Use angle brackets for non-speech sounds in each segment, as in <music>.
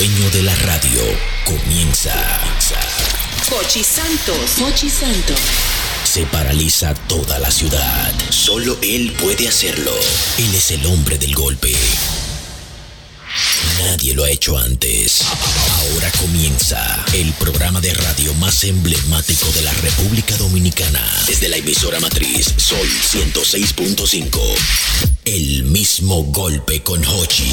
dueño de la radio comienza. Hochi Santos. Hochi Santos. Se paraliza toda la ciudad. Solo él puede hacerlo. Él es el hombre del golpe. Nadie lo ha hecho antes. Ahora comienza el programa de radio más emblemático de la República Dominicana. Desde la emisora matriz Sol 106.5. El mismo golpe con Hochi.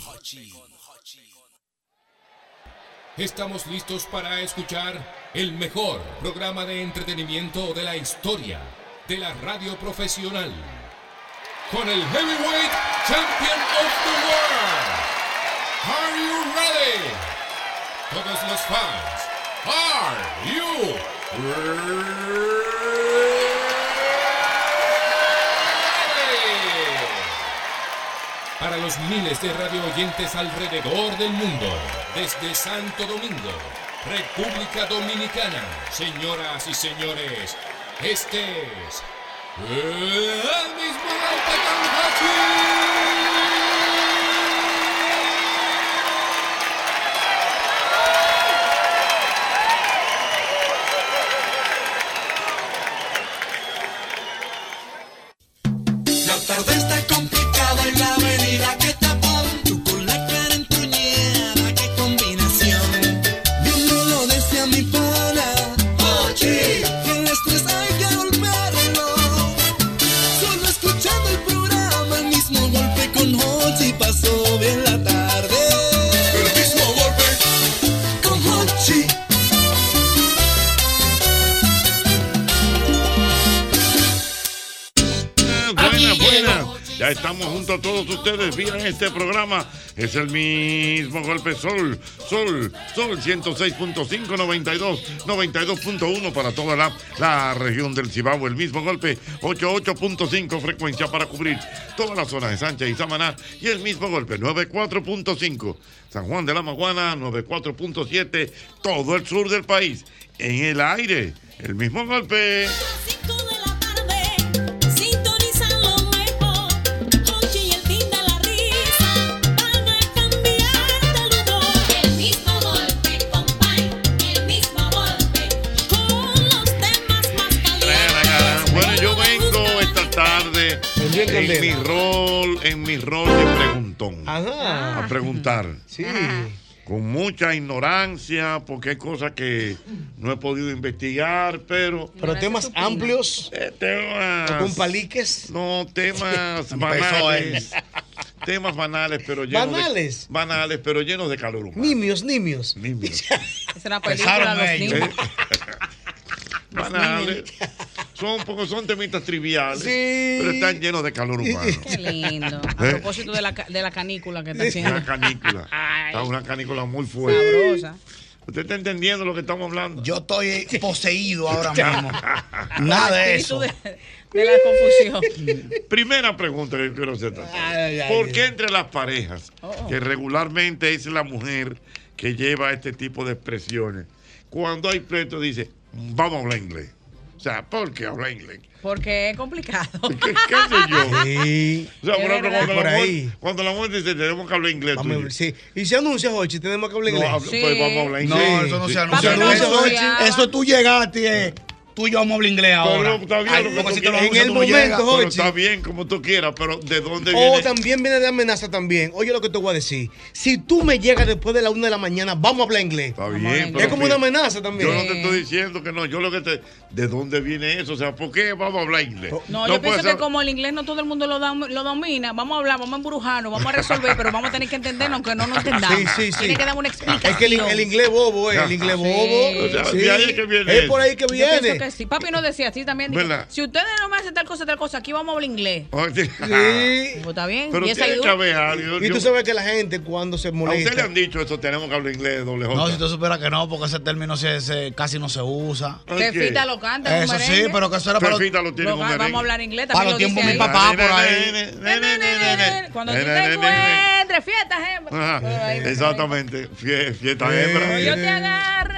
Estamos listos para escuchar el mejor programa de entretenimiento de la historia de la radio profesional. Con el Heavyweight Champion of the World. Are you ready? Todos los fans, are you ready? Para los miles de radio oyentes alrededor del mundo, desde Santo Domingo, República Dominicana, señoras y señores, este es el mismo estamos junto a todos ustedes vía este programa. Es el mismo golpe Sol, Sol, Sol 106.5, 92, 92.1 para toda la, la región del Cibao. El mismo golpe 88.5 frecuencia para cubrir toda la zona de Sánchez y Samaná. Y el mismo golpe 94.5 San Juan de la Maguana, 94.7 todo el sur del país. En el aire, el mismo golpe. En candela. mi rol, en mi rol de preguntón. Ajá. A preguntar. Sí. Con mucha ignorancia, porque hay cosas que no he podido investigar, pero. Pero temas amplios. Eh, temas. Con paliques. No, temas <laughs> banales. temas banales, pero llenos. ¿Banales? De, banales, pero llenos de calor humano. Nimios, nimios. Nimios. <laughs> Es una película Los ellos. Niños. <laughs> banales. <laughs> Son, porque son temitas triviales, Sí. pero están llenos de calor humano. <laughs> Qué lindo. A ¿Eh? propósito de la, de la canícula que está Una haciendo. canícula. <laughs> Ay. Está una canícula muy fuerte. Sabrosa. ¿Usted está entendiendo lo que estamos hablando? Yo estoy poseído ahora mismo. Nada de eso. de, de la confusión. Primera pregunta que quiero hacer. Ay, ay, ¿Por qué entre las parejas, Oh. que regularmente es la mujer que lleva este tipo de expresiones, cuando hay pleito dice, vamos a hablar inglés? O sea, ¿por qué hablar inglés? Porque es complicado. <laughs> ¿Qué, qué sé yo? <laughs> Sí. O sea, por ejemplo, cuando Por la, ahí. mujer, cuando la mujer dice, tenemos que hablar inglés. Vamos sí. Y se anuncia, Jochi, tenemos que hablar no, inglés. Sí. pues vamos a hablar No, inglés. eso no Sí. se anuncia. Papi, no eso, anunciaba. eso tú llegaste, eh, tú y yo vamos a hablar inglés ahora. Pero está bien Ay, lo que si En el momento. Pero está bien como tú quieras, pero ¿de dónde O viene? también viene de amenaza también. Oye lo que te voy a decir. Si tú me llegas después de la una de la mañana, vamos a hablar inglés. Está bien, pero Es como una amenaza también. Yo no te estoy diciendo que no, yo lo que te... ¿De dónde viene eso? O sea, ¿por qué vamos a hablar inglés? No, yo pienso ser- que como el inglés no todo el mundo lo, dom- lo domina, vamos a hablar, vamos a embrujarnos, vamos a resolver, pero vamos a tener que entendernos aunque no nos entendamos. Sí, sí, sí. Tiene que dar una explicación. Es que el, el inglés bobo, eh, el inglés bobo. O sea, Sí. de ahí es que viene Es por ahí que Yo pienso viene. Que sí. Papi nos decía así también. si ustedes no me hacen tal cosa, tal cosa, aquí vamos a hablar inglés. Oye, Sí. <laughs> Pues está bien. Pero y esa tiene que haber algo. Y Yo- tú sabes que la gente cuando se a usted le molesta. han dicho eso, tenemos que hablar inglés, doble J. No, si tú supieras que no, porque ese término se, se- casi no se usa. Fefita lo canta en un Eso sí, merengue. pero que eso era para los, Fefita lo tiene Lo- como vamos merengue. a hablar inglés, para también los lo tiempos dice de mi ahí. papá por ahí. Cuando tú te encuentres fiestas, hembra. Ajá. Exactamente, Fie- fiesta hembra. Cuando yo te agarre.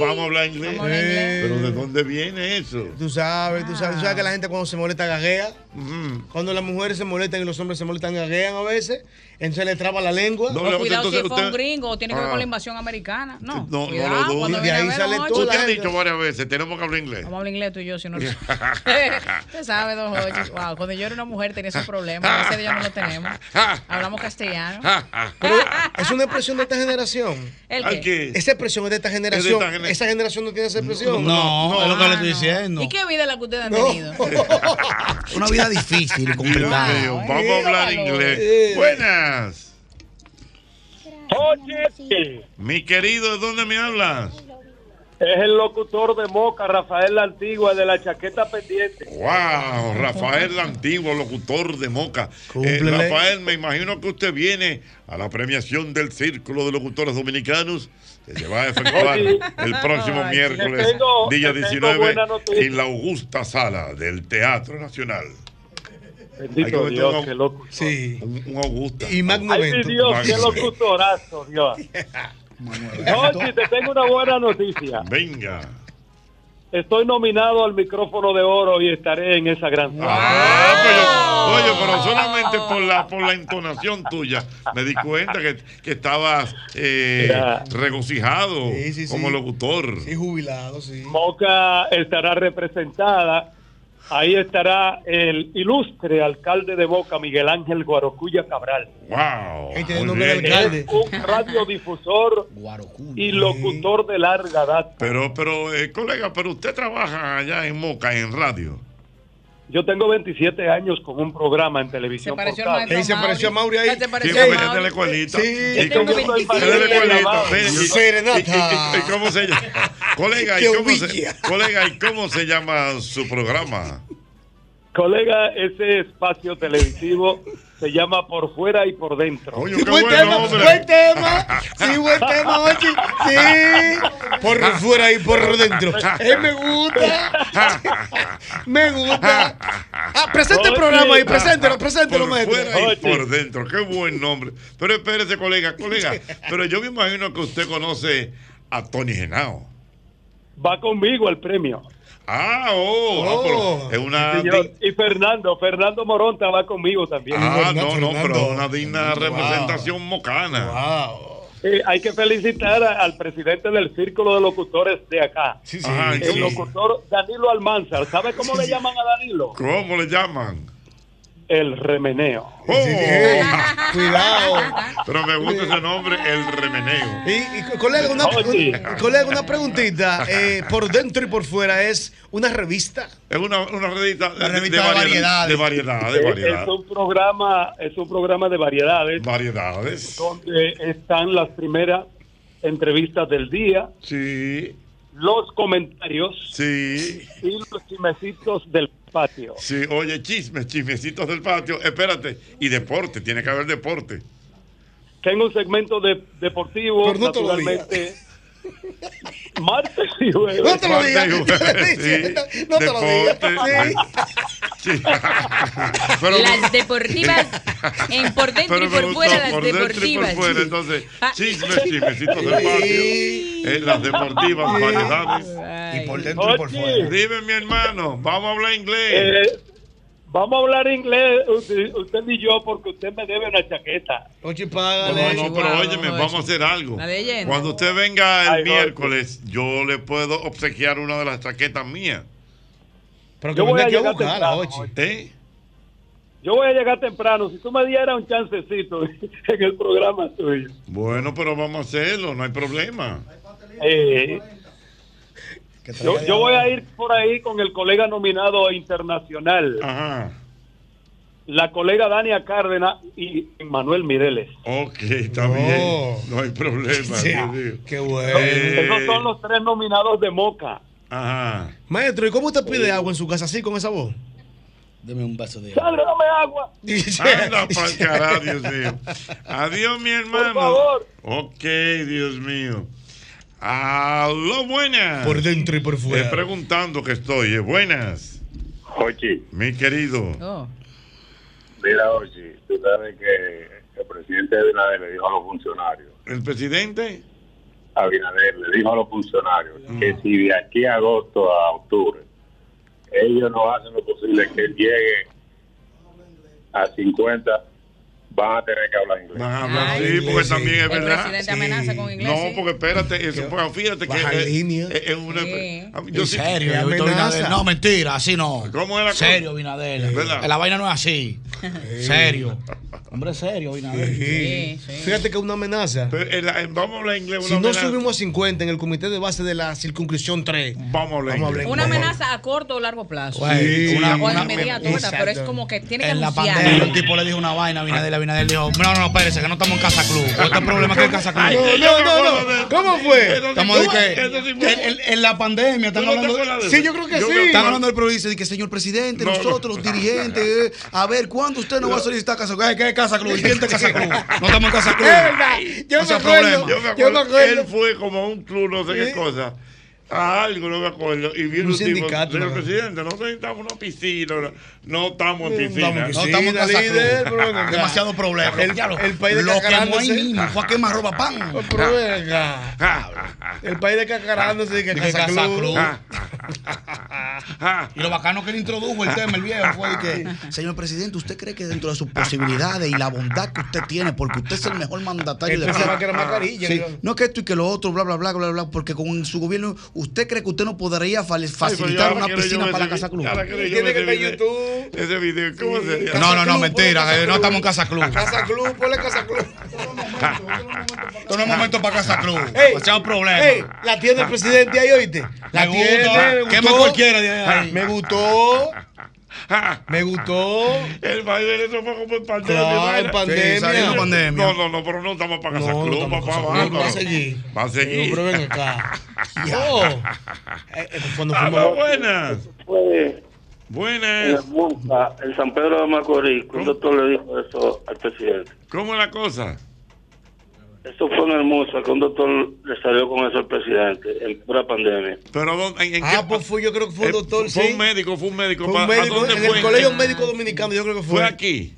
Vamos a hablar inglés. Pero ¿de dónde viene eso? Tú sabes, tú sabes, tú sabes que la gente cuando se molesta gaguea. Ujú. Cuando las mujeres se molestan y los hombres se molestan gaguean a veces. Entonces le traba la lengua. No, No, cuidado si fue un gringo o tiene que ver Ah. con la invasión americana. No, No, no cuidado, lo dudo. cuando Y de ahí sale todo. Usted ha dicho varias veces, tenemos que hablar inglés. Vamos a hablar inglés tú y yo, si no. <laughs> Usted sabe, don Hochi. Wow, cuando yo era una mujer tenía esos problemas. A Dios no los tenemos. Hablamos castellano. <laughs> Pero es una expresión de esta generación. ¿El qué? ¿qué? Esa expresión es de esta generación. esta gener- Esa generación no tiene esa expresión. No, no, es lo que Ah, le estoy no. diciendo. ¿Y qué vida es la que ustedes han No. tenido? <laughs> Una vida difícil y Dios complicada. mío, vamos a hablar inglés. Buenas. Oye, Mi querido, ¿de dónde me hablas? es el locutor de Moca, Rafael la Antigua, de la chaqueta pendiente. Wow, Rafael la Antiguo, locutor de Moca. Eh. Rafael, me imagino que usted viene a la premiación del Círculo de Locutores Dominicanos que se va a efectuar el próximo Ay, miércoles, tengo- día te tengo 19, buena noticia. en la augusta sala del Teatro Nacional. Que Bendito Dios, un- qué loco. Sí. Un, un augusta. Y Magno Ay, mi. Dios, qué locutorazo, Dios. <laughs> Oye, te tengo una buena noticia. Venga. Estoy nominado al micrófono de oro y estaré en esa gran sala. Ah, pero- oye, pero solamente por la, por la entonación tuya me di cuenta que, que estabas eh, regocijado Sí, sí, sí. como locutor. Sí, jubilado, sí. Moca estará representada. Ahí estará el ilustre alcalde de Moca, Miguel Ángel Guarocuya Cabral. Wow. Nombre alcalde. Es un radiodifusor y locutor de larga data. Pero, pero, eh, colega, pero usted trabaja allá en Moca, en radio. Yo tengo 27 años con un programa en Se televisión. pareció maestro se pareció a Mauri ahí. Se Sí, pareció porque a Mauri. escuelita. Sí. ¿Y Yo tengo cómo- 27 es de la escuelita. años. Mire, y- Serenata. y- y- y cómo se llama? <laughs> Colega, ¿y Qué cómo se, colega, ¿y cómo se llama su programa? Colega, ese espacio televisivo se llama Por Fuera y Por Dentro. Coño, qué Buen tema, buen tema. Sí, buen tema, Ochi. Sí. Por fuera y por dentro. Eh, me gusta. Me gusta. Ah, presente el Oye. programa ahí, preséntelo, preséntelo, por maestro. fuera y Oye. por dentro. Qué buen nombre. Pero espérese, colega, colega. Pero yo me imagino que usted conoce a Tony Genao. Va conmigo el premio. Ah, oh, ah, Oh. pero es una. Señor. Y Fernando, Fernando Moronta va conmigo también. Ah, Fernando, no, no, pero una digna Wow. representación mocana. Wow. Eh, hay que felicitar a- al presidente del Círculo de Locutores de acá. Sí, sí. Ajá, El sí. locutor Danilo Almanzar. ¿Sabe cómo le llaman a Danilo? ¿Cómo le llaman? El remeneo. Oh, Sí, sí. <laughs> Cuidado. pero me gusta ese nombre, el remeneo. Y, y, colega, una, un- colega, una preguntita. Eh, por dentro y por fuera es una revista. Es una, una revista, Una revista de variedades. De variedad, de Eh, variedad. Es un programa, es un programa de variedades Variedades. donde están las primeras entrevistas del día, Sí, los comentarios sí, y los chismecitos del patio. sí. Oye, chismes, chismecitos del patio. Espérate. Y deporte, tiene que haber deporte. Tengo un segmento de, deportivo, naturalmente. Martes y jueves. No te lo digas. <laughs> Sí, no te lo digas. Sí. Sí. <laughs> Las deportivas, en por dentro y por fuera, las por dentro y por deportivas. fuera. Entonces, Ah. chismes, chismecitos del patio. eh, las deportivas, variedades. Y por dentro y por fuera. Dime, mi hermano, vamos a hablar inglés. Eh, vamos a hablar inglés, usted, usted y yo, porque usted me debe una chaqueta. Ochi, No, págale. no, pero óyeme, vamos a hacer algo. Cuando usted venga el Ay, miércoles, yo le puedo obsequiar una de las chaquetas mías. Pero que Yo voy a llegar buscarla, temprano, Ochi. Ochi. ¿Eh? Yo voy a llegar temprano. Si tú me dieras un chancecito <laughs> en el programa tuyo. Bueno, pero vamos a hacerlo, no hay problema. Eh, yo, voy a ir por ahí con el colega nominado internacional, Ajá. la colega Dania Cárdenas y Manuel Mireles. Ok, está No. bien. No hay problema. Sí. Qué bueno. Eh. Esos son los tres nominados de Moca. Ajá. Maestro, ¿y cómo usted pide agua en su casa así con esa voz? Deme un vaso de agua. Sandra, dame agua. <laughs> Anda pa'l carajo, Dios mío. Adiós, mi hermano. Por favor. Ok, Dios mío. Aló, buenas. Por dentro y por fuera. Eh, preguntando que estoy. eh, Buenas. Ochi, Mi querido. Oh. mira, Ochi, tú sabes que el presidente Abinader le dijo a los funcionarios, ¿El presidente? Abinader le dijo a los funcionarios que si de aquí a agosto a octubre ellos no hacen lo posible que él llegue a 50, van a tener que hablar inglés. Van a hablar, Ay, sí, porque sí. también es El verdad. presidente amenaza con inglés. No, sí. porque espérate, eso, pues, fíjate que Baja eh, línea. eh, es una. Sí. Yo en sí- serio, ¿Qué yo he visto amenaza? Binader. No, mentira, así no. ¿Cómo es la cosa? Serio, Binader. ¿Verdad? La vaina no es así. Serio. Hombre, serio, Binader. Sí. Sí, sí. Fíjate que es una amenaza. Pero, eh, la- eh, vamos a hablar inglés. Si una no amenaza. subimos a 50 en el comité de base de la circunscripción 3, Vamos a hablar Vamos a inglés. hablar Una amenaza a corto o largo plazo. Sí, o una- de una- inmediato. Pero es como que tiene que En la pandemia, el tipo le dijo una vaina a Dijo: No, no, no, espérese, que no estamos en Casa Club. Este problema que es Casa Club. Ay, No, no, no, de. ¿Cómo fue? Estamos de que. En, en- en la pandemia, ¿Tú están no te hablando. acuerdas de Sí, yo creo que Yo sí. me Están hablando del programa y dice, dice, señor presidente, No, nosotros, no. los dirigentes, eh, a ver, ¿cuándo usted nos va a solicitar Casa Club? ¿Qué es Casa Club? ¿Quién es Casa Club? No estamos en Casa Club. Es verdad. Yo No me acuerdo. Yo me acuerdo, él fue como a un club, no sé qué cosa. A algo, no me acuerdo. Y vino Un un tipo, sindicato, señor ¿no? presidente, no necesitamos una piscina. No, no estamos en No piscina. estamos en No estamos en líder, pero Club. ven acá. Demasiado problema. El- país de Lo quemó ahí mismo, fue a quemar roba pan. Pero venga. <laughs> El país de cacarándose que Casa. Club. <laughs> Y lo bacano que él introdujo el tema, el viejo, fue que, señor presidente, ¿usted cree que dentro de sus posibilidades y la bondad que usted tiene, porque usted es el mejor mandatario Él de yo- no que esto y que lo otro, bla, bla, bla, bla, bla, porque con su gobierno, ¿usted cree que usted no podría Ay, facilitar una piscina ver para la Casa Club? Tiene ver que ese estar en video. YouTube. Ese video, ¿cómo sería? No, no, no, mentira, que no estamos en Casa Club. Casa Club, ponle Casa Club. Esto no es momento para Casa Club. <laughs> Ey, Demasiado problema. ey, la tiene el presidente ahí, oíste. La tiene, Quema cualquiera de ahí. Me gustó. Me gustó. El baile eso fue como en pandemia. Claro, ¿no en pandemia. Sí, pandemia. No, no, no, pero no estamos para Casa No, no Club, estamos papá. va a seguir. Va a seguir. No, pero ven acá. <laughs> Oh. Eh, eh, cuando Ah, fuimos- buenas. Fue en Buenas. Musa, en San Pedro de Macorís, un doctor le dijo eso al presidente. ¿Cómo es la cosa? Eso fue en el Musa, que un doctor le salió con eso al presidente, en pura pandemia. Pero ¿dónde- en, en Ah, qué- pues fue, yo creo que fue Eh, un doctor, Fue sí. un médico, fue un médico. Fue un ¿Pa- ¿A médico dónde en fue? el Colegio Médico Dominicano, yo creo que fue. ¿Fue aquí?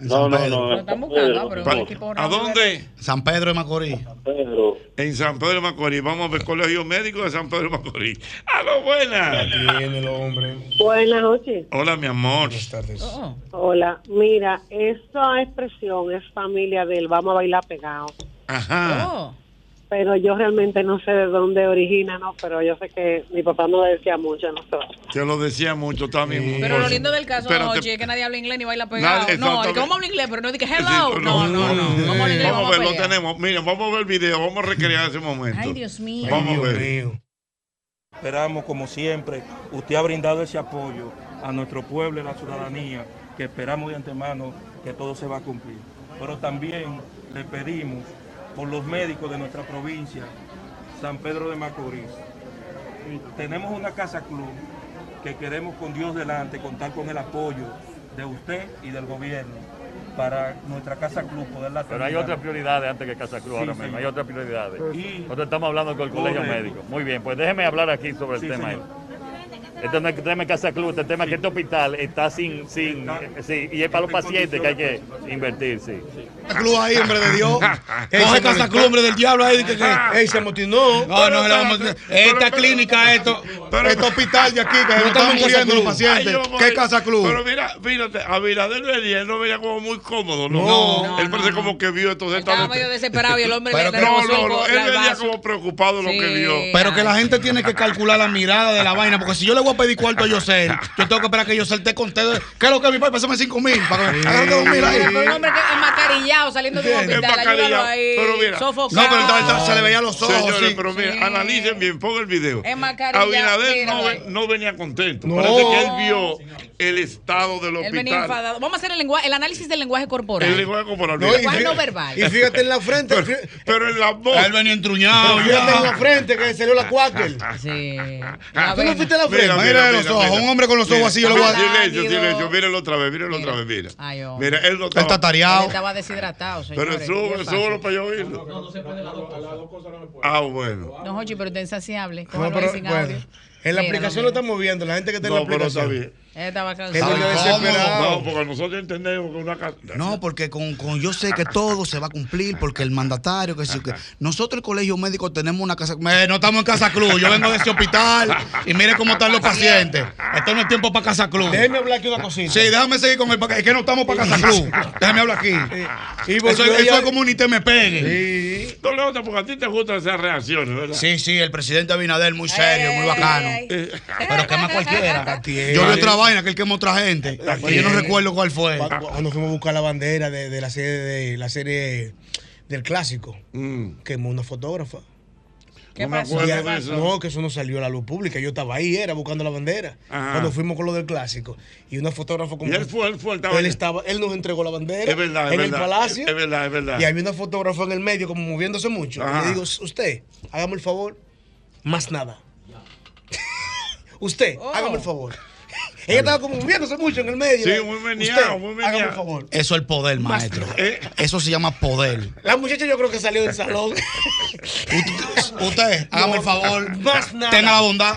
No, no, no. Lo están buscando, ah, pero Pa- un equipo ¿A dónde? San Pedro de Macorís. Pedro. En San Pedro de Macorís. Vamos a ver Colegio Médico de San Pedro de Macorís. ¡A lo buena! Tiene el hombre. Buenas noches. Hola, mi amor. Buenas tardes. Oh, Hola, mira, esa expresión es familia del vamos a bailar pegado. Ajá. oh. Pero yo realmente no sé de dónde origina, ¿no? Pero yo sé que mi papá no decía mucho a nosotros. Que lo decía mucho también. Pero lo lindo del caso, Espérate. Ochi, es que nadie habla inglés ni baila pegado. Nadie, no, el que vamos a hablar inglés, pero no dije Sí, hello. No, no, no. Vamos a hablar inglés, Vamos vamos a ver, lo tenemos. Miren, vamos a ver el video, vamos a recrear ese momento. Ay, Dios mío. Vamos a Dios ver. mío. Esperamos, como siempre, usted ha brindado ese apoyo a nuestro pueblo y a la ciudadanía, que esperamos de antemano que todo se va a cumplir. Pero también le pedimos por los médicos de nuestra provincia, San Pedro de Macorís. Tenemos una casa club que queremos con Dios delante contar con el apoyo de usted y del gobierno para nuestra casa club poderla Pero hay terminar. otras prioridades antes que Casa Cruz Sí, ahora mismo, hay otras prioridades. Y- Nosotros estamos hablando con el colegio médico. Muy bien, pues déjeme hablar aquí sobre el Sí, tema. Este es tema de Casa Club, este tema es que este hospital está sin, sin, Está- sí, y es para los pacientes que hay que invertir, sí. Casa Club ahí, hombre de Dios. <laughs> Coge Casa. Club, hombre del diablo ahí. Que, que- Ey, se amotinó. No, no, a pero- Esta clínica, esto, pero- este hospital de aquí, que No estamos muriendo los pacientes. ¿Qué Casa Club? Pero mira, fíjate, a Binader venía, él no venía como muy cómodo, ¿no? No. él parece como que vio entonces Estaba medio desesperado y el hombre <laughs> le No, no, no, él venía como preocupado de lo que vio. Pero que la gente tiene que calcular la mirada de la vaina, porque si yo le voy a pedir cuarto a Yosel, <laughs> yo tengo que esperar que Yosel te conté. ¿Qué es lo que mi país? Pásame 5 mil. Para que dos mil ahí. Pero un hombre que enmascarillado saliendo de un hospital, ayúdalo ahí. Pero mira, sofocado. No, pero estaba- se le veían los ojos. Señores, sí. pero mira, analicen bien, pongan el video. Enmascarillado, Abinader no, no venía contento. No. Parece que él vio el estado del Él venía hospital. enfadado. Vamos a hacer el, lenguaje, el análisis del lenguaje corporal. El lenguaje corporal. No, y lenguaje no verbal. Y fíjate en la frente. Pero, pero en la voz. Él venía entruñado. pero fíjate en la frente que salió la cuáquer. Sí. Ah, ¿Tú no fuiste a la frente? Mira, Mira mira, los ojos, mira. un hombre con los ojos Mira, así, yo lo voy a- Silencio, Lánguido. silencio. Mírenlo otra vez, mírenlo otra vez, mira. Ay, hombre. Mira, él no está estaba. Él tareado. estaba deshidratado, señores. Pero sube, súbelo para yo oírlo. Ah, bueno. No, Jochi, pero está insaciable. No, pero, sin audio. en la aplicación lo estamos viendo, la gente que está en la No, está aplicación. No, porque nosotros entendemos que una casa. No, porque con, con yo sé que todo se va a cumplir, porque el mandatario, que sí, que nosotros el colegio médico tenemos una casa. No estamos en Casa Cruz, yo vengo de ese hospital y mire cómo están los pacientes. Esto no es tiempo para Casa Cruz. Déjeme hablar aquí una cosita. Sí, déjame seguir con el Es que no estamos para Casa Cruz. Déjame hablar aquí. Y Eso, es- eso ella- es como un y te me pegue. Sí. No, Leota, porque a ti te gustan esas reacciones, ¿verdad? Sí, sí, el presidente Abinader muy serio, muy bacano. Pero quema cualquiera. Yo vi otra vaina que él quemó otra gente. Pero yo no recuerdo cuál fue. Cuando, fuimos a buscar la bandera de, de la serie de la serie del clásico, Mm. quemó una fotógrafa. ¿Qué no me pasó? acuerdo Ya- no, que eso no salió a la luz pública. Yo estaba ahí, era buscando la bandera. Ajá. Cuando fuimos con lo del clásico. Y una fotógrafa como. Y él fue, él fue, él estaba él ahí. estaba, él nos entregó la bandera Es verdad, es en verdad. el palacio. Es verdad, es verdad. Y había una fotógrafa en el medio como moviéndose mucho. Y le digo, usted, hágame el favor, más nada. <laughs> usted, Oh. hágame el favor. Ella estaba como moviéndose mucho en el medio. Sí, muy meneado, muy meneado. favor. Eso es el poder, maestro. Eh. Eso se llama poder. La muchacha yo creo que salió del salón. Usted, usted, hágame No, el favor. Más nada. Tenga la bondad.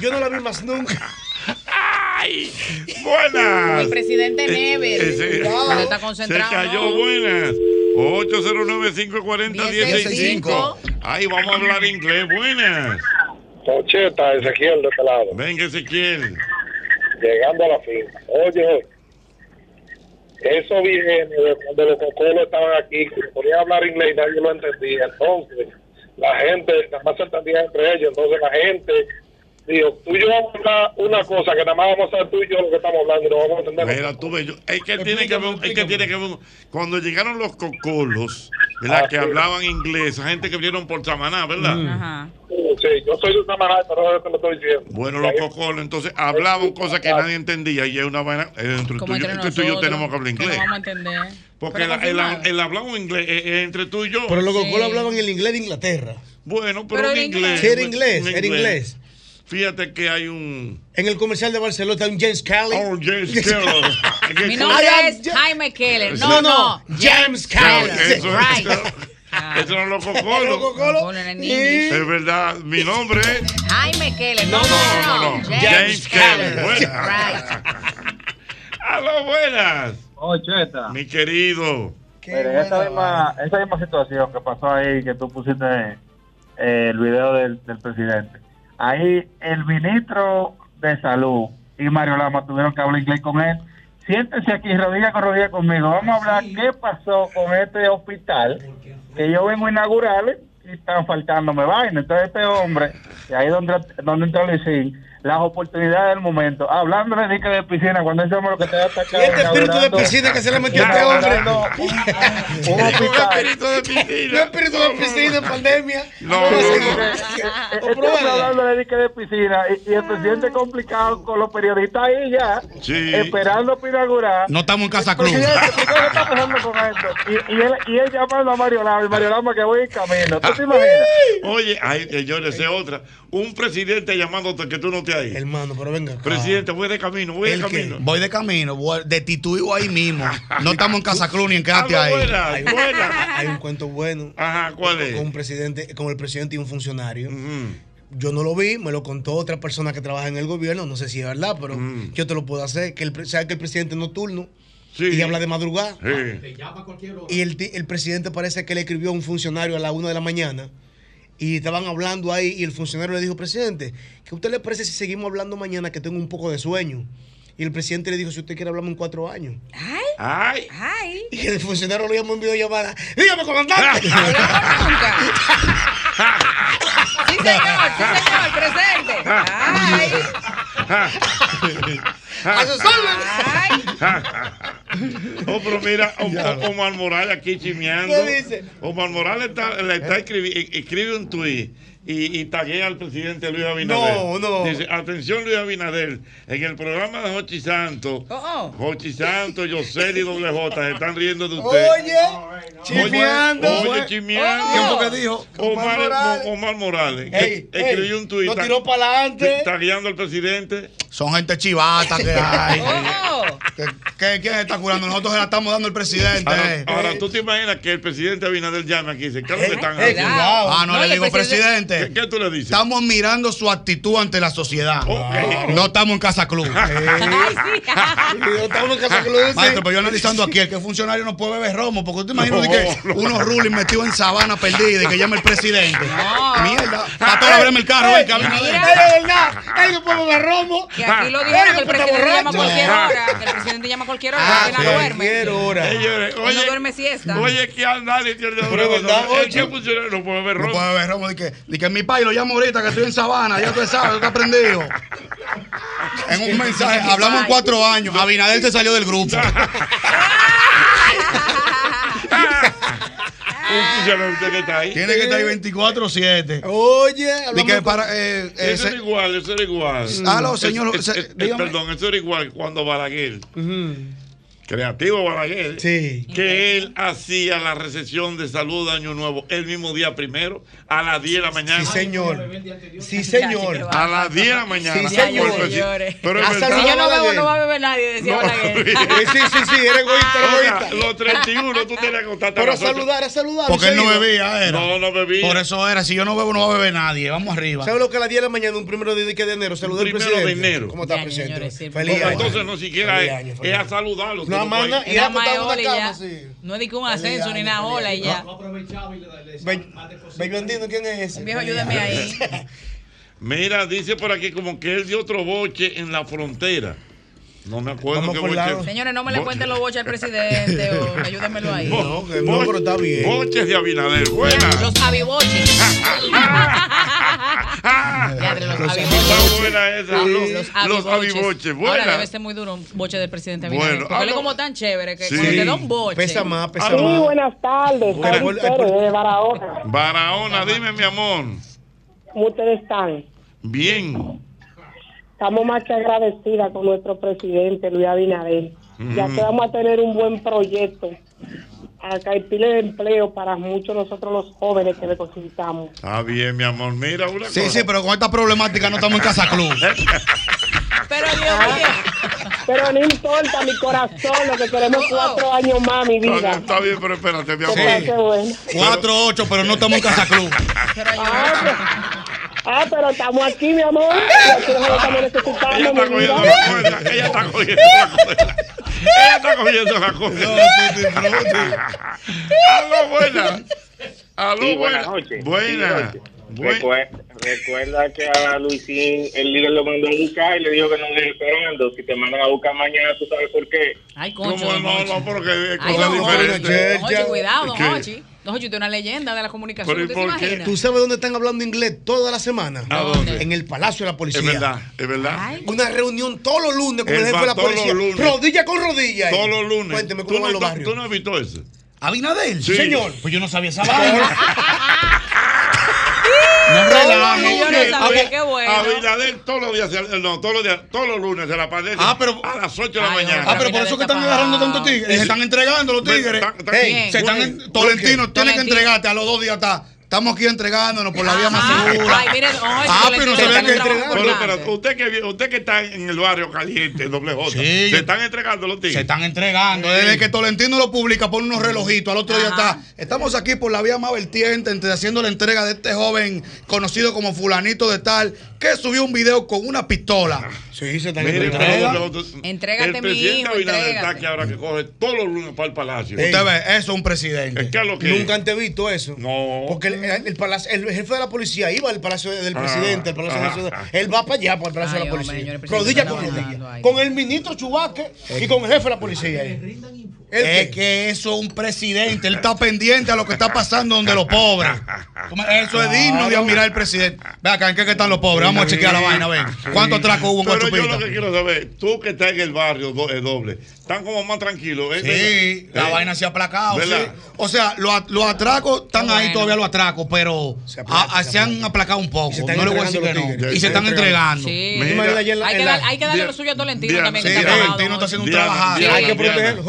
Yo no la vi más nunca. ¡Ay! ¡Buenas! El presidente Eh, Never. eh, sí. Cuando está Se concentrado. cayó, ¿no? buenas. 809-540-165. Ahí vamos a hablar inglés. Buenas. Pocheta, Ezequiel de este lado, Venga, Ezequiel. Llegando a la fin. Oye, eso viene de cuando los cocolos estaban aquí, que ponían a hablar inglés y nadie lo entendía. Entonces, la gente, nada más se entendía entre ellos. Entonces, la gente dijo, tú y yo vamos a hablar una cosa que nada más vamos a saber tú y yo lo que estamos hablando y no vamos a entender. Mira, tú ves, yo- es que tiene que ver, es que tiene que ver, cuando llegaron los cocolos, ¿verdad? Ah, que sí. hablaban inglés, esa gente que vinieron por Samaná, ¿verdad? Ajá. Sí, yo soy de Samaná, pero es lo que me estoy diciendo. Bueno, los cocolos, entonces hablaban cosas que nadie entendía y es una vaina, eh, entre Como tú, y yo- entre tú y yo tenemos que hablar inglés. No vamos a entender. Porque el, el, el inglés es, es entre tú y yo. Pero los Sí. cocolos hablaban el inglés de Inglaterra. bueno, pero, Pero en inglés. inglés. Sí, era inglés, era inglés. Fíjate que hay un. En el comercial de Barcelona está un James Kelly. Oh, James <laughs> que Mi nombre es Ja- Jaime Keller. No, No. James Kelly. eso, Right. eso, no <laughs> en Y- inglés. Es verdad, mi nombre es. Jaime Keller. No, No, no, no. James, Keller. Buenas. Aló, buenas. Oh, Cheta. Mi querido. Mire, esa misma, esa misma situación que pasó ahí, que tú pusiste eh, el video del, del presidente. Ahí el ministro de Salud y Mario Lama tuvieron que hablar inglés con él. Siéntese aquí, rodilla con rodilla conmigo. Vamos a hablar qué pasó con este hospital que yo vengo a inaugurarle y están faltándome vaina. Entonces este hombre, y ahí donde, donde entró Luisín, las oportunidades del momento, hablándole de que de piscina, cuando ese hombre lo que está Y atacando. este espíritu de piscina que se le metió a este hombre. un Un hospital. espíritu de Un piscina. espíritu de piscina en pandemia. No, a no, hombre pruébala. hablando de dique de piscina y, y el presidente complicado con los periodistas ahí ya, Sí. esperando para inaugurar. No estamos en Casa Cruz. ¿qué que está pasando con esto? Y, y, él, y él llamando a Mario Lama, y Mario Lama que voy en camino. ¿Tú te imaginas? Oye, ay, señores, esa es otra. Un presidente llamándote que tú no te ahí. Hermano, pero venga. acá. Presidente, voy de camino, voy de camino. Voy de camino, voy destituido ahí mismo. No estamos en Casa <laughs> Cruz ni en quédate Aló, ahí. buenas. Hay un cuento bueno. Ajá, ¿cuál Con es? un presidente, con el presidente y un funcionario. Yo no lo vi, me lo contó otra persona que trabaja en el gobierno, no sé si es verdad, pero yo te lo puedo hacer. Que el, ¿Sabes que el presidente es nocturno? Sí. Y habla de madrugada. Sí. Y el, el presidente parece que le escribió a un funcionario a la una de la mañana. Y estaban hablando ahí y el funcionario le dijo, presidente, ¿qué a usted le parece si seguimos hablando mañana que tengo un poco de sueño? Y el presidente le dijo, si usted quiere hablarme en cuatro años. Ay. Ay. Y el funcionario lo llamó en videollamada. Dígame, comandante. <laughs> Nunca. <laughs> Sí, señor. Sí, señor. Presente. <laughs> Ay. <laughs> Oh, pero mira, <laughs> Omar Morales aquí chimeando. ¿Qué dice? Omar Morales está- le está escribi- escribe un tuit y, y taguea al presidente Luis Abinader. No, no. Dice, atención Luis Abinader, en el programa de Jochi Santos, Oh, Jochi Santos, Yosel y Doble J se están riendo de usted. Oye, chimeando. Oye, Fue. chimeando. ¿Quién fue que dijo? Omar, Omar Morales. Omar Morales. Ey, que escribió un tuit. lo tiró para adelante. Tagueando al presidente. Son gente chivata que hay. <laughs> Oh. ¿Qué, qué- quién está curando? Nosotros se la estamos dando al presidente. Ahora, ahora, tú te imaginas que el presidente Abinader llame aquí y dice, ¿qué es lo que están haciendo? Ah, no, No, le digo, presidente- ¿Qué, qué tú le dices? Estamos mirando su actitud ante la sociedad. No estamos en Casa Club. <laughs> Estamos en Casa Club. sí. Maestro, pero yo analizando aquí, el que funcionario no puede beber romo, porque usted imagina de que <laughs> No, no. unos rulings metidos en sabana perdida y que llama el presidente. No. Mierda. Para todo abrirme el carro, ven, que Ey, Abinader. es verdad. Él no puede beber romo. Que aquí lo dijeron que el presidente llama a cualquier hora. <laughs> Que el presidente llama a cualquier hora Ah, porque no duerme. hora. Señores, Él no oye, duerme siesta. oye, que tiene Pero verdad, El que funcionario no puede No romo. puede beber romo. De que, de que mi país lo llamo ahorita, que estoy en sabana, ya tú sabes, tú estás prendido. En un mensaje, hablamos en cuatro años. Abinader se salió del grupo. Un funcionario usted que está ahí. Tiene que estar ahí 24-7. Oye, hablamos que para. Eh, eh, Eso era igual, eso era igual. Aló, señor, Es- es- se- es- perdón, eso era igual cuando Balaguer. Creativo Balaguer, Sí. que él hacía la recepción de salud de Año Nuevo el mismo día primero, a las 10 de la mañana. Sí, señor. Sí, señor. A las 10 de la <laughs> mañana. Sí, señor. Pero es A verdad. saludar Si yo no bebo, no va a beber nadie, decía No. Balaguer. <laughs> Sí, sí, sí, era egoísta, los 31 tú tienes que acostarte a Pero a saludar, a saludar. Porque él no bebía, era. No, no bebía. Por eso era, si yo no bebo, no va a beber nadie. Vamos arriba. ¿Sabe lo que a las 10 de la mañana, un primero de, de enero, saludó al Primero presidente? de enero. ¿Cómo está, presidente? Feliz año. entonces no siquiera es, a saludarlo. Puedes- nada, y Era más una y cama, ya. sí. No es de que un ascenso ni una ola y ya. Be- Bello Andino, ¿quién es ese? Viejo, ayúdame ahí. <laughs> Mira, dice por aquí como que él dio otro boche en la frontera. No me acuerdo Vamos qué boche. Señores, no me le cuenten los boches al presidente o <laughs> ayúdenmelo ahí. No, que no, pero está bien. Boches de Abinader. Buena. Los aviboches. <laughs> Los aviboches. buena esa. Los, los aviboches. aviboches. Ahora debe ser muy duro un boche del presidente Abinader. Bueno, porque él es hablo- como tan chévere que Sí. cuando te da un boche. Pesa más, pesa Ah, más. buenas tardes. Buenas. Soy Pérez, de Barahona. Barahona, dime mi amor. ¿Cómo ustedes están? Bien. Estamos más que agradecidas con nuestro presidente Luis Abinader. Ya Ujú. que vamos a tener un buen proyecto. Acá hay pile de empleo para muchos nosotros los jóvenes que necesitamos. Está bien, mi amor. Mira una Sí, cosa. sí, pero con esta problemática no estamos en Casa Club. <laughs> Pero Dios mío. Pero no importa mi corazón, lo que queremos es cuatro años más, mi vida. está bien, pero espérate, mi amor. Pase bueno. 4-8, pero no estamos en Casa Club. Ah, pero estamos aquí, mi amor. Estamos Ella está cogiendo la cuerda. Ella está cogiendo la cuerda. Ella está cogiendo la cuerda. Aló, buena. Aló, Sí, buena. buenas noches. Buena. Sí, Recuerda que a Luisín el líder lo mandó a buscar y le dijo que no le esperando. Si te mandan a buscar mañana, tú sabes por qué. Ay, ¿Cómo concho. don no? No, porque es Ay, cosa Hochi. diferente. Hochi, cuidado, don. Hochi, usted es una leyenda de la comunicación. Pero ¿y ¿Usted se por qué? imagina? ¿Tú sabes dónde están hablando inglés toda la semana? ¿A dónde? En el Palacio de la Policía. Es verdad, es verdad. Ay. Una reunión todos los lunes con El el, jefe de la policía. los lunes. Rodilla con rodilla. ahí. Todos los lunes. Cuénteme ¿Tú cómo no, van los tú- barrios. tú no has visto eso? ¿Abinader? Sí. Señor. Pues yo no sabía esa <laughs> <laughs> <laughs> vaina. No, No relaje. yo no sabía, qué bueno. Abinader todos los días, no, todos los días, todos los lunes se la aparece Ah, pero- a las 8 de la Ay, mañana. Ah, pero por eso que están agarrando tantos tigres. Se están entregando los tigres. Se están, Tolentino, ¿por qué? tiene que entregarte a los dos días. Está, estamos aquí entregándonos por la vía más Ah, segura. Ay, miren, Ah, pero sabía haciendo que pero usted que, usted que está en el barrio caliente, doble J, Sí, se están entregando los tigres. Se están entregando. Desde que Tolentino lo publica, pone unos relojitos. Al otro día Ajá. está. Estamos aquí por la vía más vertiente, entre- haciendo la entrega de este joven conocido como Fulanito de Tal, que subió un video con una pistola. Sí, se están entregando. Entrégate, el presidente Abinader está aquí ahora que coge todos los lunes para el palacio. Usted ve, eso es un Es presidente. que es lo que Nunca antes visto eso. No. Porque el, el palacio- el jefe de la policía iba al palacio del Ah, presidente, al palacio de la ciudad. Él va para allá, para el palacio Ay, de la policía. rodilla con rodilla. Con el ministro Chubaque y con el jefe de la policía. Es que eso es un presidente. Él está pendiente a lo que está pasando donde los pobres. Eso es digno de admirar al presidente. Ve acá, ¿en qué están los pobres? Vamos a chequear la vaina, ven. ¿Cuántos atracos hubo en Pero yo Guachupita? lo que quiero saber, tú que estás en el barrio do- eh, doble, están como más tranquilos. ¿eh? Sí, la Eh, vaina se ha aplacado. sí. O sea, los, los atracos están ahí todavía los atracos, pero a- a- se, han aplacado un poco. No le voy a decir que no. Y se están entregando. Sí. Mira, Hay que, en dar- la- hay que darle lo suyo a Tolentino también. Sí, Tolentino está haciendo un. Diana, Hay que protegerlo,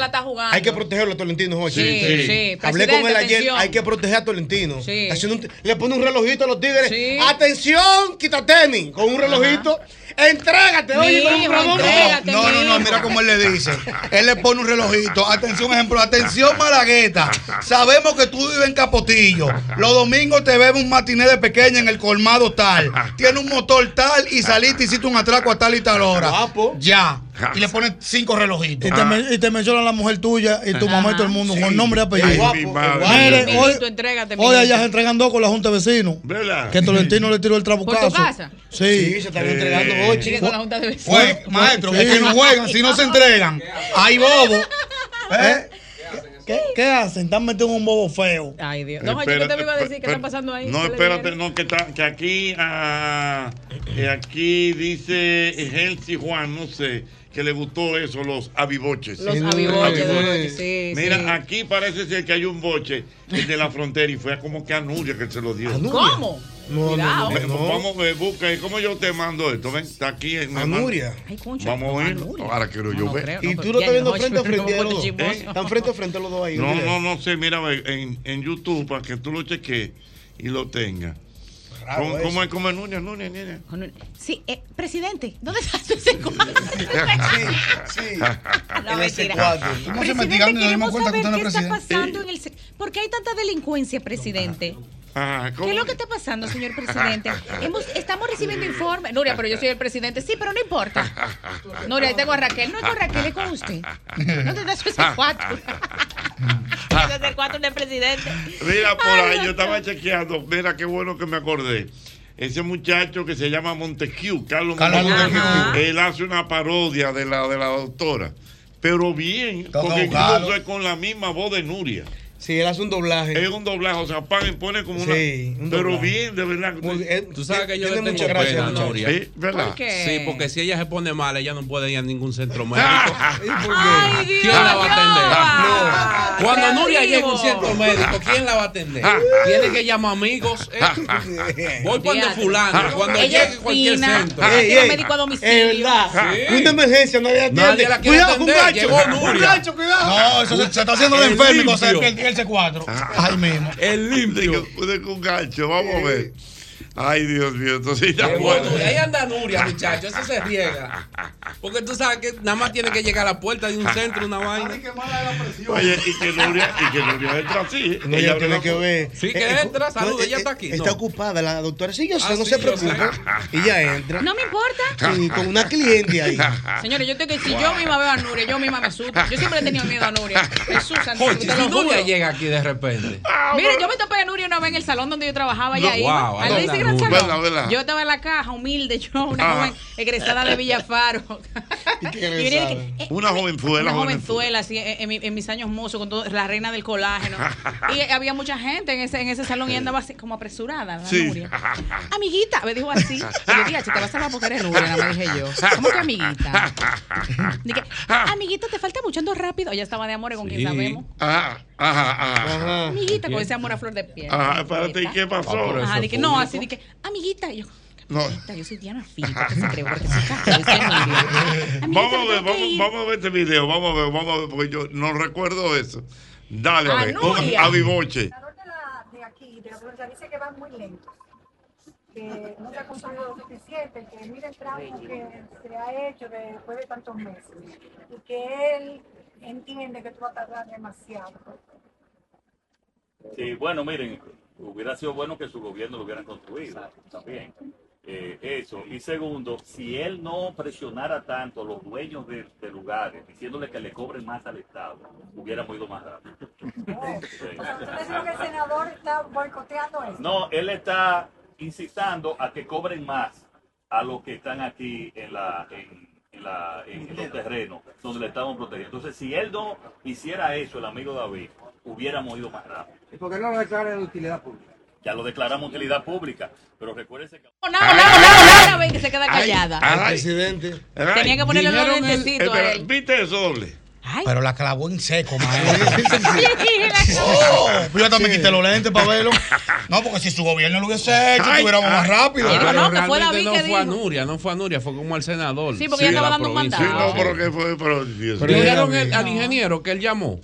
La está jugando. Hay que protegerlo a Tolentino, Jochi. Sí, sí. sí. Hablé con él ayer, atención. hay que proteger a Tolentino. Sí. Está haciendo un- le pone un relojito a los tigres. Sí. Atención, quita tenis, con un relojito. Entrégate, oye, con un reloj. entrégate, No, no, no, mira cómo él le dice. Él le pone un relojito. Atención, ejemplo. Atención, Malagueta. Sabemos que tú vives en Capotillo. Los domingos te bebes un matiné de pequeña en el colmado tal. Tiene un motor tal y saliste y hiciste un atraco a tal y tal hora. Guapo. Ya. Y le pones cinco relojitos. Y te, men- y te menciona la mujer tuya y tu mamá y todo el mundo con nombre y apellido. guapo, guapo. Mire, hoy, entrégate, hoy allá se entregan dos con la Junta de Vecinos. ¿Verdad? Que Tolentino le tiró el ¿Por trabucazo. tu casa? Sí, Sí. se están entregando, Eh, Jochi. Sigue con la junta de vecinos. Fue, maestro, Sí. es que no juegan, si no se <laughs> entregan. Hay bobo. ¿Eh? ¿Qué, ¿Qué hacen? Están metidos en un bobo feo. Ay, Dios. No, Jochi, ¿qué te iba a decir? ¿Qué Espera, está pasando ahí? No, ¿Qué le espérate, no, que, está, que aquí, ah, eh, aquí dice Elsie Juan, no sé, que le gustó eso, los aviboches. Los Sí, aviboches, sí. Mira, sí. aquí parece ser que hay un boche el de la frontera y fue como que a Nuria que se lo dio. ¿Cómo? No, no, no, no. Vamos a ver, busca, ¿cómo yo te mando esto? Ven, está aquí. en- A Nuria. Ay, concha. Vamos a. Nuria. Ahora quiero yo ver. Y tú lo ya, estás viendo frente a <laughs> frente como a los dos. chismoso. Están frente a frente los dos ahí. No, no, no sé, mira, ve, en, en YouTube para que tú lo cheques y lo tengas. ¿Cómo, cómo es como es Nuria, Nuria, Nuria? Sí, eh, presidente, ¿dónde está su C4? <laughs> Sí, sí. <laughs> No, mentira. S4. ¿Cómo se investigando y nos dimos queremos cuenta que saber usted no qué es está pasando en el... ¿Por qué hay tanta delincuencia, presidente? ¿Qué es lo que está pasando, señor <laughs> presidente? Hemos, estamos recibiendo informes. Nuria, pero yo soy el presidente. Sí, pero no importa. Nuria, ahí tengo a Raquel. No es con Raquel, es con usted. ¿Dónde está su C4? Ese C4 <laughs> del presidente. Mira, por Ay, ahí yo estaba chequeando. Mira, qué bueno que me acordé. Ese muchacho que se llama Montesquieu, Carlos, Carlos Montesquieu, Montesquieu. él hace una parodia de la, de la doctora. Pero bien, porque incluso es con la misma voz de Nuria. Sí, él hace un doblaje. Es un doblaje, o sea, pagan, pone como una. Sí, un pero doblaje. bien, de verdad. Muy- él- Tú sabes que yo le tengo mucha gracia, pena a muchacho. Nuria. Sí, ¿verdad? ¿Por qué? Sí, porque si ella se pone mal, ella no puede ir a ningún centro <laughs> médico. ¿Y por qué? Ay, Dios, ¿Quién la va a no. atender? Cuando Nuria llegue a un centro médico, ¿quién la va a atender? Tiene que llamar amigos. ¿eh? <laughs> Voy para Fíjate. fulano. Cuando Ella llegue es a cualquier fina. centro. Ella Ey, médico a domicilio. Es verdad. Sí. Una emergencia, nadie atiende. Nadie la quiere Cuidado, con un atender. gancho. Llegó Nuria. Un gancho, cuidado. No, eso se, se está haciendo de El enfermo el C4. Ahí mismo. El limpio. De un gancho, vamos a ver. Ay, Dios mío, entonces ya bueno. Ahí anda Nuria, muchacho. Eso se riega. Porque tú sabes que nada más tiene que llegar a la puerta de un centro, una vaina. Oye, y que Nuria, y que Nuria entra así. No, ella tiene que ver. Sí, que Eh, entra, eh, saluda, eh, ella está aquí. Está No. ocupada la doctora. Sí, yo sé, Ah, no sí, se preocupe. Y ya entra. No me importa. Sí, con una cliente ahí. Señores, yo tengo que si yo misma veo a Nuria, yo misma me asusto. Yo siempre he tenido miedo a Nuria. Jesús Jochi, te lo. Nuria llega aquí de repente. Mire, yo me topé a Nuria una vez en el salón donde yo trabajaba No, allá ahí. Verdad, verdad. Yo estaba en la caja, humilde, yo, una Ah. joven egresada de Villafaro. ¿Y qué <laughs> Y eh, Una jovenzuela, Una jovenzuela. así, en, en mi- en mis años mozos, con todo, la reina del colágeno. <laughs> Y había mucha gente en ese, en ese salón y andaba así como apresurada, la Sí. Nuria. <laughs> Amiguita, me dijo así. Y yo dije, si te vas a salvar porque eres Nuria, me dije yo. ¿Cómo que amiguita? Dije, amiguita, te falta mucho, ando rápido. Ella estaba de amores con quien sabemos. Ajá, ajá, ajá. Ajá. Amiguita, con ese amor a flor de piel. Ajá, espérate, ¿y qué pasó? Ah, Ajá, es no, así dije, amiguita. Y yo, No. amiguita, yo soy Diana ¿por qué se cree? Porque soy. <laughs> Amiguita, Vamos a ver, que vamos, a ver este video, vamos a ver, vamos a ver, porque yo no recuerdo eso. Dale, a Ah, ver, un aviboche. de, la, de aquí, de la provincia, dice que van muy lentos, que no se ha construido lo suficiente, que mira el tramo que se ha hecho después de tantos meses y que él entiende que esto va a tardar demasiado. Sí, bueno, miren, hubiera sido bueno que su gobierno lo hubieran construido también. Eh, eso. Y segundo, si él no presionara tanto a los dueños de, de lugares, diciéndole que le cobren más al Estado, hubiéramos ido más rápido. Sí. O sea, ¿usted cree que el senador está boicoteando eso? No, él está incitando a que cobren más a los que están aquí en la en, en, la- en- los terrenos donde le estaban protegiendo. Entonces, si él no hiciera eso, el amigo David, hubiéramos ido más rápido. ¿Y por qué no lo declaran de utilidad pública? Ya lo declaramos utilidad pública, pero recuérdese que... No, no, no, no, una vez que se queda callada. Al presidente. Tenía que ponerle los lentecitos a espera, él. ¿Viste eso doble? Pero la clavó en seco, <laughs> maestro. Oh, pues yo también quité los lentes para verlo. No, porque si su gobierno lo hubiese hecho, estuviéramos más rápido. Pero no, que fue David no que fue a dijo. Nuria, no fue a Nuria, fue como al senador. Sí, porque ella de estaba dando un provincia. Sí, no, pero que fue, pero Pero dijeron el- al ingeniero que él llamó.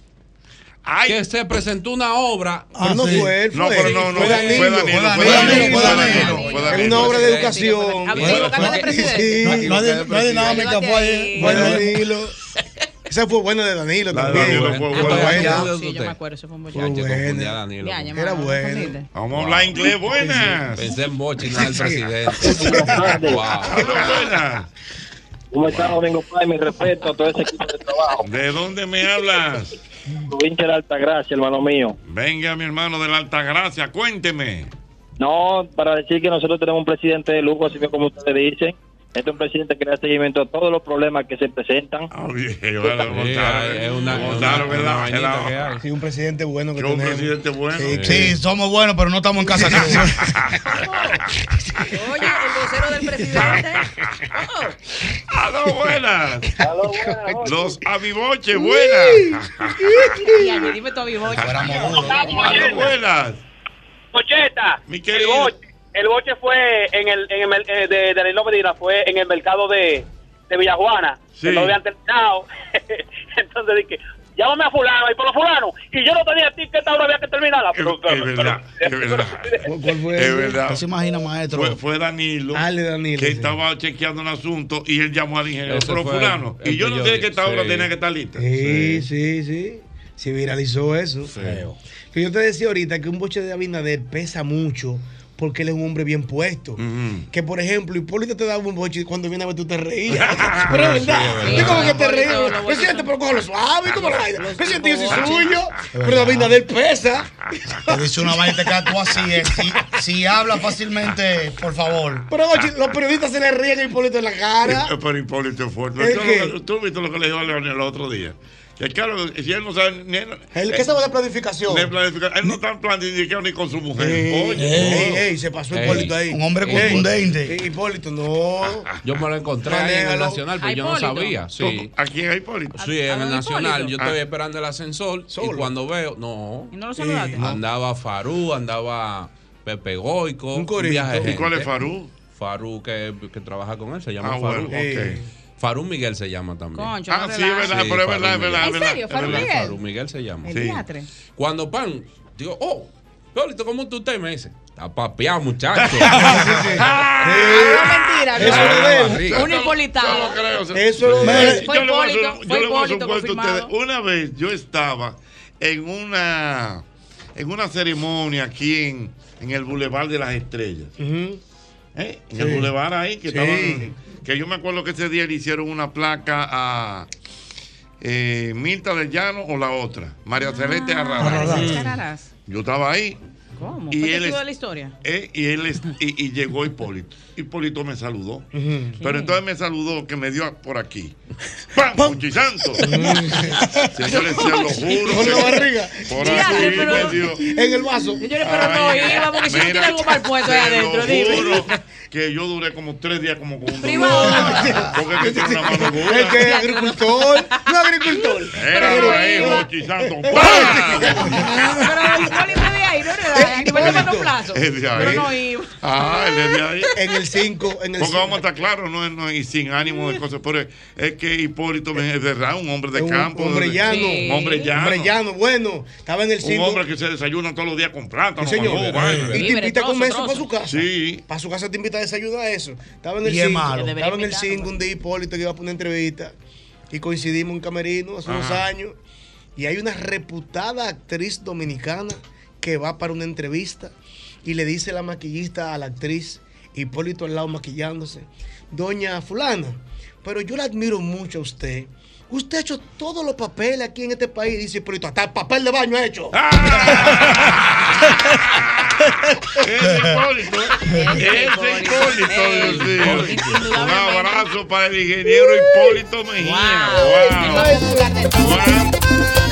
Que se presentó una obra. Ah, no fue él, fue No, pero no, no, Fue fue Danilo. Danilo, fue Danilo, fue Danilo, fue Es Danilo. una obra de educación. Sí. No hay- dinámica, fue. Fue Danilo. Esa fue buena de Danilo también. Danilo fue Fue buena. buena. Sí, yo me acuerdo, eso fue un Fue Danilo. Me Era bueno. Vamos a hablar inglés, buenas. Pensé en Bochi, no en el presidente. <laughs> buenas. ¿Cómo está Domingo Pai? Mi respeto a todo ese equipo de trabajo. ¿De dónde me hablas? Provincia de Altagracia, hermano mío. Venga, mi hermano de la Altagracia, cuénteme. No, para decir que nosotros tenemos un presidente de lujo, así que como ustedes dicen. Este es un presidente que le da seguimiento a todos los problemas que se presentan. Ah, <laughs> es una- ¿verdad? Sí, un presidente bueno que Que un tenemos. presidente bueno. Sí, Sí, somos buenos, pero no estamos en casa. <laughs> Oye, el vocero del presidente. <laughs> Aló, <laughs> <laughs> buenas. Aló, buenas. Los aviboches, buenas. Dime tu aviboche. Aló, buenas. Pocheta, Mi el querido. boche, el boche fue en el, en el eh, de, de Danilo Medina, fue en el mercado de, de Villajuana, Sí. que no habían terminado. <laughs> Entonces dije, llámame a fulano, y por los fulano, y yo no tenía ticket, esta hora había que terminarla. Es Pero, es verdad, es verdad. ¿Cuál fue? Es verdad. ¿Usted se imagina, maestro? Fue, fue Danilo, Ale Danilo. que sí. estaba chequeando un asunto y él llamó al ingeniero. Ese Pero fulano. el Y yo no sé que esta obra sí. tenía que estar lista. Sí, sí, sí. Se viralizó eso. Que yo te decía ahorita que un boche de Abinader pesa mucho porque él es un hombre bien puesto. Que por ejemplo, Hipólito te daba un boche y cuando viene a ver tú te reías. <laughs> pero es verdad. Sí, es Es como que te reías. Presidente, pero cógelo suave. ¿Cómo la vaina? Presidente, yo soy suyo. Pero Abinader pesa. Te dice una vaina quedas tú así. eh. Si, si habla fácilmente, por favor. Pero boche, los periodistas se le ríen a Hipólito en la cara. <laughs> Pero Hipólito es fuerte. ¿Es ¿Tú, que- viste lo que le dijo a Leonel el otro día. Que claro, si él no sabe ni El que sabe de planificación. de planificar, él no está planificado ni con su mujer. Ey, Oye, ey, ey, se pasó Ey, Hipólito ahí. Un hombre contundente. Hipólito, no. Yo me lo encontré ahí en el. Nacional, pero ¿A yo no sabía. Sí. ¿Aquí es Hipólito? Sí, en el ¿A Nacional. Yo estoy esperando el ascensor y cuando veo, no. ¿Y no lo saludaste? Andaba Farú, andaba Pepe Goico. Un corito. ¿Y cuál es. Farú? Farú que, que trabaja con él, se llama Ah, Farú. bueno, ok. Farú Miguel se llama también. Concho, Ah, no sí, es verdad, Sí, pero es verdad, es verdad. Es ¿En serio? es ¿Farú verdad. Miguel? Farú Miguel se llama. El Sí. diatre. Cuando pan, digo, oh, Lolito, ¿cómo tú te me dice? Está papeado, muchacho. Ah, no, mentira. Eso no. es de él. Barriga. Un Yo Hipólitado. lo creo. o sea, Eso lo Mira, de- yo Fue le voy a hacer- Hipólito, yo le voy a hacer un cuento a ustedes. Una vez yo estaba en una en una ceremonia aquí en, en el Boulevard de las Estrellas. ¿eh? En Sí. el Boulevard ahí, que Sí. estaban. Que yo me acuerdo que ese día le hicieron una placa a eh, Mirta del Llano o la otra, María Celeste Arrada. Parece Cararás. Yo estaba ahí. ¿Cómo? Y ¿Fue él es- la historia? eh, y él es- y, y llegó Hipólito. Hipólito me saludó. Ujú. Pero entonces me saludó que me dio por aquí. <laughs> ¡Pam! ¡Cuchisanto! Señores, se lo juro. Con la que barriga. Por aquí pero- me dio. En el vaso. Señores, pero no iba, porque si no tiene algo mal puesto ahí adentro, lo dime. juro que yo duré como tres días como con un dolor. Porque es que tiene una mano dura. El que es agricultor. No agricultor. Era ahí, iba. Cuchisanto. Pero ahí, no a nivel de plazo. Iba. Ah, es de ahí. En el 5. En el Porque vamos a estar claros, no, no, y sin ánimo de cosas, pero es, es que Hipólito es verdad, un hombre de un campo. hombre de- llano. Sí. Un hombre llano. Hombre llano, bueno. Estaba en el Un 5. hombre que se desayuna todos los días con Sí, señor. Y te invita comer eso para su casa. Sí. Para su casa te invita a desayunar eso. Estaba en el Y es 5. malo. Debería Estaba en el invitarlo, 5 un día Hipólito que iba a poner una entrevista. Y coincidimos en Camerino hace unos años. Y hay una reputada actriz dominicana que va para una entrevista. Y le dice la maquillista a la actriz, Hipólito al lado maquillándose. Doña Fulana, pero yo la admiro mucho a usted. Usted ha hecho todos los papeles aquí en este país. Dice Hipólito, hasta el papel de baño ha hecho. <laughs> Es Hipólito. Es Hipólito, Dios mío. Un abrazo para el ingeniero Hipólito Mejía. Wow.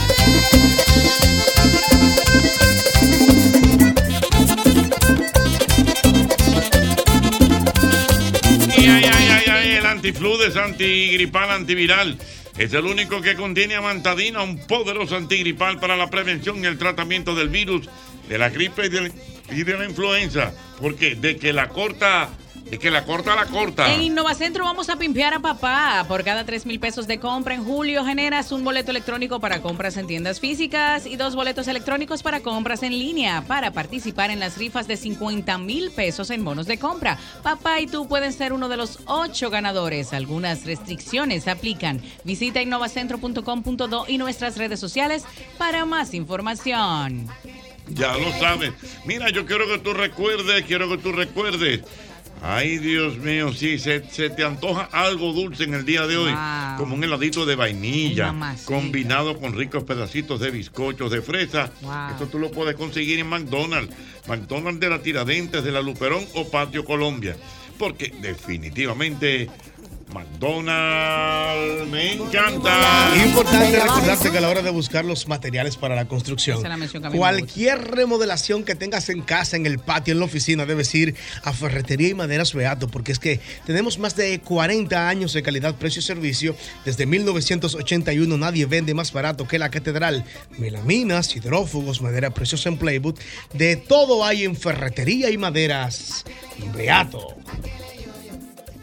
Antifludes, antigripal, antiviral. Es el único que contiene amantadina, un poderoso antigripal para la prevención y el tratamiento del virus, de la gripe y de la, y de la influenza. Porque de que la corta, de que la corta, la corta. En Innovacentro vamos a pimpear a papá. Por cada 3 mil pesos de compra en julio generas un boleto electrónico para compras en tiendas físicas y dos boletos electrónicos para compras en línea para participar en las rifas de 50 mil pesos en bonos de compra. Papá y tú pueden ser uno de los ocho ganadores. Algunas restricciones aplican. Visita innovacentro.com.do y nuestras redes sociales para más información. Ya lo sabes. Mira, yo quiero que tú recuerdes, quiero que tú recuerdes. Ay, Dios mío, sí, se, se te antoja algo dulce en el día de hoy, Wow. como un heladito de vainilla, combinado con ricos pedacitos de bizcochos de fresa. Wow. Esto tú lo puedes conseguir en McDonald's, McDonald's de la Tiradentes, de la Luperón o Patio Colombia. Porque definitivamente McDonald's me encanta. Importante recordarte que a la hora de buscar los materiales para la construcción, cualquier remodelación que tengas en casa, en el patio, en la oficina, debes ir a Ferretería y Maderas Beato, porque es que tenemos más de 40 años de calidad, precio y servicio. Desde 1981 nadie vende más barato que la catedral. Melaminas, hidrófugos, madera preciosa en Playwood. De todo hay en Ferretería y Maderas Beato.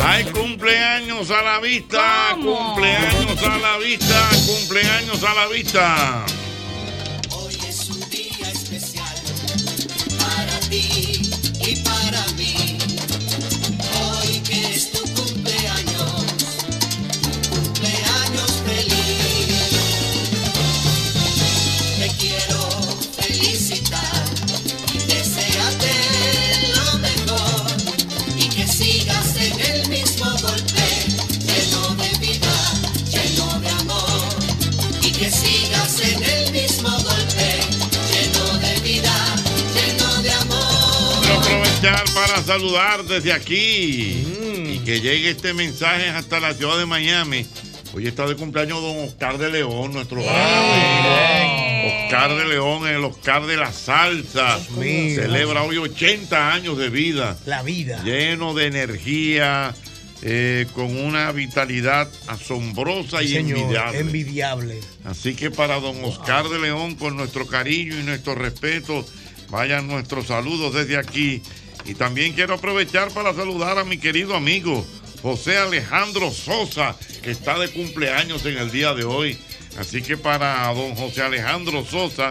Hay cumpleaños a la vista, cumpleaños a la vista, cumpleaños a la vista. Hoy es un día especial para ti saludar desde aquí y que llegue este mensaje hasta la ciudad de Miami. Hoy está de cumpleaños don Oscar de León, nuestro gran amigo. Oscar de León, el Oscar de la salsa. Celebra hoy 80 años de vida. La vida. Lleno de energía, eh, con una vitalidad asombrosa y Señor, envidiable. envidiable. Así que para don Oscar de León, con nuestro cariño y nuestro respeto, vayan nuestros saludos desde aquí. Y también quiero aprovechar para saludar a mi querido amigo José Alejandro Sosa, que está de cumpleaños en el día de hoy. Así que para don José Alejandro Sosa,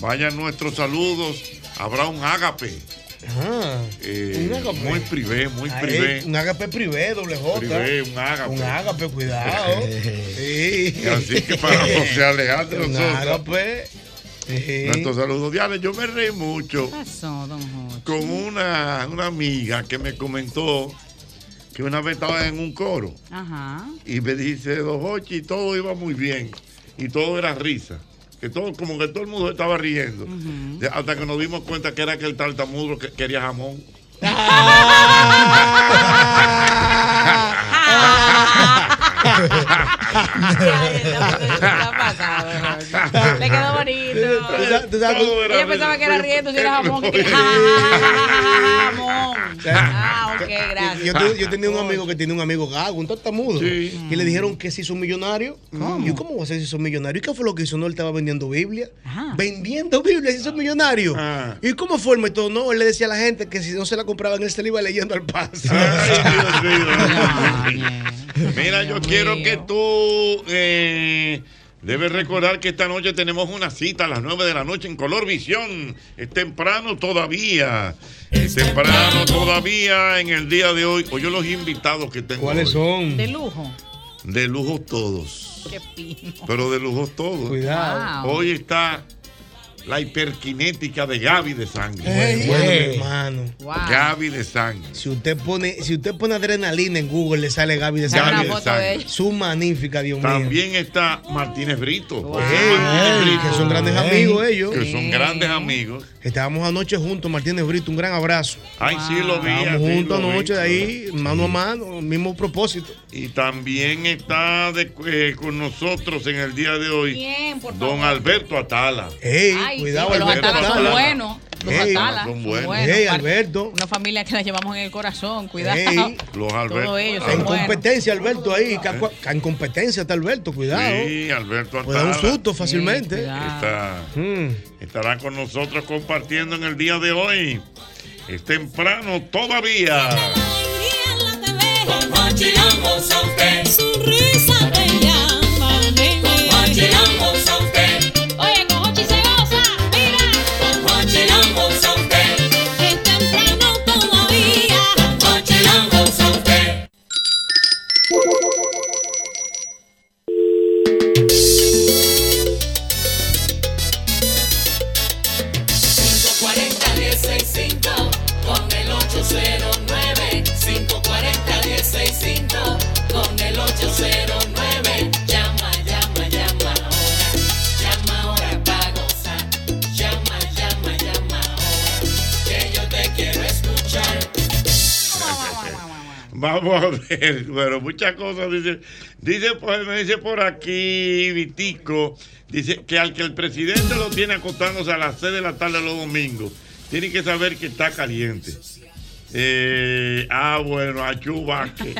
vayan nuestros saludos. Habrá un ágape. Eh, un ágape. Muy privé, muy privé. Un ágape privé, doble J. Privé, un ágape. Un ágape, cuidado. <laughs> sí. Así que para <laughs> José Alejandro Un Sosa. Sí. Nuestros saludos. Diana, yo me reí mucho ¿Qué pasó, don Jorge? con una, una amiga que me comentó que una vez estaba en un coro Ajá. y me dice, Don Hochi, todo iba muy bien y todo era risa. Que todo, como que todo el mundo estaba riendo. Hasta que nos dimos cuenta que era que el tartamudo que quería jamón. Le Tú Ella pensaba que era riendo, si era <laughs> jamón. Que <laughs> jamón. Ah, ok, gracias. Yo, tenía un amigo que tiene un amigo gago, un tartamudo. Y le dijeron que se hizo un millonario. Y yo, ¿cómo va a ser si hizo un millonario? ¿Y qué fue lo que hizo? No, él estaba vendiendo Biblia. Vendiendo Biblia, se hizo un millonario. ¿Y cómo fue el método? No, él le decía a la gente que si no se la compraban, él se la iba leyendo al paso. <laughs> Mira, yo quiero que tú eh, Debe recordar que esta noche tenemos una cita a las 9 de la noche en Color Visión. Es temprano todavía. Es temprano todavía en el día de hoy. Oye, los invitados que tengo. ¿Cuáles hoy. son? De lujo. De lujo todos. Qué pino. Pero de lujo todos. Cuidado. Hoy está la hiperquinética de Gaby de Sangre. Bueno, bueno, mi hermano. Gaby de Sangre. Si usted pone, si usted pone adrenalina en Google, le sale Gaby de Gaby Sangre. de Sangre. Su magnífica, Dios mío. También está Martínez Brito. Martínez que son grandes amigos ellos. Que son grandes amigos. Estábamos anoche juntos, Martínez Brito, un gran abrazo. Ay, sí, lo vi. Estábamos sí, juntos vi. anoche de ahí, mano a mano, mismo propósito. Y también está de- eh, con nosotros en el día de hoy ¿Quién, por don favor? Alberto Atala. Ey, Ay, cuidado, sí, los Alberto Atala son Atala. buenos. Los Ey, Atala son buenos. Alberto. Una familia que la llevamos en el corazón, cuidado. <laughs> Los Alberto. Todos ellos en buenos. competencia, Alberto, ahí. ca- En competencia está Alberto, cuidado. Sí, Alberto Puede dar un Atala. susto fácilmente. Está- Mm. estará con nosotros compartiendo en el día de hoy. Es temprano todavía. Con vamos Vamos a ver, <laughs> bueno, muchas cosas dice, dice pues, me dice por aquí Vitico, dice que al que el presidente lo tiene acostándose a las 6 de la tarde los domingos, tiene que saber que está caliente. Eh, ah, bueno, a Chubaque.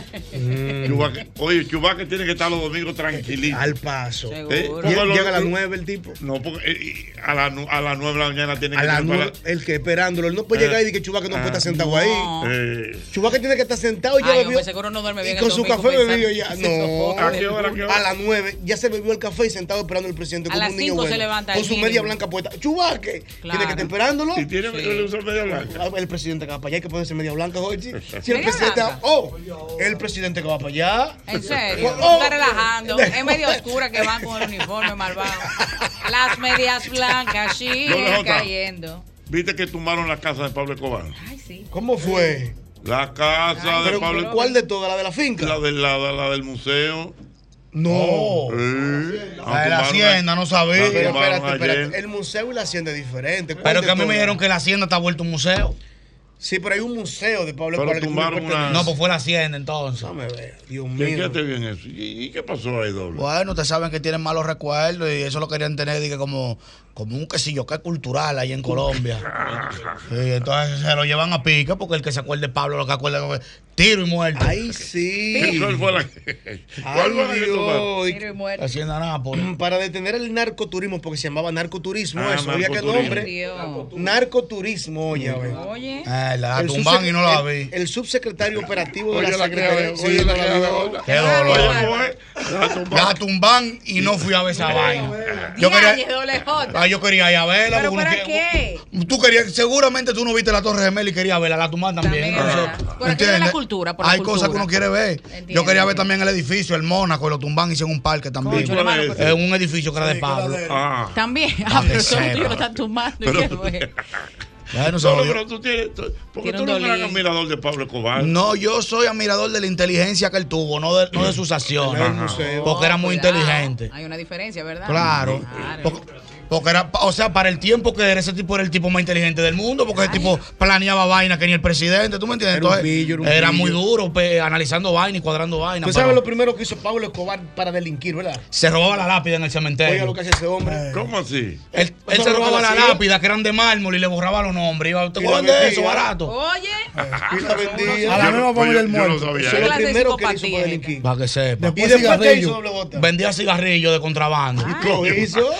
Chubaque- Oye, Chubaque tiene que estar los domingos tranquilito. Al paso. Eh, Llega- Llega a las 9 el tipo. No, porque eh, a las a las 9 de la mañana tiene A que estar 9, el que esperándolo. Él no puede Eh. llegar y decir que Chubaque no puede estar Ah. sentado ahí. Eh, Chubaque tiene que estar sentado y ya Ay, bebió. seguro no duerme bien Y el con su café bebido ya. <laughs> No. ¿A qué hora, a qué hora? A las 9 ya se bebió el café y sentado esperando al presidente A como las un niño cinco se bueno, levanta Con el su media blanca puesta. Chubaque. Claro. Tiene que estar esperándolo. Y tiene Sí. él usa media blanca. Ah, El presidente que para allá hay que ponerse media blanca, Jorge. Si el ¿Media presidente. blanca? Oh, el presidente que va para allá. En serio, Oh. está relajando. Es medio oscura que van con el uniforme <laughs> malvado. Las medias blancas siguen cayendo. Viste que tumbaron la casa de Pablo Escobar. Ay, sí. ¿Cómo fue? La casa de Pero, Pablo ¿Cuál de todas? ¿La de la finca? La, de, la, la- la del museo. No. Sí. La de la hacienda, no sabía. Pero espérate, espérate. El museo y la hacienda es diferente. ¿Cuál Pero de que a mí me todas? dijeron que la hacienda está vuelto un museo. Sí, pero hay un museo de Pablo Escobar me tumbaron una-. No, pues fue la hacienda entonces. Dame ver, Dios ¿Qué, mío. bien eso? ¿Y, y qué pasó ahí, doble? Bueno, ustedes saben que tienen malos recuerdos y eso lo querían tener dije, como, como un quesillo que cultural ahí en Colombia. <laughs> Sí, entonces se lo llevan a pica porque el que se acuerde de Pablo lo que acuerda es tiro y muerte. Ay, sí. <laughs> ¿Cuál fue la, cuál fue la Ay, que? Dios. Tiro y muerte. Hacienda Nápoles. <clears throat> Para detener el narcoturismo, porque se llamaba narcoturismo, Ah, eso. Oye, qué narcoturismo. nombre. Narcoturismo, oye. Oye. Eh, la tumban y no la vi. El subsecretario operativo de Oye, la la que Secretaría. oye, Sí, la que la. Qué dolor. Oye, ¿cómo es? La tumban y no fui a ver esa vaina. Yo quería. Ah, yo quería ir a verla. ¿Pero porque uno para qué? Tú querías, seguramente tú no viste la Torre Gemela y querías verla, la tumban también. También. Por ¿entiendes? la cultura, por la Hay cosas que uno quiere ver. Entiendo, Yo quería ver también el edificio, el Mónaco, y lo tumban y hicieron un parque también. Concho, ¿Cuál es un edificio que era de Pablo. Ah. También. Ah, pero que eso sepa. lo están tumbando. Pero- se No, dio. pero tú tienes. tú- porque tú un no eres admirador de Pablo Escobar. No, yo soy admirador de la inteligencia que él tuvo, no de, no de sus acciones. Porque era muy Cuidado. inteligente. Hay una diferencia, ¿verdad? Claro. Porque, porque era, o sea, para el tiempo que era ese tipo era el tipo más inteligente del mundo, porque ese tipo planeaba vainas que ni el presidente, ¿tú me entiendes? Era un Entonces, pillo, era un era pillo. muy duro pe, analizando vainas y cuadrando vainas. Tú pero sabes lo primero que hizo Pablo Escobar para delinquir, ¿verdad? Se robaba la lápida en el cementerio. Oiga lo que hace ese hombre. ¿Cómo así? Él, se robaba la lápida que eran de mármol y le borraba los nombres. Iba, ¿Te acuerdas de eso, barato? Oye. Y la vendía. A la no- familia del yo no muerto. sabía Eso es lo primero que hizo para delinquir. Para que sepa. Y Después cigarrillo. hizo doble bota. Vendía cigarrillos de contrabando. Lo hizo.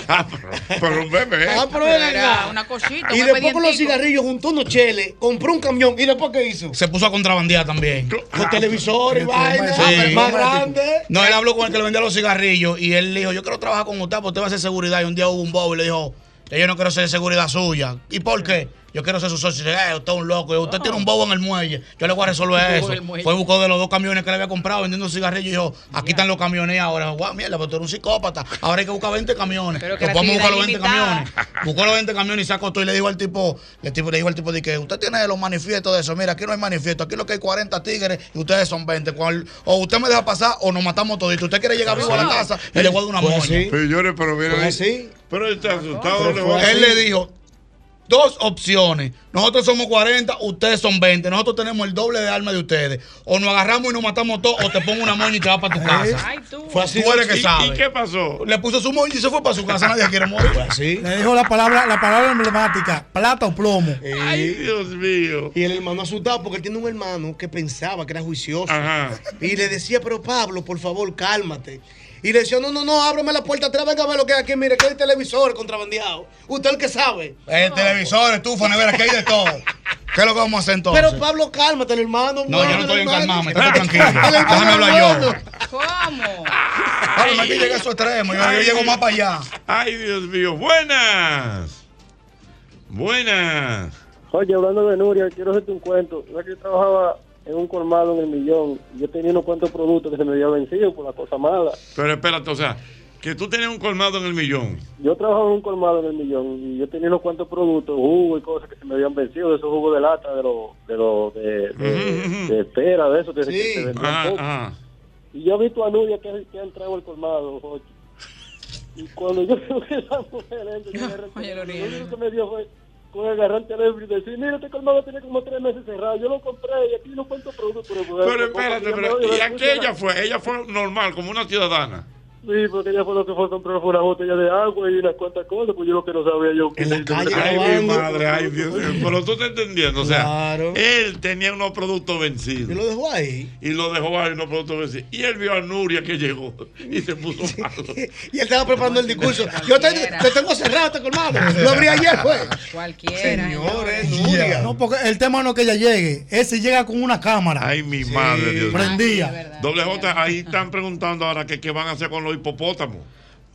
Ah, pero- un bebé. Ah, pero Era una cosita, Y un después con los cigarrillos juntó unos cheles, compró un camión y después ¿qué hizo? Se puso a contrabandear también. Con televisores y vaina, Sí. más grande. No, él habló con el que le vendía los cigarrillos y él le dijo, yo quiero trabajar con usted porque usted va a hacer seguridad. Y un día hubo un bobo y le dijo, "Ya yo no quiero ser seguridad suya. ¿Y por qué? Yo quiero ser su socio. Y dice, "Eh, usted es un loco. Y usted tiene un bobo en el muelle. Yo le voy a resolver eso. Fue buscó de los dos camiones que le había comprado vendiendo cigarrillos y dijo, aquí están los camiones ahora. Guau, mierda, pero tú eres un psicópata. Ahora hay que buscar 20 camiones. Pero que Pues vamos a buscar los actividad 20 ilimitada. camiones. Buscó los 20 camiones y se acostó y le dijo al tipo, le, tipo, le dijo al tipo de que usted tiene los manifiestos de eso. Mira, aquí no hay manifiesto, aquí lo que hay 40 tigres y ustedes son 20. Cual- o usted me deja pasar o nos matamos toditos. Usted quiere llegar vivo a la casa y le voy a dar una Fue moña. Señores, pero miren. Fue así. Pero él está asustado. Pero le fue va a- Él le dijo dos opciones. Nosotros somos 40, ustedes son 20. Nosotros tenemos el doble de armas de ustedes. O nos agarramos y nos matamos todos o te pongo una moña y te vas para tu <laughs> casa. Ay, tú. Fue así. Tú eres que ¿Y- sabe. ¿Y qué pasó? Le puso su moña y se fue para su casa. Nadie quiere morir. Así. Le dijo la palabra, la palabra emblemática, plata o plomo. Ay, Dios mío. Y el hermano asustado porque él tiene un hermano que pensaba que era juicioso. Ajá. Y le decía, pero Pablo, por favor, cálmate. Y le decía, no, no, no, ábreme la puerta atrás, venga a ver lo que hay aquí, mire, que hay televisor contrabandeado. Usted es el que sabe. El televisor, estufa, nevera, que hay de todo. ¿Qué es lo que vamos a hacer entonces? Pero Pablo, cálmate, el hermano. no, yo no estoy encalmado, estate <laughs> tranquilo. El hermano Déjame hablar yo. ¿Cómo? Pablo, no hay que llegar a su extremo. Yo, yo llego más para allá. Ay, Dios mío. Buenas. Buenas. Oye, hablando de Nuria, quiero hacerte un cuento. Yo que trabajaba en un colmado en el millón. Yo tenía unos cuantos productos que se me habían vencido por la cosa mala. Pero espérate, o sea, que tú tenías un colmado en el millón. Yo trabajaba en un colmado en el millón y yo tenía unos cuantos productos, jugos y cosas que se me habían vencido, de esos jugos de lata, de los de, los de, de, de espera, de esos que, se- que se vendían Ajá, poco. ajá. Y yo he visto a Nuria que, que ha entrado al colmado, Jochi. Y cuando yo <laughs> veo que esa mujer yo lo que me dio fue con agarrar el teléfono y decir, mira, este colmado tiene como tres meses cerrado, yo lo compré y aquí no cuento productos. Pero, Pero espérate, pero ¿y a qué ella fue? Ella fue normal, como una ciudadana. Sí, porque ella fue lo que fue a comprar fue una botella de agua y unas cuantas cosas, pues yo lo que no sabía yo. En la calle Ay, mi madre, ay, Dios mío. Pero tú estás entendiendo, o sea, Claro. él tenía unos productos vencidos. Y lo dejó ahí. Y lo dejó ahí unos productos vencidos. Y él vio a Nuria que llegó y se puso malo. Y él estaba preparando el discurso. Yo te, te tengo cerrado, este colmado. Lo abrí ayer, pues. Cualquiera. Señores, Nuria. No, porque el tema no es que ella llegue, es si llega con una cámara. Ay, mi madre, Dios mío. Prendía. Doble J, ahí están preguntando ahora que qué van a hacer con los hipopótamos.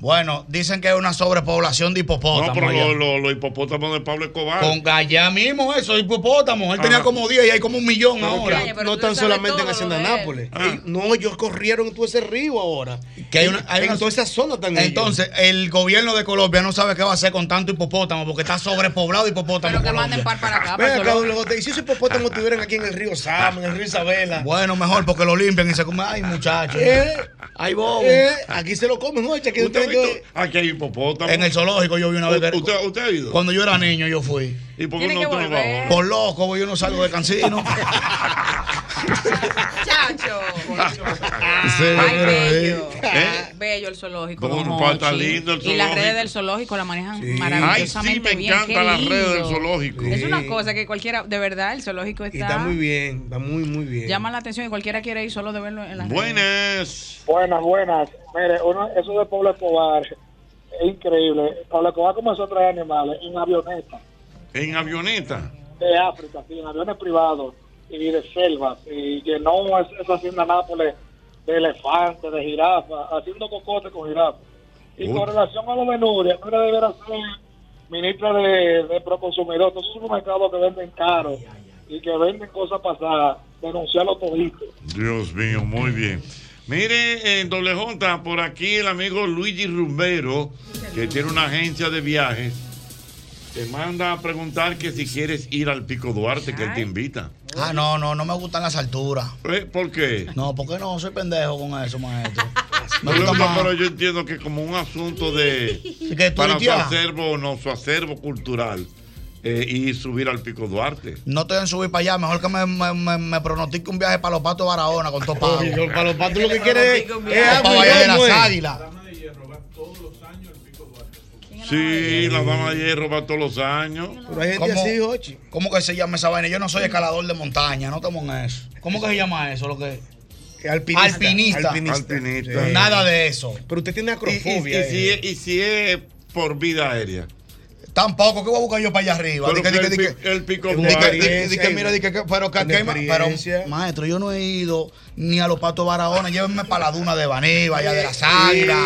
Bueno, dicen que hay una sobrepoblación de No, hipopótamos. pero allá. los, los- los hipopótamos de Pablo Escobar. Con allá mismo eso, hipopótamos. Él tenía Ajá. como 10 y hay como un millón Pero ahora. que no están solamente en Hacienda Nápoles. Ey, No, ellos corrieron todo ese río ahora. Que hay una, hay en una- toda esa zona también. Entonces, el gobierno de Colombia no sabe qué va a hacer con tanto hipopótamo porque está sobrepoblado de hipopótamo. Pero que Colombia. manden par para acá. Ven para acá. Y si esos hipopótamos estuvieran aquí en el río Sama, en el río Isabela. Bueno, mejor porque lo limpian y se comen. Ay, muchachos. Eh, Ay, bobo. eh, aquí se lo comen, oye. Aquí Aquí hay hipopótamos. En el zoológico yo vi una vez. que- ¿Usted, usted ha ido? Cuando yo era niño yo fui. ¿Y por qué no? Por loco, yo no salgo de cancino. <laughs> Chacho. Sí, Ay, pero, bello. ¿Eh? Bello el zoológico. Lindo el Y las zoológico. redes del zoológico la manejan Ay, maravillosamente sí, me bien. las redes del zoológico. Es una cosa que cualquiera, de verdad, el zoológico está, Y está muy bien, está muy, muy bien. llama la atención y cualquiera quiere ir solo de verlo en las redes. Buenas. Buenas, buenas. Mire, uno, eso de Pablo Escobar es increíble. Pablo Escobar comenzó a traer animales en avionetas En avioneta. de África, sí, en aviones privados y de selvas. Y llenó es- esa hacienda Nápoles de elefantes, de jirafas, haciendo cocote con jirafas. Y con relación a lo de Nuria, Nuria deberá ser ministra de, de Proconsumidor. Todos esos supermercados que venden caro y que venden cosas pasadas, denunciarlo todito. Dios mío, muy bien. Mire, en doble J, por aquí el amigo Luigi Rumbero, que tiene una agencia de viajes, te manda a preguntar que si quieres ir al Pico Duarte, que él te invita. Ah, no, no, no me gustan las alturas. Eh, ¿Por qué? No, porque no, soy pendejo con eso, maestro. <laughs> Me Pero, gusta más. pero yo entiendo que como un asunto de <laughs> que para su acervo, no, su acervo cultural eh, y subir al Pico Duarte. No estoy en subir para allá, mejor que me, me, me, me pronostique un viaje para los patos de Barahona con todo pago. Oye, para los patos lo que <laughs> quiere es, es para agua y Valle de lomo, las eh. Águilas. Sí, la dama de hierro va todos los años. Pero hay gente ¿Cómo, así, Jochi. ¿Cómo que se llama esa vaina? Yo no soy escalador de montaña, no estamos en eso. ¿Cómo que se llama eso? Lo que Alpinista. Alpinista. Alpinista. Nada de eso. Pero usted tiene Y, y- acrofobia. y si, eh. es- y si es por vida aérea. Tampoco, ¿qué voy a buscar yo para allá arriba? Pero Di que- di el que- que- el pico que- que- que mira, di que- que- pero que pero, maestro, yo no he ido ni a los patos Barahona, llévenme para la duna de Baní, allá de las águilas,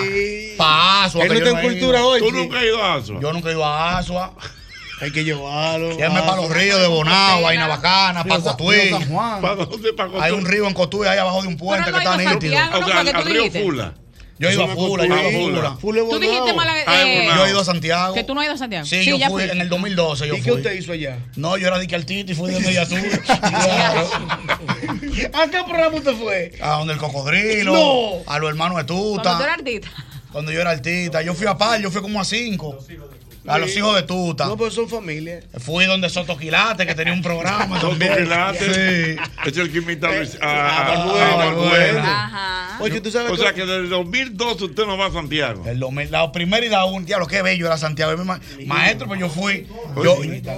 para Asua. Él que no en cultura ido. hoy, ¿Tú nunca has ido a Asua? Yo nunca he ido a Asua. <laughs> Hay que llevarlo. Llévenme para los ríos de Bonao, Vaina Bacana, para Cotuí. Río San Juan. ¿Para dónde? ¿Para Hay un río en Cotuí, ahí abajo de un puente que está nítido. O sea, al río Fula. Yo he ido a Fula, yo ido a Fula. Fula. Tú dijiste Málaga, eh, Yo he ido a Santiago. que tú no has ido a Santiago. Sí, yo ya fui en el 2012. Yo ¿Y qué usted hizo allá? No, yo era de que artista y fui de media azul. <laughs> ¿A qué programa usted fue? A donde el cocodrilo. No. A los hermanos de Cuando tú Tuta. eras artista. Cuando yo era artista. Yo fui a par, yo fui como a cinco. A los hijos de Tuta. No, pues son familia. Fui donde Soto Quilate, que tenía un programa. Soto. Quilate. Sí. Es el que imita a Luis- a, a a- Balbuena. a Balbuena. Ajá. Oye, tú sabes O sea que desde el 2012 usted no va a Santiago. El 2000, la primera y la última, diablo, qué bello era Santiago. Mi ma- Maestro, pues yo fui, yo,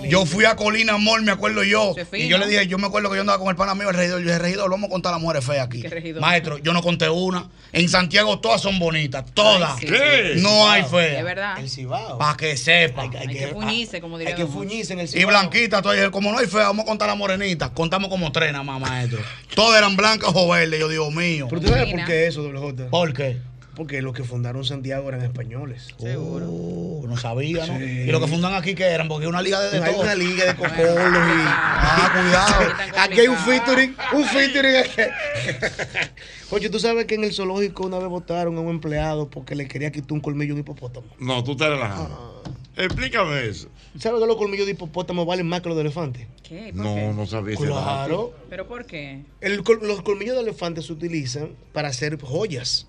yo fui a Colina Mall, me acuerdo yo. Es. Y yo le dije, yo me acuerdo que yo andaba con el pana mío, el regidor. Yo dije, regidor, vamos a contar las mujeres feas aquí. Maestro, yo no conté una. En Santiago todas son bonitas, todas. Ay, sí, ¿Qué? No hay Es feas. verdad. El Cibao. Para que sepa. Hay que fuñirse, como diría Hay que fuñirse en el Y blanquita, dije, como no hay fea, vamos a contar las morenitas. Contamos como tres nada más, maestro. Todas eran blancas o verdes. Yo digo, mío. Pero tú sabes por qué eso, doble J. ¿Por qué? Porque los que fundaron Santiago eran españoles. Seguro. Oh, no sabía, ¿no? Sí. Y lo que fundan aquí, que eran? Porque es una liga de, de Hay todo. una liga de cocolos y. Ah, cuidado. Aquí hay un featuring, un featuring aquí. <laughs> Oye, tú sabes que en el zoológico una vez votaron a un empleado porque le quería quitar un colmillo a un hipopótamo. No, tú estás relajando. Explícame eso. ¿Sabes que los colmillos de hipopótamo valen más que los de elefante? ¿Qué? ¿Por No, qué? no sabía ese. Claro. ¿Pero por qué? El col- los colmillos de elefante se utilizan para hacer joyas.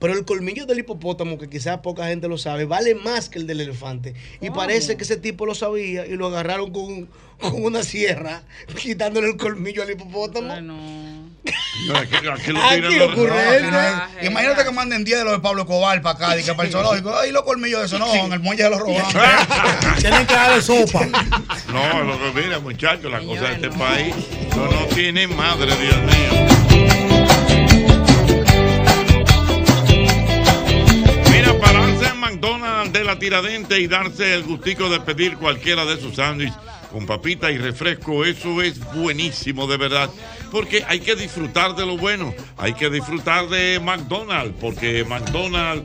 Pero el colmillo del hipopótamo, que quizás poca gente lo sabe, vale más que el del elefante. Y parece que ese tipo lo sabía y lo agarraron con, con una sierra, <laughs> quitándole el colmillo al hipopótamo. Ay, no. No, <laughs> aquí, aquí lo Aquí tiran los- ocurre No, aquí no hay- Imagínate que manden 10 de los de Pablo Escobar para acá, y que para <laughs> el zoológico. Ay, los colmillos de eso, no, en el muelle se los roban. <laughs> Tienen que darle sopa. No, lo que mira, muchachos, la cosa de este país no, no tiene madre, Dios mío. Mira, pararse en McDonald's de la tiradente y darse el gustico de pedir cualquiera de sus sándwiches con papita y refresco, eso es buenísimo, de verdad. Porque hay que disfrutar de lo bueno, hay que disfrutar de McDonald's, porque McDonald's,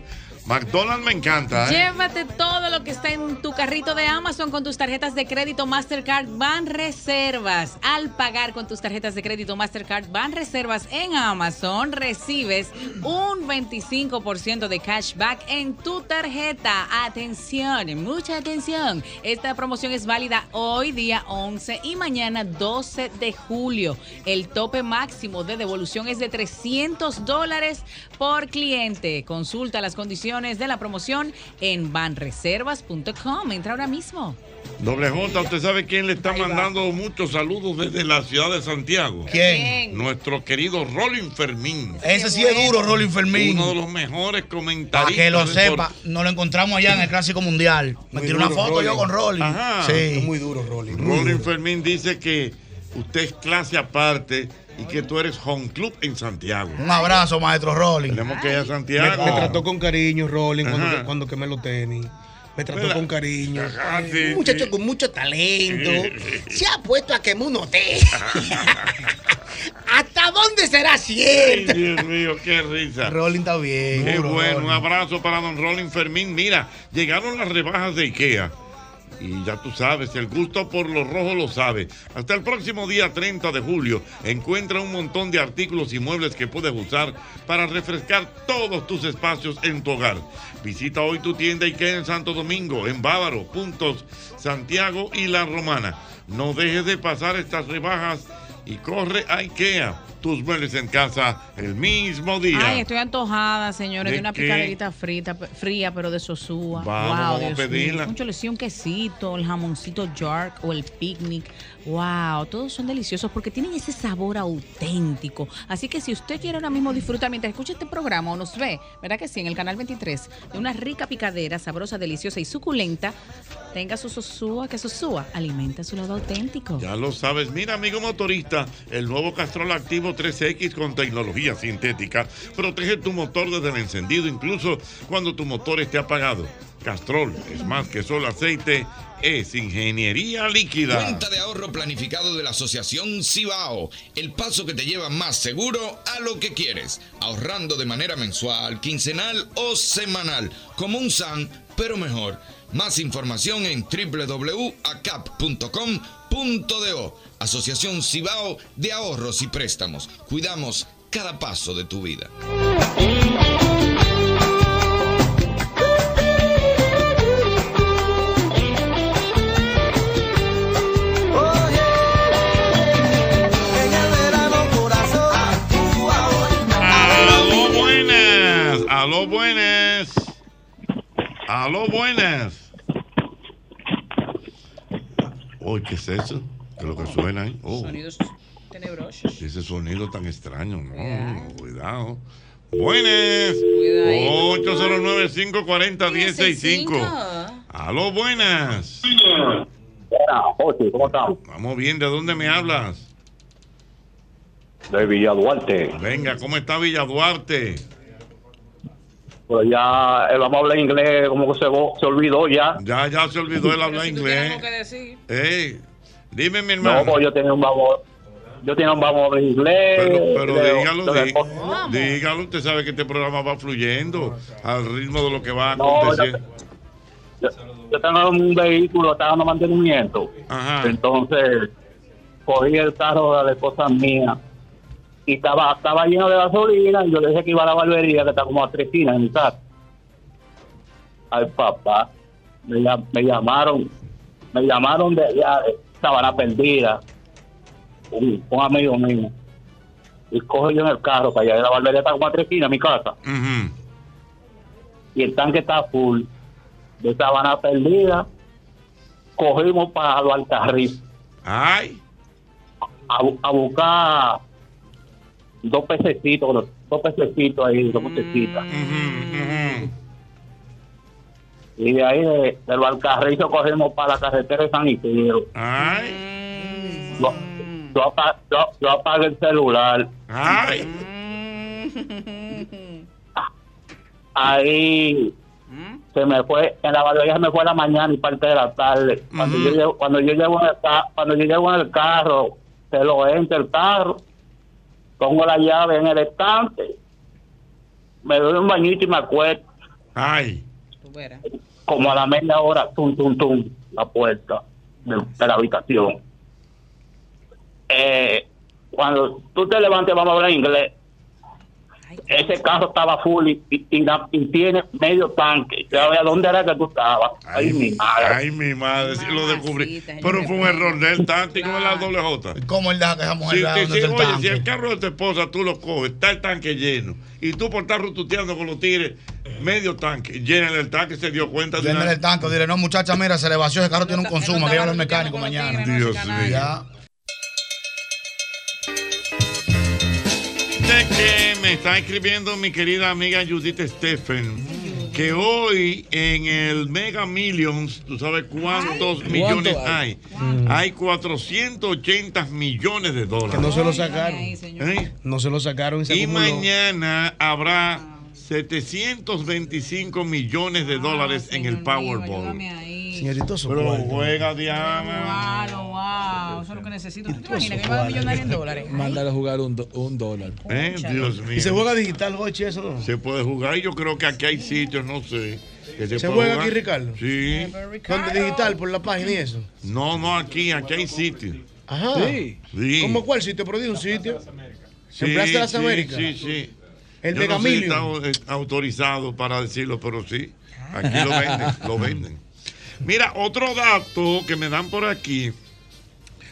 McDonald's me encanta. ¿eh? Llévate todo lo que está en tu carrito de Amazon con tus tarjetas de crédito Mastercard Van Reservas. Al pagar con tus tarjetas de crédito Mastercard Van Reservas en Amazon, recibes un 25% de cashback en tu tarjeta. Atención, mucha atención. Esta promoción es válida hoy, día 11 y mañana 12 de julio. El tope máximo de devolución es de 300 dólares por cliente. Consulta las condiciones de la promoción en banreservas.com. Entra ahora mismo. Doble J, ¿usted sabe quién le está mandando muchos saludos desde la ciudad de Santiago? ¿Quién? Nuestro querido Rolling Fermín. Ese sí es duro, Rolling Fermín. Uno de los mejores Para comentaristas. que lo sepa, nos lo encontramos allá en el Clásico Mundial. Me tiré una foto yo con Rolling. Ajá. Sí. Es muy duro, Rolling duro. Fermín dice que usted es clase aparte y que tú eres home club en Santiago. Un abrazo, maestro Rolling. Tenemos que ir a Me, Santiago. me trató con cariño, Rolling, cuando, cuando quemé los tenis. Me trató ¿Verdad? con cariño. Ajá, sí, un muchacho sí. con mucho talento. <laughs> Se ha puesto a quemar un hotel. <laughs> ¿Hasta dónde será Ay, cierto? Dios mío, qué risa. Rolling está bien. Qué duro, bueno, Rolling. un abrazo para don Rolling Fermín. Mira, llegaron las rebajas de IKEA. Y ya tú sabes, el gusto por lo rojo lo sabe. Hasta el próximo día 30 de julio, encuentra un montón de artículos y muebles que puedes usar para refrescar todos tus espacios en tu hogar. Visita hoy tu tienda IKEA en Santo Domingo, en Bávaro, Puntos, Santiago y La Romana. No dejes de pasar estas rebajas y corre a IKEA. Tus muebles en casa el mismo día. Ay, estoy antojada, señores, ¿De de una qué? picaderita frita, fría, pero de sosúa. Vamos, wow, vamos a Dios pedirla. Mío. Un un quesito, el jamoncito York o el picnic. Wow, todos son deliciosos porque tienen ese sabor auténtico. Así que si usted quiere ahora mismo disfrutar mientras escucha este programa o nos ve, ¿verdad que sí? En el canal 23, de una rica picadera, sabrosa, deliciosa y suculenta, tenga su sosúa, que sosúa alimenta su lado auténtico. Ya lo sabes. Mira, amigo motorista, el nuevo Castrol Activo 3X con tecnología sintética protege tu motor desde el encendido, incluso cuando tu motor esté apagado. Castrol es más que solo aceite, es ingeniería líquida. Cuenta de ahorro planificado de la Asociación Cibao. El paso que te lleva más seguro a lo que quieres. Ahorrando de manera mensual, quincenal o semanal. Como un SAN, pero mejor. Más información en www.acap.com.do. Asociación Cibao de Ahorros y Préstamos. Cuidamos cada paso de tu vida. Aló, buenas. Uy, ¿qué es eso? ¿Qué es lo que suena ahí? Oh, Sonidos tenebrosos. ese sonido tan extraño. No, cuidado. Buenas. Cuidadito. 809-540-1065. Aló, buenas. ¿cómo estás? Vamos bien, ¿de dónde me hablas? De Villa Duarte. Venga, ¿cómo está Villa Duarte? Pues ya eh, vamos a hablar inglés, como que se, se olvidó ya. Ya, ya se olvidó el hablar inglés. que decir. Ey, dime, mi No, hermano. pues yo tenía un vamos, yo tenía un vamos a hablar inglés. Pero, pero de- dígalo, de- dí- dígalo, usted sabe que este programa va fluyendo al ritmo de lo que va No, aconteciendo. yo, yo tengo un vehículo, estaba dando mantenimiento. Entonces, cogí el carro de la esposa mía y estaba, estaba lleno de gasolina y yo le dije que iba a la barbería, que está como a tres esquinas en casa. Ay, papá, me, llam- me llamaron, me llamaron de allá, de Sabana Perdida, un, un amigo mío. Y cojo yo en el carro para allá de la barbería, está como a tres en mi casa. Y el tanque está full de Sabana Perdida. Cogimos para los Alcarril. Ay. A, a buscar dos pececitos, dos pececitos ahí, dos pececitas. Y de ahí de, del Valcarrizo cogimos para la carretera de San Isidro. Yo, yo, yo- yo apagué el celular. Ahí se me fue, en la barbería se me fue la mañana y parte de la tarde. Cuando, yo, llego, cuando, yo, llego en el, ca- cuando yo llego en el carro, se lo entro el carro, pongo la llave en el estante, me doy un bañito y me acuesto. Ay. Como a la media hora, tum, tum, tum, la puerta de, de la habitación. Eh, cuando tú te levantes, vamos a hablar inglés. Ese carro estaba full y, y- y y tiene medio tanque. Ver dónde era que tú estabas. Ay, mi madre. Ay, mi madre, sí lo descubrí. Pero fue un error del táctico de la doble J. ¿Cómo él deja que esa mujer el oye, tanque? si el carro de tu esposa tú lo coges, está el tanque lleno, y tú por estar rututeando con los tigres, medio tanque, llena el tanque, se dio cuenta de una- el tanque, dile, no, muchacha, mira, se le vació ese carro, tiene un consumo, que al mecánico mañana. Dios mío. Que me está escribiendo mi querida amiga Judith Stephen que hoy en el Mega Millions, ¿tú sabes cuántos millones ¿Cuánto hay? hay? Hay 480 millones de dólares. Que no se lo sacaron. ¿Eh? No se lo sacaron y se Y acumuló. mañana habrá 725 millones de dólares en el Powerball. Señorito, Pero juega Diana. Wow, wow, eso es lo que necesito. ¿Tú te imaginas que va a dar millonario en dólares? <laughs> Mándale a jugar un, dólar. Eh, Dios mío. Y se juega digital, Jochi, eso no. Se puede jugar y yo creo que aquí hay sitios, no sé. que ¿Se puede juega jugar. aquí, Ricardo? Sí. ¿Dónde digital? ¿Por la página y eso? No, no, aquí, aquí hay sitios. Ajá. Sí. Sí. ¿Cómo cuál sitio? Pero di un sitio. Sí, en Plaza de las sí, Américas. Sí, sí. El Yo Mega no sé si está au- autorizado para decirlo, pero sí. Aquí lo venden, lo venden. Mira, otro dato que me dan por aquí,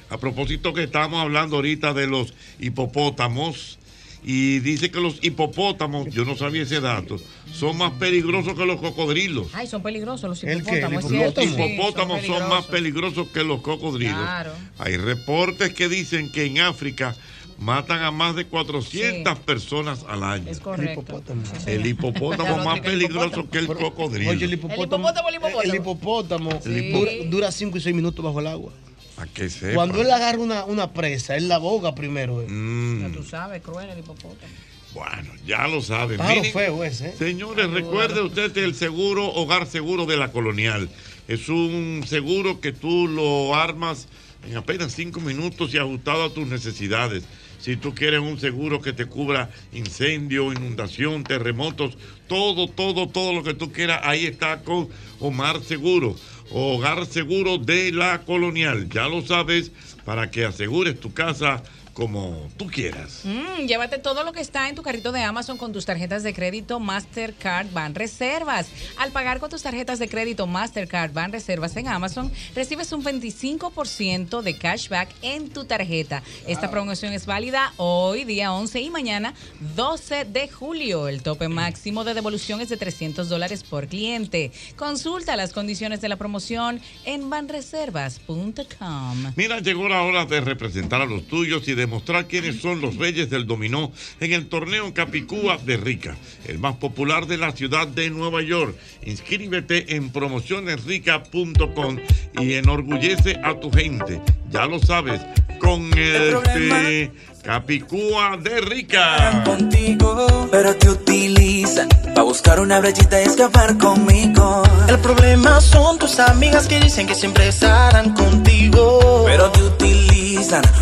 a propósito que estamos hablando ahorita de los hipopótamos, y dice que los hipopótamos, yo no sabía ese dato, son más peligrosos que los cocodrilos. Ay, son peligrosos los ¿El qué? hipopótamos, es Los. Sí, hipopótamos son, más peligrosos. peligrosos que los cocodrilos. Claro. Hay reportes que dicen que en África matan a más de 400 personas al año. Es correcto. El hipopótamo más peligroso que el cocodrilo. Oye, el hipopótamo. El hipopótamo, el El hipopótamo Sí. dura, dura 5 y 6 minutos bajo el agua. A que sepa. Cuando él agarra una, una presa, él la boga primero. eh. Mm. Ya tú sabes, cruel el hipopótamo. Bueno, ya lo saben. Pájaro Miren, feo ese, ¿eh? Señores, recuerde usted el seguro Hogar Seguro de la Colonial. Es un seguro que tú lo armas en apenas cinco minutos y ajustado a tus necesidades. Si tú quieres un seguro que te cubra incendio, inundación, terremotos, todo, todo, todo lo que tú quieras, ahí está con Omar Seguro. Hogar Seguro de la Colonial. Ya lo sabes, para que asegures tu casa como tú quieras. Mm, llévate todo lo que está en tu carrito de Amazon con tus tarjetas de crédito Mastercard Van Reservas. Al pagar con tus tarjetas de crédito Mastercard Van Reservas en Amazon, recibes un 25% de cashback en tu tarjeta. Esta promoción es válida hoy, día 11 y mañana, 12 de julio. El tope máximo de devolución es de 300 dólares por cliente. Consulta las condiciones de la promoción en banreservas.com. Mira, llegó la hora de representar a los tuyos y demostrar quiénes son los reyes del dominó en el torneo Capicúa de Rica, el más popular de la ciudad de Nueva York. Inscríbete en promocionesrica.com y enorgullece a tu gente. Ya lo sabes, con este Capicúa de Rica. contigo, pero te utilizan para buscar una brechita y escapar conmigo. El problema son tus amigas que dicen que siempre estarán contigo, pero te utilizan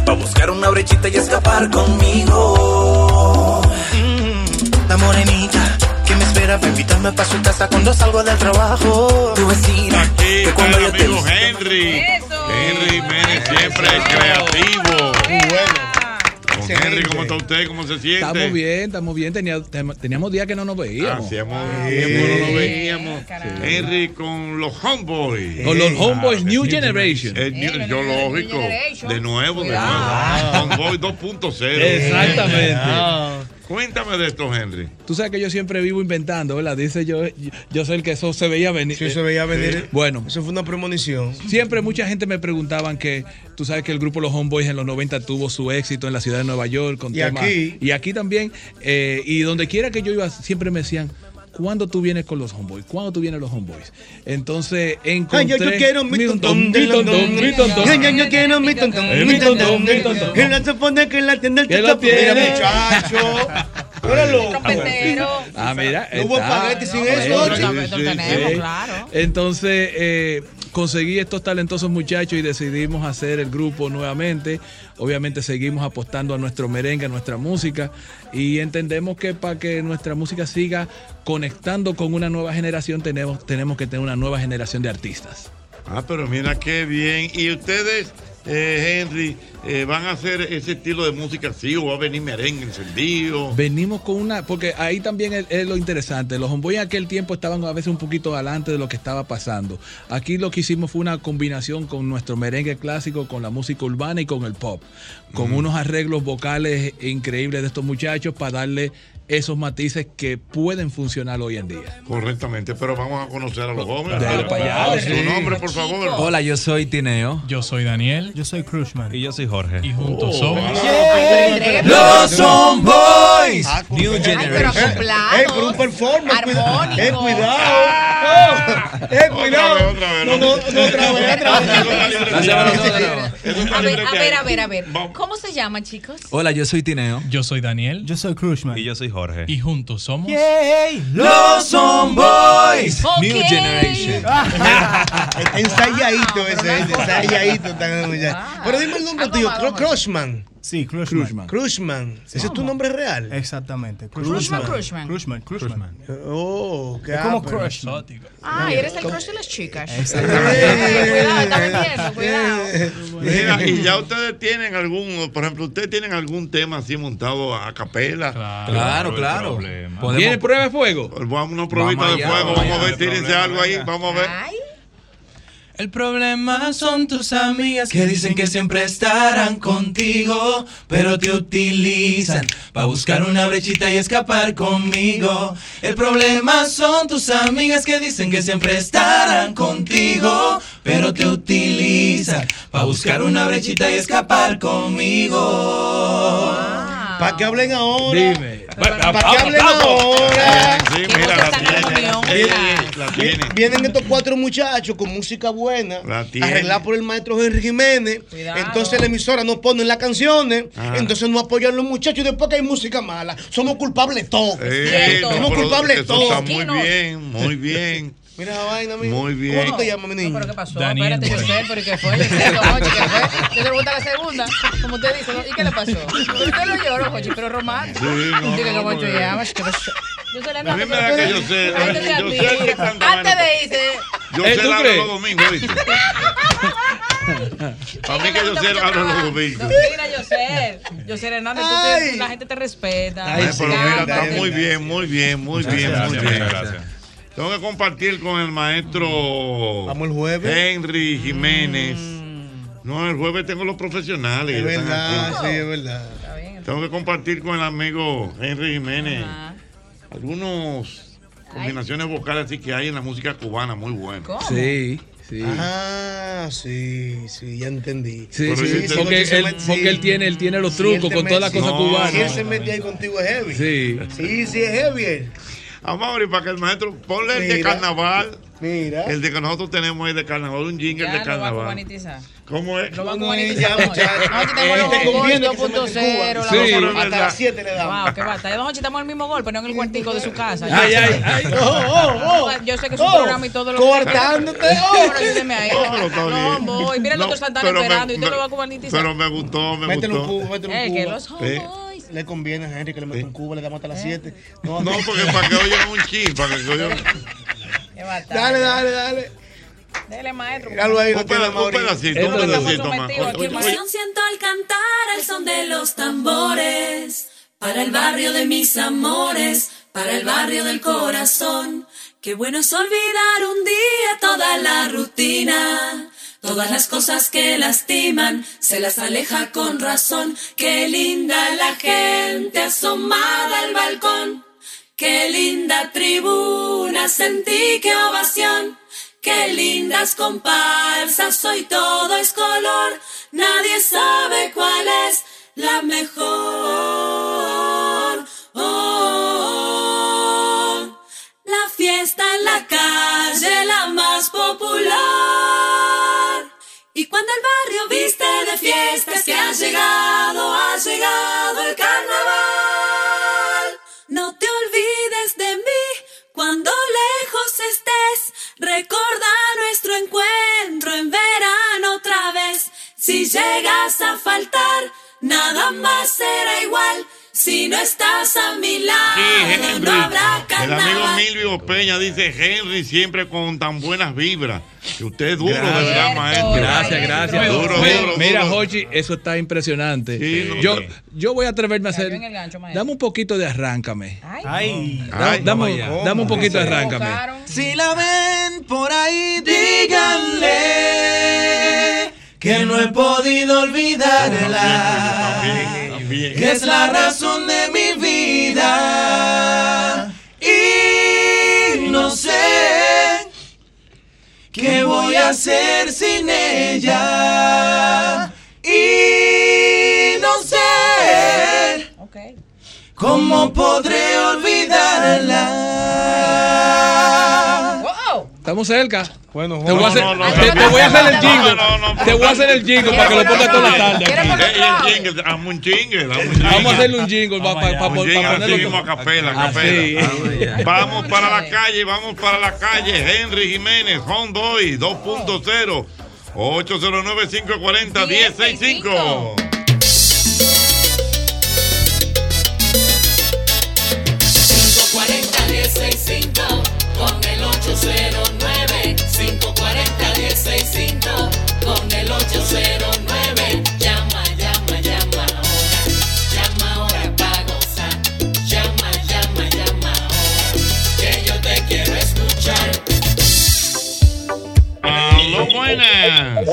para buscar una brechita y escapar conmigo. Mm, la morenita que me espera para invitarme para su casa cuando salgo del trabajo. Tu vecina, Aquí que está cuando el yo te amigo Henry. Henry Jiménez, siempre creativo. Don Henry, ¿cómo está usted? ¿Cómo se siente? Estamos bien, estamos bien. Tenía- teníamos días que no nos veíamos. Hacíamos tiempo no nos veíamos. Henry con los Homeboys. Con los Homeboys New Generation. Yo lógico. De nuevo, de nuevo. Homeboy 2.0. Exactamente. Cuéntame de esto, Henry. Tú sabes que yo siempre vivo inventando, ¿verdad? Dice yo, yo, soy el que eso se veía venir. Sí, se veía venir. Bueno. Eso fue una premonición. Siempre mucha gente me preguntaban que, tú sabes que el grupo Los Homeboys en los 90 tuvo su éxito en la ciudad de Nueva York. Con Y temas- aquí. Y aquí también. eh, y donde quiera que yo iba, siempre me decían, ¿cuándo tú vienes con los Homeboys? ¿Cuándo tú vienes los Homeboys? Entonces encontré... Ay, yo, yo quiero mi tontón, mi tontón, mi tontón. Yo, yo, yo quiero mi tontón, mi mi tontón, tontón. mi tontón. Que no se pone que la tienda el tetapo. Mira, tiene. muchacho. <laughs> Loco. Ah, mira. No hubo espagueti sin Sí, eso, sí, Ochi. sí, Esto sí. tenemos, claro. Entonces, eh, conseguí estos talentosos muchachos y decidimos hacer el grupo nuevamente. Obviamente seguimos apostando a nuestro merengue, a nuestra música y entendemos que para que nuestra música siga conectando con una nueva generación tenemos, tenemos que tener una nueva generación de artistas. Ah, pero mira qué bien. ¿Y ustedes, eh, Henry, eh, van a hacer ese estilo de música así o va a venir merengue encendido? Venimos con una, porque ahí también es, es lo interesante. Los homeboys en aquel tiempo estaban a veces un poquito adelante de lo que estaba pasando. Aquí lo que hicimos fue una combinación con nuestro merengue clásico, con la música urbana y con el pop, con Mm. unos arreglos vocales increíbles de estos muchachos para darle esos matices que pueden funcionar hoy en día. Correctamente, pero vamos a conocer a los jóvenes. Dale pa' allá. Su nombre, por favor. Hola, yo soy Tineo. Yo soy Daniel. Yo soy Crushman. Y yo soy Jorge. Y juntos somos. Los Homeboys. New Ay, Generation. pero acoplados. Ey, pero un performance. cuida-. Eh, cuidado. Oh, eh, cuidado. No, no, no, otra vez, otra vez. A ver, a ver, a ver, a ver. ¿Cómo se llama, chicos? Hola, yo soy Tineo. Yo soy Daniel. Yo soy Crushman. Y yo soy Jorge. Y juntos somos. Los Homeboys. Ok. New Generation. <laughs> Ensayadito ese, ese, ensayadito. está, muchacho. Pero dime el nombre tuyo, Cru- Crushman. Sí, Crushman. Crushman. ¿Ese es tu nombre real? Exactamente. Crushman, Crushman. Crushman, Crushman. Oh, qué Es como crush. Ah, eres el crush de las chicas. Exactamente. <laughs> Cuidado, vendiendo, cuidado. Mira, y ya ustedes tienen algún, por ejemplo, ustedes tienen algún tema así montado a capela. Claro, claro. ¿Tiene prueba de fuego? Vamos a una de fuego, vamos a ver, tírense algo ahí, vamos a ver. El problema son tus amigas que dicen que siempre estarán contigo, pero te utilizan para buscar una brechita y escapar conmigo. El problema son tus amigas que dicen que siempre estarán contigo, pero te utilizan para buscar una brechita y escapar conmigo. Para que hablen ahora. Dime. Para que hablen ahora. Sí, mira, la tiene. La tiene. Vienen estos cuatro muchachos con música buena, arreglada por el maestro Henry Jiménez. Entonces la emisora no pone las canciones, Ajá. entonces no apoyan los muchachos y después que hay música mala. Somos culpables todos. Eh, no, Somos culpables todos. Está muy bien, muy bien. <laughs> Mira la vaina, mira. Muy bien. ¿Cómo tú te llamas, mi niño? ¿Pero qué pasó? Daniel Espérate, yo sé, pero ¿y qué fue? Yo sé, don Hochi, ¿qué fue? Yo se pregunta la segunda, como usted dice, ¿y qué le pasó? <laughs> Usted lo lloró, Hochi, pero romántico. Sí, no, Dile no, cómo te porque- llamas, ¿qué pasó? Yo soy la A mí me da que yo sé, Ay, no te yo sé que tanta Antes de irse. Yo ¿Eh, sé la de los domingos, ¿viste? Para mí que yo sé la de los domingos. Mira, yo sé, yo sé Hernández, la gente te respeta. Ay, pero mira, está muy bien, muy bien, muy bien, muy bien. Tengo que compartir con el maestro Vamos el jueves. Mm. Henry Jiménez. No, el jueves tengo los profesionales. Es verdad, sí, es verdad. Tengo que compartir con el amigo Henry Jiménez algunos combinaciones vocales así que hay en la música cubana muy buenas. Sí, sí. Ah, sí, sí, ya entendí. Sí, porque, él, met- porque él tiene, él tiene los trucos con todas las cosas No, cubanas. Si él se mete ahí contigo es heavy. Sí. Sí, sí, es heavy. Amaury, para que el maestro ponle el de carnaval. Mira. El de que nosotros tenemos es de carnaval, un jingle Ya de lo va a carnaval. ¿Cómo es? Lo va a No, cubanitizar. ya, don Hochi. muchacho. Don Hochi, tenemos los Eh, te conviene que se meta en 2.0, la Sí, cosa- pero es Hasta las 7 le damos. Wow, qué estamos en el mismo golpe, no en el cuartico de su casa. Ay, ay, ay. Oh, oh, oh. Yo sé que su Oh, programa y todo lo cortándote, oh. Pero ayúdeme ahí. <laughs> No, No, voy. Mira, los me- esperando y usted me- lo va a cubanitizar. Pero me gustó, me Métele un gustó. cubo, métele un Eh, que cubo. los Sí. homeboys. Le conviene a Henry que le meta un cubo, le damos hasta las 7. No, No, porque para que oigan un chin, para que oigan. Dale, dale, dale. Dele, maestro. Míralo ahí, un, pedacito, un pedacito más. siento al cantar al son de los tambores. Para el barrio de mis amores, para el barrio del corazón. Qué bueno es olvidar un día toda la rutina. Todas las cosas que lastiman, se las aleja con razón. Qué linda la gente asomada al balcón. Qué linda tribuna, sentí qué ovación. Qué lindas comparsas, hoy todo es color. Nadie sabe cuál es la mejor. Oh, la fiesta en la calle, la más popular. Y cuando el barrio viste de fiestas que ha llegado, ha llegado el carnaval. Cuando lejos estés. Recuerda nuestro encuentro en verano otra vez. Si llegas a faltar, nada más será igual. Si no estás a mi lado, Sí, Henry. no habrá El amigo carnaval. Milvio Peña dice Henry siempre con tan buenas vibras. Que usted es duro, de Gracias. verdad, maestro. Gracias, gracias. Duro, duro, Mira, duro. Jochi, eso está impresionante. Sí, no, yo, yo voy a atreverme a hacer. Cayó en el gancho. Dame un poquito de arráncame. Ay. Da- Ay, dame, dame un poquito de arráncame. Si la ven por ahí, díganle que no he podido olvidarla. Que es la razón de mi vida. Y no sé qué voy a hacer sin ella. Y no sé cómo podré olvidarla. Estamos cerca. Bueno, Te voy a hacer, no, no, te, no, te voy a hacer el jingle. no, no, te voy a hacer el jingle para que lo pongas toda la tarde. ¿Quieres aquí. Eh, el jingle, hazme un jingle, hazme un jingle. Vamos a hacerle un jingle para así ponerlo a capela, a Así. capela. Vamos para la calle, vamos para la calle. Henry Jiménez, Homeboy 2.0. 809-540-1065. 540-1065 con el 809 540-1065 con el 809 Llama, llama, llama ahora Llama ahora para gozar Llama, llama, llama ahora Que yo te quiero escuchar Aló, buenas.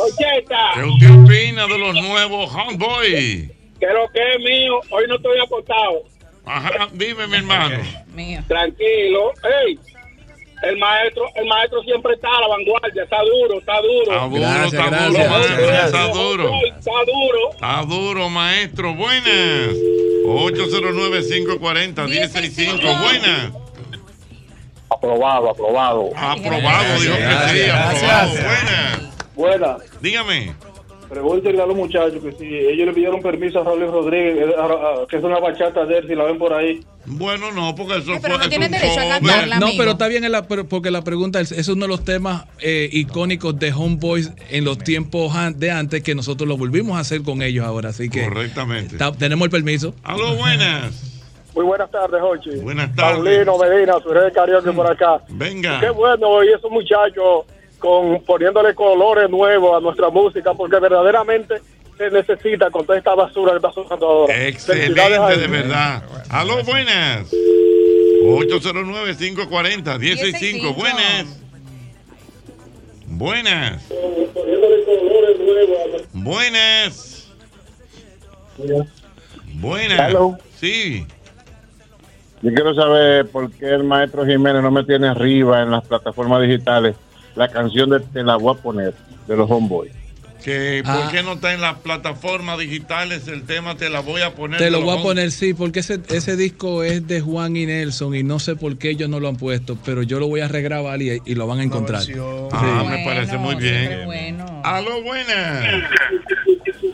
¿Qué usted opina de los nuevos Homeboy? que lo que es mío, hoy no estoy acostado. Ajá, dime, mi hermano. Mío. Tranquilo. Ey, el maestro, el maestro siempre está a la vanguardia, está duro, está duro. Está duro, Gracias, está gracias, duro, maestro, gracias. está duro. Está duro. Está duro, maestro. Buenas. 809-540-1065. Buenas. Aprobado, aprobado. Aprobado, dijo que sí, aprobado. Buenas. Buena. Dígame. Pregúntenle a los muchachos que si ellos le pidieron permiso a Raúl Rodríguez, eh, a- a- que es una bachata de él, si la ven por ahí. Bueno, no, porque eso pero no derecho a cantarla, No, amigo. pero está bien en la- pero- porque la pregunta es, es uno de los temas eh, icónicos de Homeboys en los tiempos de antes que nosotros lo volvimos a hacer con ellos ahora, así que Correctamente. ta- tenemos el permiso. Aló, buenas. Muy buenas tardes, Jochi. Buenas tardes. Paulino Medina, su de karaoke por acá. Venga. Qué bueno, y esos muchachos con poniéndole colores nuevos a nuestra música, porque verdaderamente se necesita con toda esta basura que está sonando ahora. Excelente, de verdad. Aló, buenas. 809-540-165. Buenas. Buenas. Buenas. Buenas. Hello. Sí. Yo quiero saber por qué el maestro Jiménez no me tiene arriba en las plataformas digitales la canción de Te la voy a poner de los Homeboys. Que, Ah. ¿Por qué no está en las plataformas digitales el tema? Te la voy a poner. Te lo voy a poner, sí, porque ese, ese disco es de Juan y Nelson y no sé por qué ellos no lo han puesto, pero yo lo voy a regrabar y, y lo van a encontrar. Sí. Ah, me parece muy bien. Aló, buenas.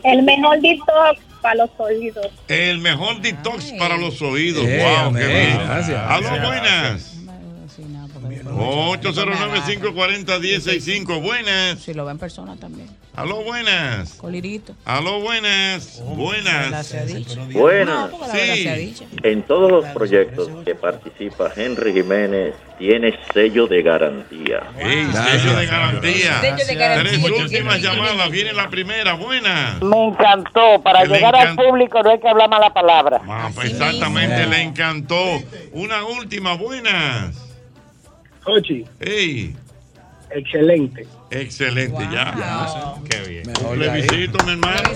El mejor detox para los oídos. El mejor detox para los oídos. Eh, wow, qué bien. Gracias. Aló, buenas. 809-540-165. Buenas. Si lo ve en persona también. Aló, buenas. Colirito. Aló, buenas. Buenas. Buenas. Sí. En todos los proyectos que participa Henry Jiménez tiene sello de garantía. Ey, sello de garantía. Sello de garantía. Tres últimas llamadas. Viene la primera. Buenas. Me encantó. Para Que llegar al público no hay que hablar mala palabra. Ah, pues exactamente, le encantó. Una última. Buenas. Jochi, Ey. excelente. Excelente, ya. Qué bien. Le visito, mi hermano.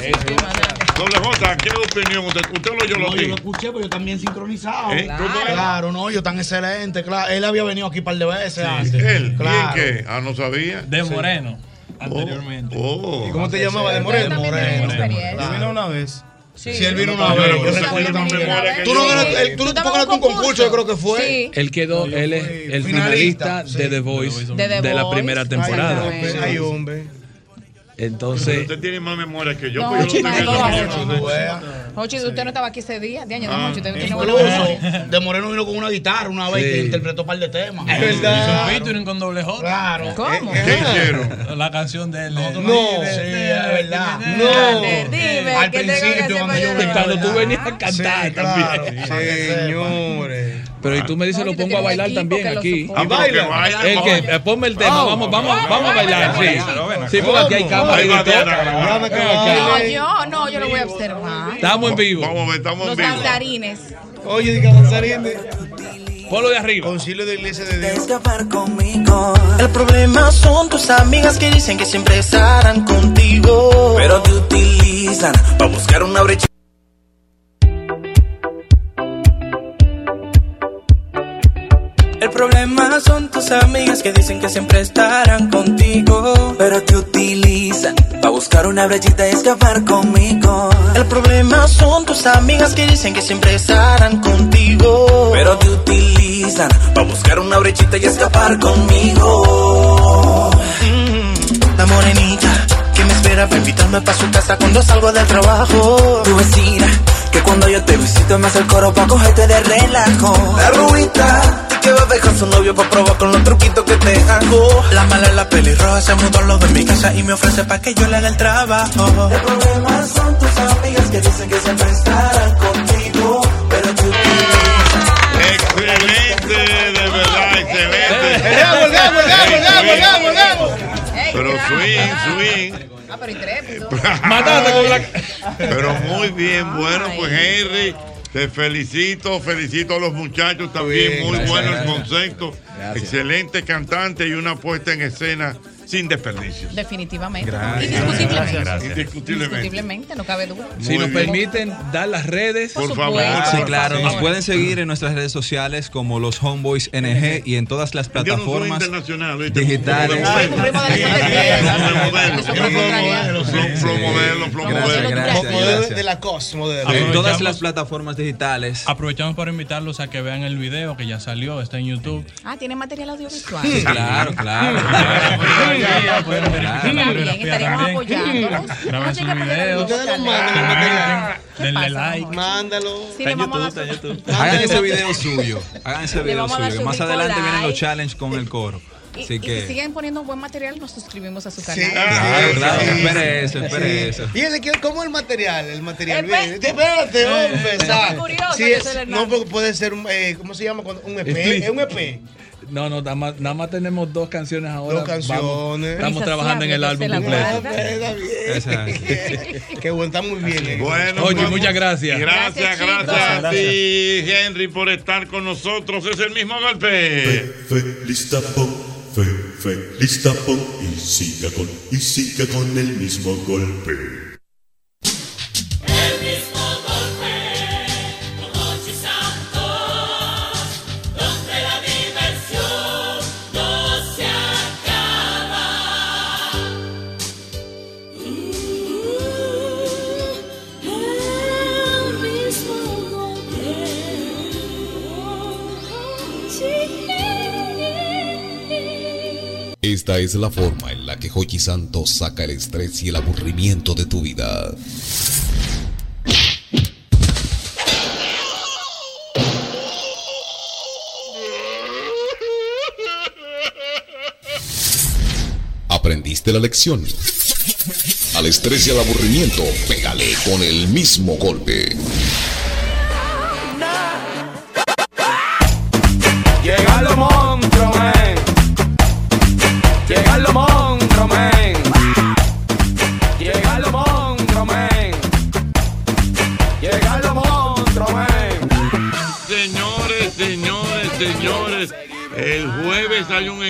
Doble J, ¿qué opinión usted? ¿Usted lo oyó lo No, yo que? lo escuché, pero yo también sincronizado. ¿Eh? ¿Cómo es? Claro, no, yo tan excelente, claro. Él había venido aquí un par de veces antes. ¿Él? Claro. ¿Quién qué? Ah, no sabía. De Moreno, anteriormente. Oh. ¿Y cómo te llamabas? ¿De Moreno? Yo vine una vez. Sí, él vino No, una yo vez. Tú no no ganas, sé. el- tú un concurso, yo creo que fue. Sí. Él quedó, él es el finalista, de The Voice De la primera temporada. Ay, hombre. Entonces, Usted tiene más memoria que yo. No, pues yo no. Jochi, usted no estaba aquí ese día. De año, Ah. no, Jochi, usted tiene buena memoria. Incluso, de Moreno vino con una guitarra una vez Sí. que interpretó un par de temas. Es verdad. Hizo un featuring con doble J. Claro. ¿Cómo? ¿Qué hicieron? La canción de él. No, sí, de- es verdad. No. Dime, Al ¿qué tengo que principio, cuando tú venías a cantar también. Señores. Pero y tú me dices, No, lo pongo a bailar también aquí. Ah, pero que baila. baila, El vamos. que, eh, ponme el tema, vamos, vamos, vamos a bailar, sí. Sí, porque aquí hay cámara Ahí y va de todo. Diana. Déjame que Ven acá. No, yo, no, yo lo voy a observar. Estamos en vivo. Vamos a ver, estamos en Los vivo. danzarines. Oye, diga danzarines. Ponlo de arriba. Concilio de Iglesia de Dios. escapar conmigo. El problema son tus amigas que dicen que siempre estarán contigo. Pero te utilizan para buscar una brecha. Problema son tus amigas que dicen que siempre estarán contigo. Pero te utilizan para buscar una brechita y escapar conmigo. El problema son tus amigas que dicen que siempre estarán contigo. Pero te utilizan para buscar una brechita y escapar conmigo. Mm, la morenita que me espera para invitarme para su casa cuando salgo del trabajo. Tu vecina que cuando yo te visito me hace el coro para cogerte de relajo. La rubita que va a dejar su novio para probar con los truquitos que te hago. La mala la pelirroja se mudó al lado de mi casa y me ofrece para que yo le haga el trabajo. El problema son tus amigas que dicen que siempre estarán contigo, pero tú Excelente, de verdad, excelente. El gamo, el gamo, Pero swing, swing. Ah, pero intrépido. <laughs> Mataste con la. Pero muy bien, bueno, pues Henry, te felicito, felicito a los muchachos también, Bien, muy gracias, bueno el gracias. concepto, excelente cantante y una puesta en escena sin desperdicio. Definitivamente. Gracias. Indiscutiblemente. Gracias. Indiscutiblemente. Indiscutiblemente, no cabe duda. Si nos permiten dar las redes, Por favor. Sí, claro. Nos pueden seguir en nuestras redes sociales como los Homeboys NG y en todas las Yo no soy plataformas digitales. De la COS. En todas Aprovechamos- las plataformas digitales. Aprovechamos para invitarlos a que vean el video que ya salió, está en YouTube. Ah, tiene material audiovisual. Sí, claro, <laughs> claro. Pueden verificar la estaríamos también. apoyándolos. Graben <laughs> Oye, sus que videos. Ustedes nos mandan el material. Denle like. Mándalo. Sí, le vamos a dar Hagan ese video suyo. Hagan ese video suyo. su que Más adelante vienen los challenges con el coro. Y, Así y si que. siguen poniendo buen material, nos suscribimos a su canal. Claro, claro. Espere eso, espere Sí. eso. Y él quiere, ¿cómo el material? El material. Bien. Espérate, hombre. Estoy exacto. curiosa, Sí, yo es- soy el no, porque puede ser un, eh, ¿cómo se llama? Un EP. Es un EP. No, no, nada más, nada más tenemos dos canciones ahora. Dos canciones. Vamos, estamos trabajando en el álbum completo. está bien. <laughs> Qué bueno, está muy bien. eh. Bueno, Oye, vamos. muchas gracias. Gracias, Gracias, gracias, a ti, Henry, por estar con nosotros. Es el mismo golpe. Feliz tapón, fe, feliz tapón y siga con, y siga con el mismo golpe. Esta es la forma en la que Hochi Santos saca el estrés y el aburrimiento de tu vida. ¿Aprendiste la lección? Al estrés y al aburrimiento, pégale con el mismo golpe.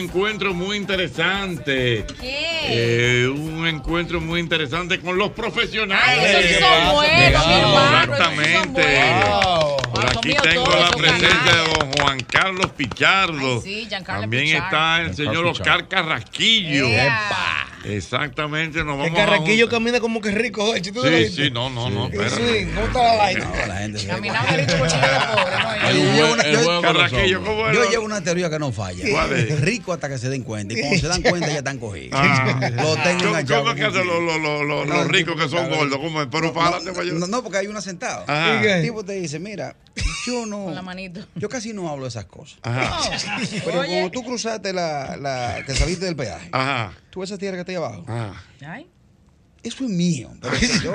Encuentro muy interesante. Eh, un encuentro muy interesante con los profesionales. Ay, esos son buenos, mi hermano, esos son Exactamente. buenos. Por aquí mío tengo la presencia canales. de don Juan Carlos Pichardo. Ay, sí, También Pichardo. está el señor Oscar Carrasquillo. Epa. Exactamente, nos El vamos a carraquillo camina como que rico. Oye, ¿tú lo Sí, sí, no, no, no, Sí, espérate. ¿Cómo está la vaina? la gente Caminaba ahorita por pobre, ¿no? Yo llevo una- yo- Carraquillo, ¿cómo es? Yo llevo una teoría que no falla. ¿Cuál es? Rico hasta que se den cuenta. Y cuando se dan <laughs> cuenta ya están cogidos. Ah. Lo tengo ¿Cómo- enganchado. ¿Cómo es que hacen los, ricos que son gordos? ¿Cómo es? Pero para adelante, para allá. No, no, porque hay una sentada. El tipo te dice, mira, yo no. Con la manito. Yo casi no hablo de esas cosas. Ajá. Pero Oye. cuando tú cruzaste la, la que saliste del peaje, Ajá. Tú ves esa tierra que está ahí abajo. Ajá. Ay. Eso es mío. Pero que yo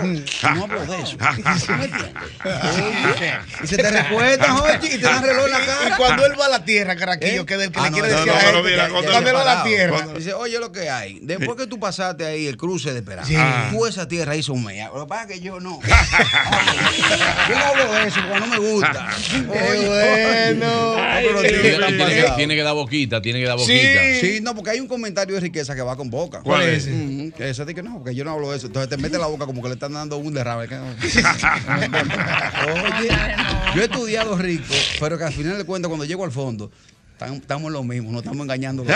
no hablo de eso. <laughs> Y se te recuerdan, oye, y te dan reloj en la Y cara. cuando él va a la tierra, Caraquillo, ¿Eh? que del que Ah, le quiere no, decir no, a mira, que- cuando- él va a la Cuando- tierra. Dice, oye lo que hay. Después que tú pasaste ahí el cruce de esperanza, Sí. tú esa tierra hizo mea. Lo que pasa es que yo no. <laughs> yo no hablo de eso porque no me gusta. Oye, bueno. Tiene que, dar, boquita, tiene que dar boquita. Sí, no, porque hay un comentario de riqueza que va con boca. ¿Cuál es? Que ese de que no, porque yo no hablo de eso. Entonces te mete la boca como que le están dando un derrame. <laughs> Oye, yo he estudiado rico, pero que al final de cuentas, cuando llego al fondo, tam- estamos en lo mismo, no estamos engañando. <laughs> Un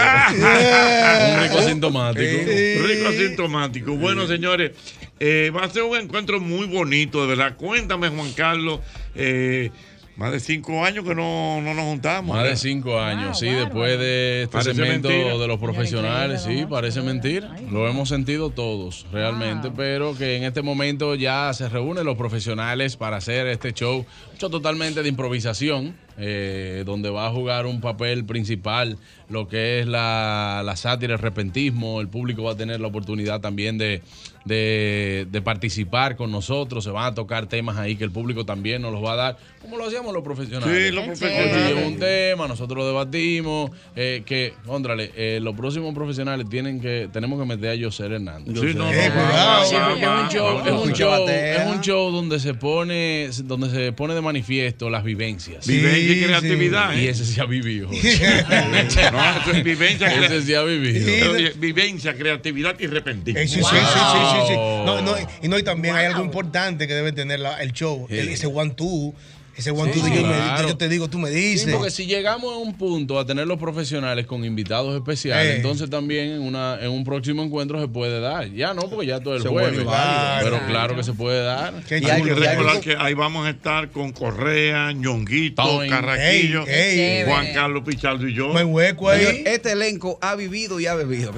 rico <laughs> asintomático. Rico asintomático. Bueno, señores, eh, va a ser un encuentro muy bonito, de verdad. Cuéntame, Juan Carlos. eh, más de cinco años que no, no nos juntamos. Más de cinco años, sí, después de este Parece segmento mentira. de los profesionales, sí, parece mentir. Lo hemos sentido todos, realmente, pero que en este momento ya se reúnen los profesionales para hacer este show, un show totalmente de improvisación, eh, donde va a jugar un papel principal lo que es la, la sátira, el repentismo, el público va a tener la oportunidad también de, de, de participar con nosotros, se van a tocar temas ahí que el público también nos los va a dar, como lo hacíamos los profesionales. Sí, los profesionales. lleva un tema, nosotros lo debatimos, eh, que, óndrale, eh, los próximos profesionales tienen que, tenemos que meter a José Hernández. Sí, no, Eh, sí, es un show, cuidado. es un Escucha show, batea. es un show donde se pone, donde se pone de manifiesto las vivencias. Vivencia y creatividad. Y ¿eh? ese sí ha vivido. <laughs> no, eso es vivencia, Ese sí ha vivido. Vivencia, creatividad y repentismo. Sí, sí, sí, sí, sí, sí. No, no, y no, y también hay algo importante que debe tener la- el show. Sí. ese one two. Ese one Sí, two me- claro. yo te digo, tú me dices. Sí, porque si llegamos a un punto a tener los profesionales con invitados especiales, Eh. entonces también en, una, en un próximo encuentro se puede dar. Ya no, porque ya todo el Se jueves. Pero claro que se puede dar. Hay que recordar que ahí vamos a estar con Correa, Ñonguito, Toin. Carraquillo, Ey, ey. Juan. Carlos Pichardo y yo. hueco Señor, Este elenco ha vivido y ha bebido.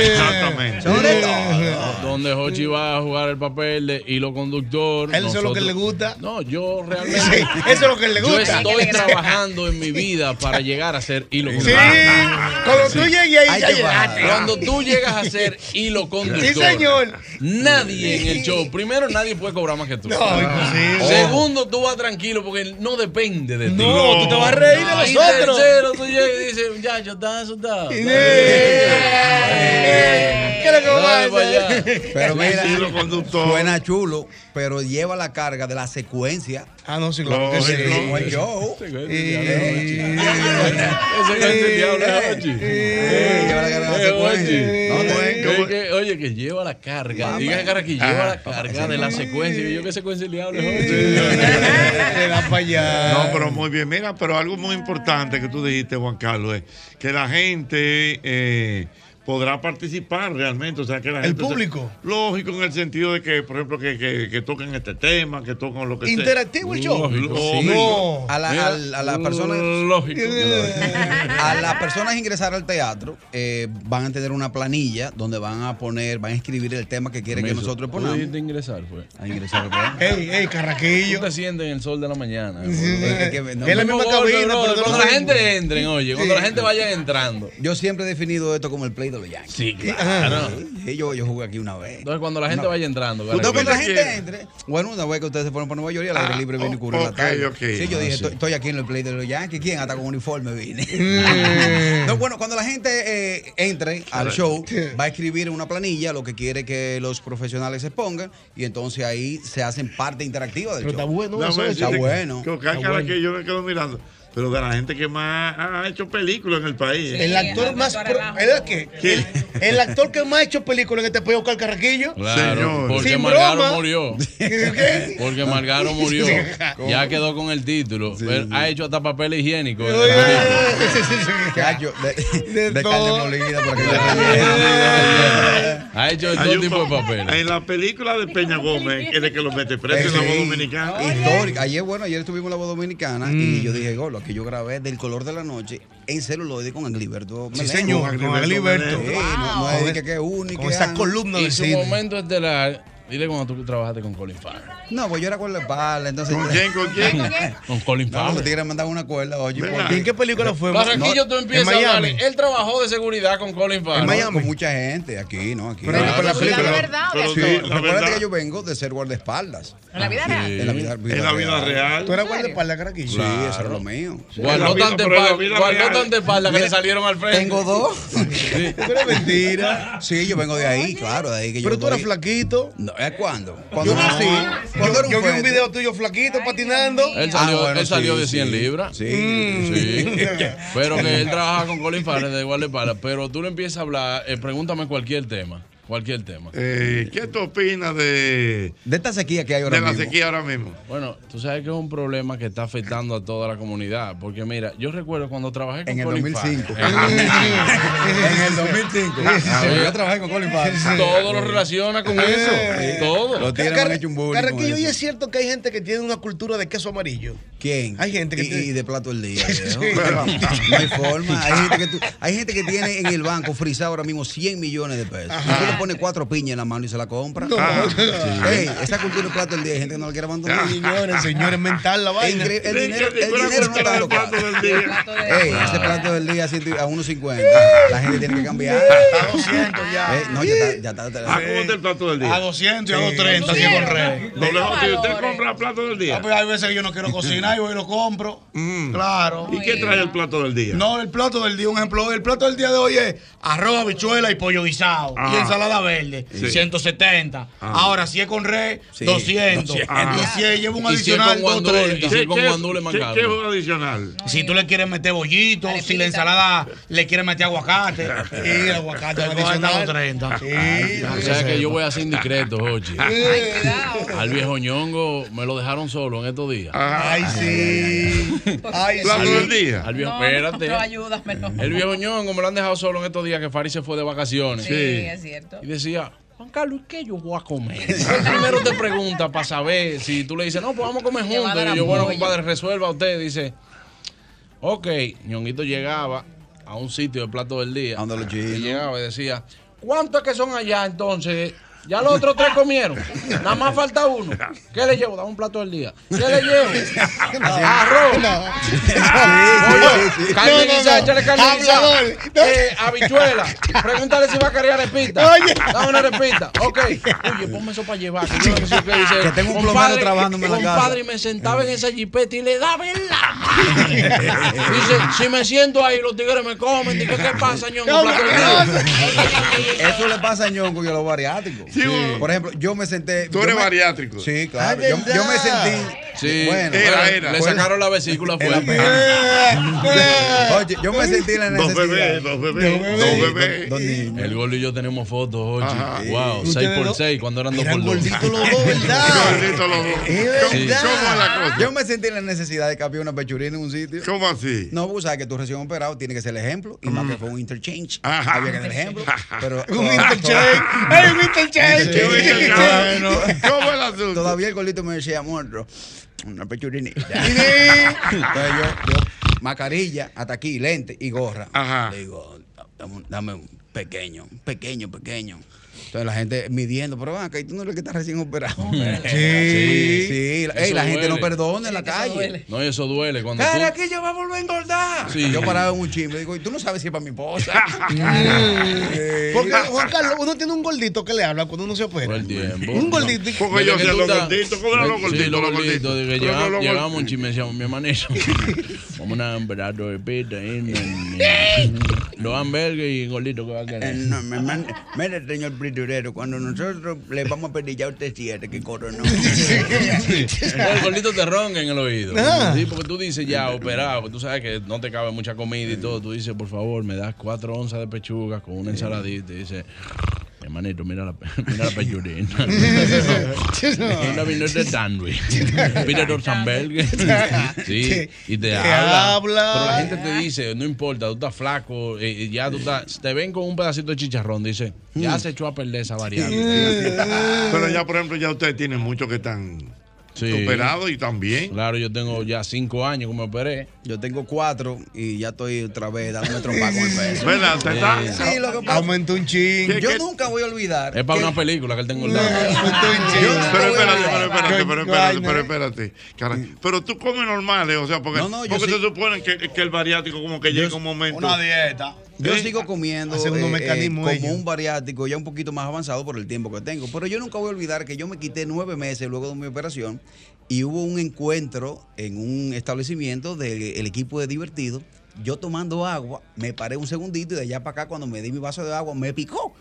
Exactamente. Son de todo. Donde Hochi va a jugar el papel de hilo conductor. Él eso es lo que le gusta. No, yo <laughs> realmente. Sí, eso es lo que le Yo gusta. estoy trabajando en mi vida para llegar a ser hilo Sí, conductor. cuando tú llegues ahí, ya llegaste. Cuando tú llegas a ser hilo conductor. Sí, señor. Nadie en el show. Primero, nadie puede cobrar más que tú. No, imposible. Segundo, tú vas tranquilo porque no depende de ti. No, tú te vas a reír de nosotros. tercero, tú llegas y dices, muchacho, está asustado. ¿Qué es lo que vamos a Dale para allá. Pero mira, Hilo conductor. suena chulo, pero lleva la carga de la secuencia. Ah, no, sí, claro que sí. No, no que- Oye, que lleva la carga. Diga cara que lleva la carga de la secuencia. Y yo, ¿qué secuencia el diablo es Hochi? Le da para allá. No, pero muy bien. Mira, pero algo muy importante que tú dijiste, Juan Carlos, es que la gente eh, podrá participar realmente. O sea, que la El gente se- público. lógico, en el sentido de que, por ejemplo, que, que, que toquen este tema, que toquen lo que sea. Interactivo el show. Lógico, Sí. lógico. A, la- las personas Lógico. <laughs> a las personas ingresar al teatro eh, van a tener una planilla donde van a poner, van a escribir el tema que quieren que nosotros ponamos. dijiste ingresar, fue. A ingresar al <laughs> programa. Ey, ey, carraquillo. Te sientes en el sol de la mañana. Es que- no, Es la Mismo misma cabina, no Cuando la gente entre, oye, cuando la gente vaya entrando. Yo siempre he definido esto como el play de los Yankees. Sí, claro. Sí, yo, yo jugué aquí una vez. Entonces, cuando la gente No. vaya entrando. Usted cuando la gente entre, bueno, una vez que ustedes se fueron para Nueva York y al aire libre viene y cubre la tarde. ok. Sí, yo Ah, dije, sí. estoy, aquí en el play de los Yankees. ¿Quién? Hasta con uniforme vine. <laughs> No, bueno, cuando la gente eh, entre al show, va a escribir en una planilla lo que quiere que los profesionales se pongan y entonces ahí se hacen parte interactiva del Pero show. está bueno Déjame eso. Está bueno. Que, cada Está cara bueno. que yo me quedo mirando. Pero de la gente que más ha hecho películas en el país. El actor más. pro- ¿El qué? El, el actor que más ha hecho películas en este país, Oscar Carraquillo. Claro, Señor. porque Sin Margaro broma. murió. <laughs> ¿Qué? Porque Margaro murió. Ya quedó con el título. Ha hecho hasta papel higiénico. Cacho, de, De de todo. carne molida. <laughs> Ha hecho de Hay todo un tipo de pa- papeles. En la película de Peña Gómez, el que lo mete preso en la voz dominicana. Histórica. Ayer, bueno, ayer estuvimos en la voz dominicana Mm. y yo dije, Golo, que yo grabé del color de la noche en celuloide con Agliberto. Sí, Meleno. señor, con Agliberto. Sí, no, no es de que, es único. Con esa columna Y del su momento estelar. Dile cuando tú trabajaste con Colin Farrell. No, pues yo era con la espalda, entonces. ¿Con quién? <laughs> ¿Con quién? Con Colin No, los Farrell. tigres mandaban una cuerda, oye. ¿Verdad? ¿Y en qué película fue? Barranquillo, tú En empiezas a hablarle. Él trabajó de seguridad con Colin Farrell. En Miami. Con mucha gente, aquí, ¿no? Aquí. Pero la ¿La película. verdad o de pero Sí, la verdad. que yo vengo de ser guardaespaldas. ¿En la vida real? En la vida, En la vida real. ¿Tú eras guardaespaldas, Carraquillo? Sí, eso era lo mío. Guardó En la vida- tanta pero en la espalda, vida guardó real. tanta espalda que le salieron al frente. Tengo dos. <laughs> Pero es mentira. Sí, yo vengo de ahí, claro, de ahí que yo Pero tú eras flaquito. No, ¿es cuándo? Cuando Yo nací. Yo, Cuando era yo vi un video tuyo flaquito patinando. Él salió, Ah, bueno, él salió sí, de 100 sí. libras. Sí. Sí. <laughs> Pero que él <laughs> trabajaba con Colin Farrell de guardaespaldas. Pero tú le empiezas a hablar, eh, pregúntame cualquier tema. Cualquier tema. Eh, ¿Qué tú opinas de, De esta sequía que hay ahora de la mismo. sequía ahora mismo? Bueno, tú sabes que es un problema que está afectando a toda la comunidad. Porque mira, yo recuerdo cuando trabajé con En el Colin 2005. Farrell. En el 2005. en el 2005. Ah, yo trabajé con Colin Farrell. Todo lo relaciona con eso. Todo. Los tigres han hecho un bullying. Carraquillo, y es cierto que hay gente que tiene una cultura de queso amarillo. ¿Quién? Hay gente que y, tiene- y de plato del día. <laughs> No hay forma. Hay gente, que tú- hay gente que tiene en el banco frisado ahora mismo 100 millones de pesos. Tú le pones cuatro piñas en la mano y se la compra. No. Sí. Ey, esa cultura de plato del día hay gente que no la quiere abandonar. Señores, señores, mental la Es vaina. El Sí, dinero, el dinero no está el loco. plato del día. Ey, ese plato del día a ciento- a 1.50. La gente tiene que cambiar. A 200 ya. Ey, no, ya está. Ya está, Ah, ¿cómo está el plato del A día? 200 y a 230 así con rey. ¿y ¿Usted compra plato del Ah, día? pues hay veces que yo no quiero cocinar y voy y lo compro. Claro. ¿Y qué trae el plato del día? No, el plato del día, un ejemplo, el plato del día de hoy es arroz, habichuela y pollo guisado. Ajá. Y ensalada ensalada verde, Sí. 170. Ah. Ahora, si es con res, Sí, 200. 200. Y si es- lleva un Y adicional, con guandule, 230. y si es con ¿Qué- es un adicional? Si tú le quieres meter bollito, si la ensalada le quieres meter aguacate. Sí, el aguacate Te adicional. cuesta los 30. O sea que yo voy a ser indiscreto. <laughs> Ay, Al viejo ñongo me lo dejaron solo en estos días. Ay, sí. Ay, Al sí. vie- Al viejo, espérate. No, ayúdame, no. El viejo ñongo me lo han dejado solo en estos días que Fari se fue de vacaciones. Sí, es cierto. Y decía, Juan Carlos, ¿y qué yo voy a comer? <laughs> Primero te pregunta para saber si tú le dices, no, pues vamos a comer juntos. Y yo, bueno, compadre, resuelva usted. Dice, ok, ñonguito llegaba a un sitio de plato del día. Y llegaba y decía, ¿cuántos que son allá entonces? Ya los otros tres comieron. Nada más falta uno. ¿Qué le llevo? Dame un plato del día. ¿Qué le llevo? <laughs> Arroz. Carne No, no, guisada, no. échale carne guisada. Eh, habichuela. Pregúntale si va a querer arepita. Oye. Dame una arepita. Ok. Oye, ponme eso para llevar. Que, yo no sé qué dice. Que tengo un plomero trabajándome en la casa. Compadre, y me sentaba en esa jipeta y le daba en la mano. Dice, si me siento ahí, los tigres me comen. Dije, ¿qué pasa, ñongo? Eso le pasa a Ñongo y a los bariátricos. Por ejemplo, yo me senté. Tú eres me- bariátrico. Sí, claro. Ah, yo me sentí. Sí, bueno, era, era. Le sacaron la vesícula pena. <laughs> Oye, yo me sentí la Dos necesidad. bebés, dos bebés, dos bebés. Dos niños. El gordo y yo tenemos fotos, oye. Ajá. Wow, Ustedes 6 por dos 6 cuando eran 2 eran por 2. gorditos los dos, <laughs> ¿verdad? Gorditos los dos. Es Sí. verdad. ¿Cómo es la cosa? Yo me sentí la necesidad de cambiar una pechurina en un sitio. ¿Cómo así? No, vos sabes que tú recién operado tiene que ser el ejemplo. Y más que fue un interchange. Ajá. Había que dar el ejemplo. <laughs> Pero, Un interchange. ¡Ay, un interchange! ¿Cómo es el asunto? Todavía el gordito me decía, monstruo, una pechurinita. <laughs> Entonces yo, yo, mascarilla, hasta aquí, lente y gorra. Ajá. Le digo, dame, un- dame un pequeño, un pequeño, pequeño. Entonces la gente midiendo, pero van acá, y tú no eres el que estás recién operado. Sí. Sí, ey, la gente no perdona en la calle. No, y eso duele. Cuando Cara, tú... aquí yo va a volver a engordar. Sí. Yo paraba en un chisme, digo, y tú no sabes si es para mi esposa. Porque, Juan Carlos, uno tiene un gordito que le habla cuando uno se opera. El tiempo. Un gordito. Porque yo sé que los gorditos, ¿cómo los Sí, gorditos? los Los gorditos. gorditos. de que llegamos, los gorditos. un chisme, decíamos, mi hermanito. Vamos a operar dos repitas. Dos hamburgues y gordito que va a Eh, querer. no, mire, señor cuando nosotros le vamos a pedir ya usted siete, que coro no. <laughs> El gordito te ronca en el oído. Ah. Sí, porque tú dices ya operado, tú sabes que no te cabe mucha comida y todo. Tú dices, por favor, me das cuatro onzas de pechuga con una ensaladita. Y dice, hermanito, mira la, <laughs> mira la pechurina. <laughs> Una vineta de sándwich. Pide dos hamburgues. Sí, y te, Te habla. habla. Pero la gente te dice, no importa, tú estás flaco, eh, eh, ya tú estás, te ven con un pedacito de chicharrón, dice, ya se echó a perder esa variante. <laughs> Pero ya, por ejemplo, ya ustedes tienen muchos que están operados y también. Claro, yo tengo ya cinco años que me operé. Yo tengo cuatro y ya estoy otra vez dándome trompa con el <laughs> peso. ¿Verdad? ¿Usted está? Sí, lo que pasa. Aumentó un ching. Yo nunca voy a olvidar. Es para que- una película que él tengo el Yo Pero nunca espérate, voy a pero espérate, pero espérate, pero espérate. Caray, Pero tú comes normal, ¿eh? o sea, porque, No, no, yo porque sí. se supone que, que el bariátrico como que llega un momento. Una dieta. Yo ¿Eh? sigo comiendo eh, eh, como ellos. un bariátrico ya un poquito más avanzado por el tiempo que tengo. Pero yo nunca voy a olvidar que yo me quité nueve meses luego de mi operación y hubo un encuentro en un establecimiento del equipo de divertido. Yo tomando agua, me paré un segundito y de allá para acá cuando me di mi vaso de agua me picó.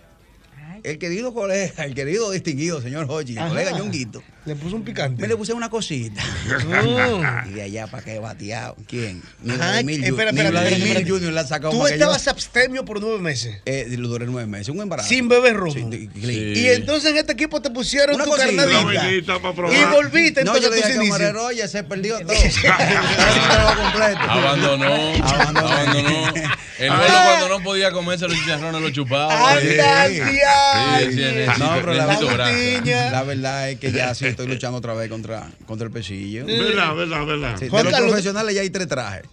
El querido colega, el querido distinguido señor Hochi, el colega Ñonguito, Le puso un picante. me le puse una cosita. Mm. <laughs> y de allá para he bateado. ¿Quién? Ni Vladimir, espera, espera, espera, espera. Junior la ha sacado Tú que yo. estabas abstemio por nueve meses. Eh, lo duré nueve meses, un embarazo. Sin beber romo. Sí, Y entonces en este equipo te pusieron Una tu carnadita. Y volviste No, entonces yo le dije camarero, oye, se perdió <laughs> todo. <laughs> Completo. Abandonó. Abandonó. El gordo cuando no podía comerse los chicharrones lo chupaba. Anda, Sí, No, pero la, grasa. la verdad es que ya sí estoy luchando otra vez contra, contra el pesillo. ¿Verdad, verdad, verdad? Sí, de los profesionales ya hay tres trajes.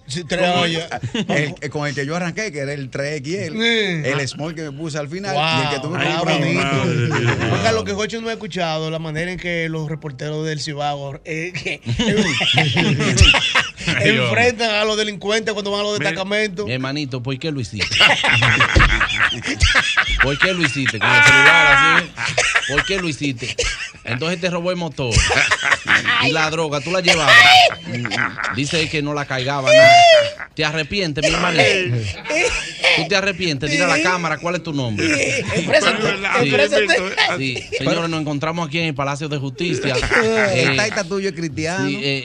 El, <laughs> con el que yo arranqué, que era el 3XL, Sí. el small que me puse al final Wow. y el que tuve que Ay, comprar. bonito. Madre mía. Juan Carlos, que Jocho no ha escuchado la manera en que los reporteros del Cibago eh, que- <laughs> enfrentan a los delincuentes cuando van a los destacamentos. Mi hermanito, ¿por qué lo hiciste? <laughs> ¿Por qué lo hiciste? Con el celular así. ¿Por qué lo hiciste? Entonces te robó el motor. Y la droga, tú la llevabas. Dice que no la cargaba nada. ¿Te arrepientes, mi hermano? ¿Tú te arrepientes? Dile a la cámara cuál es tu nombre. Sí, sí. señores, nos encontramos aquí en el Palacio de Justicia. El Eh, taita tuyo es cristiano. Sí, eh, eh,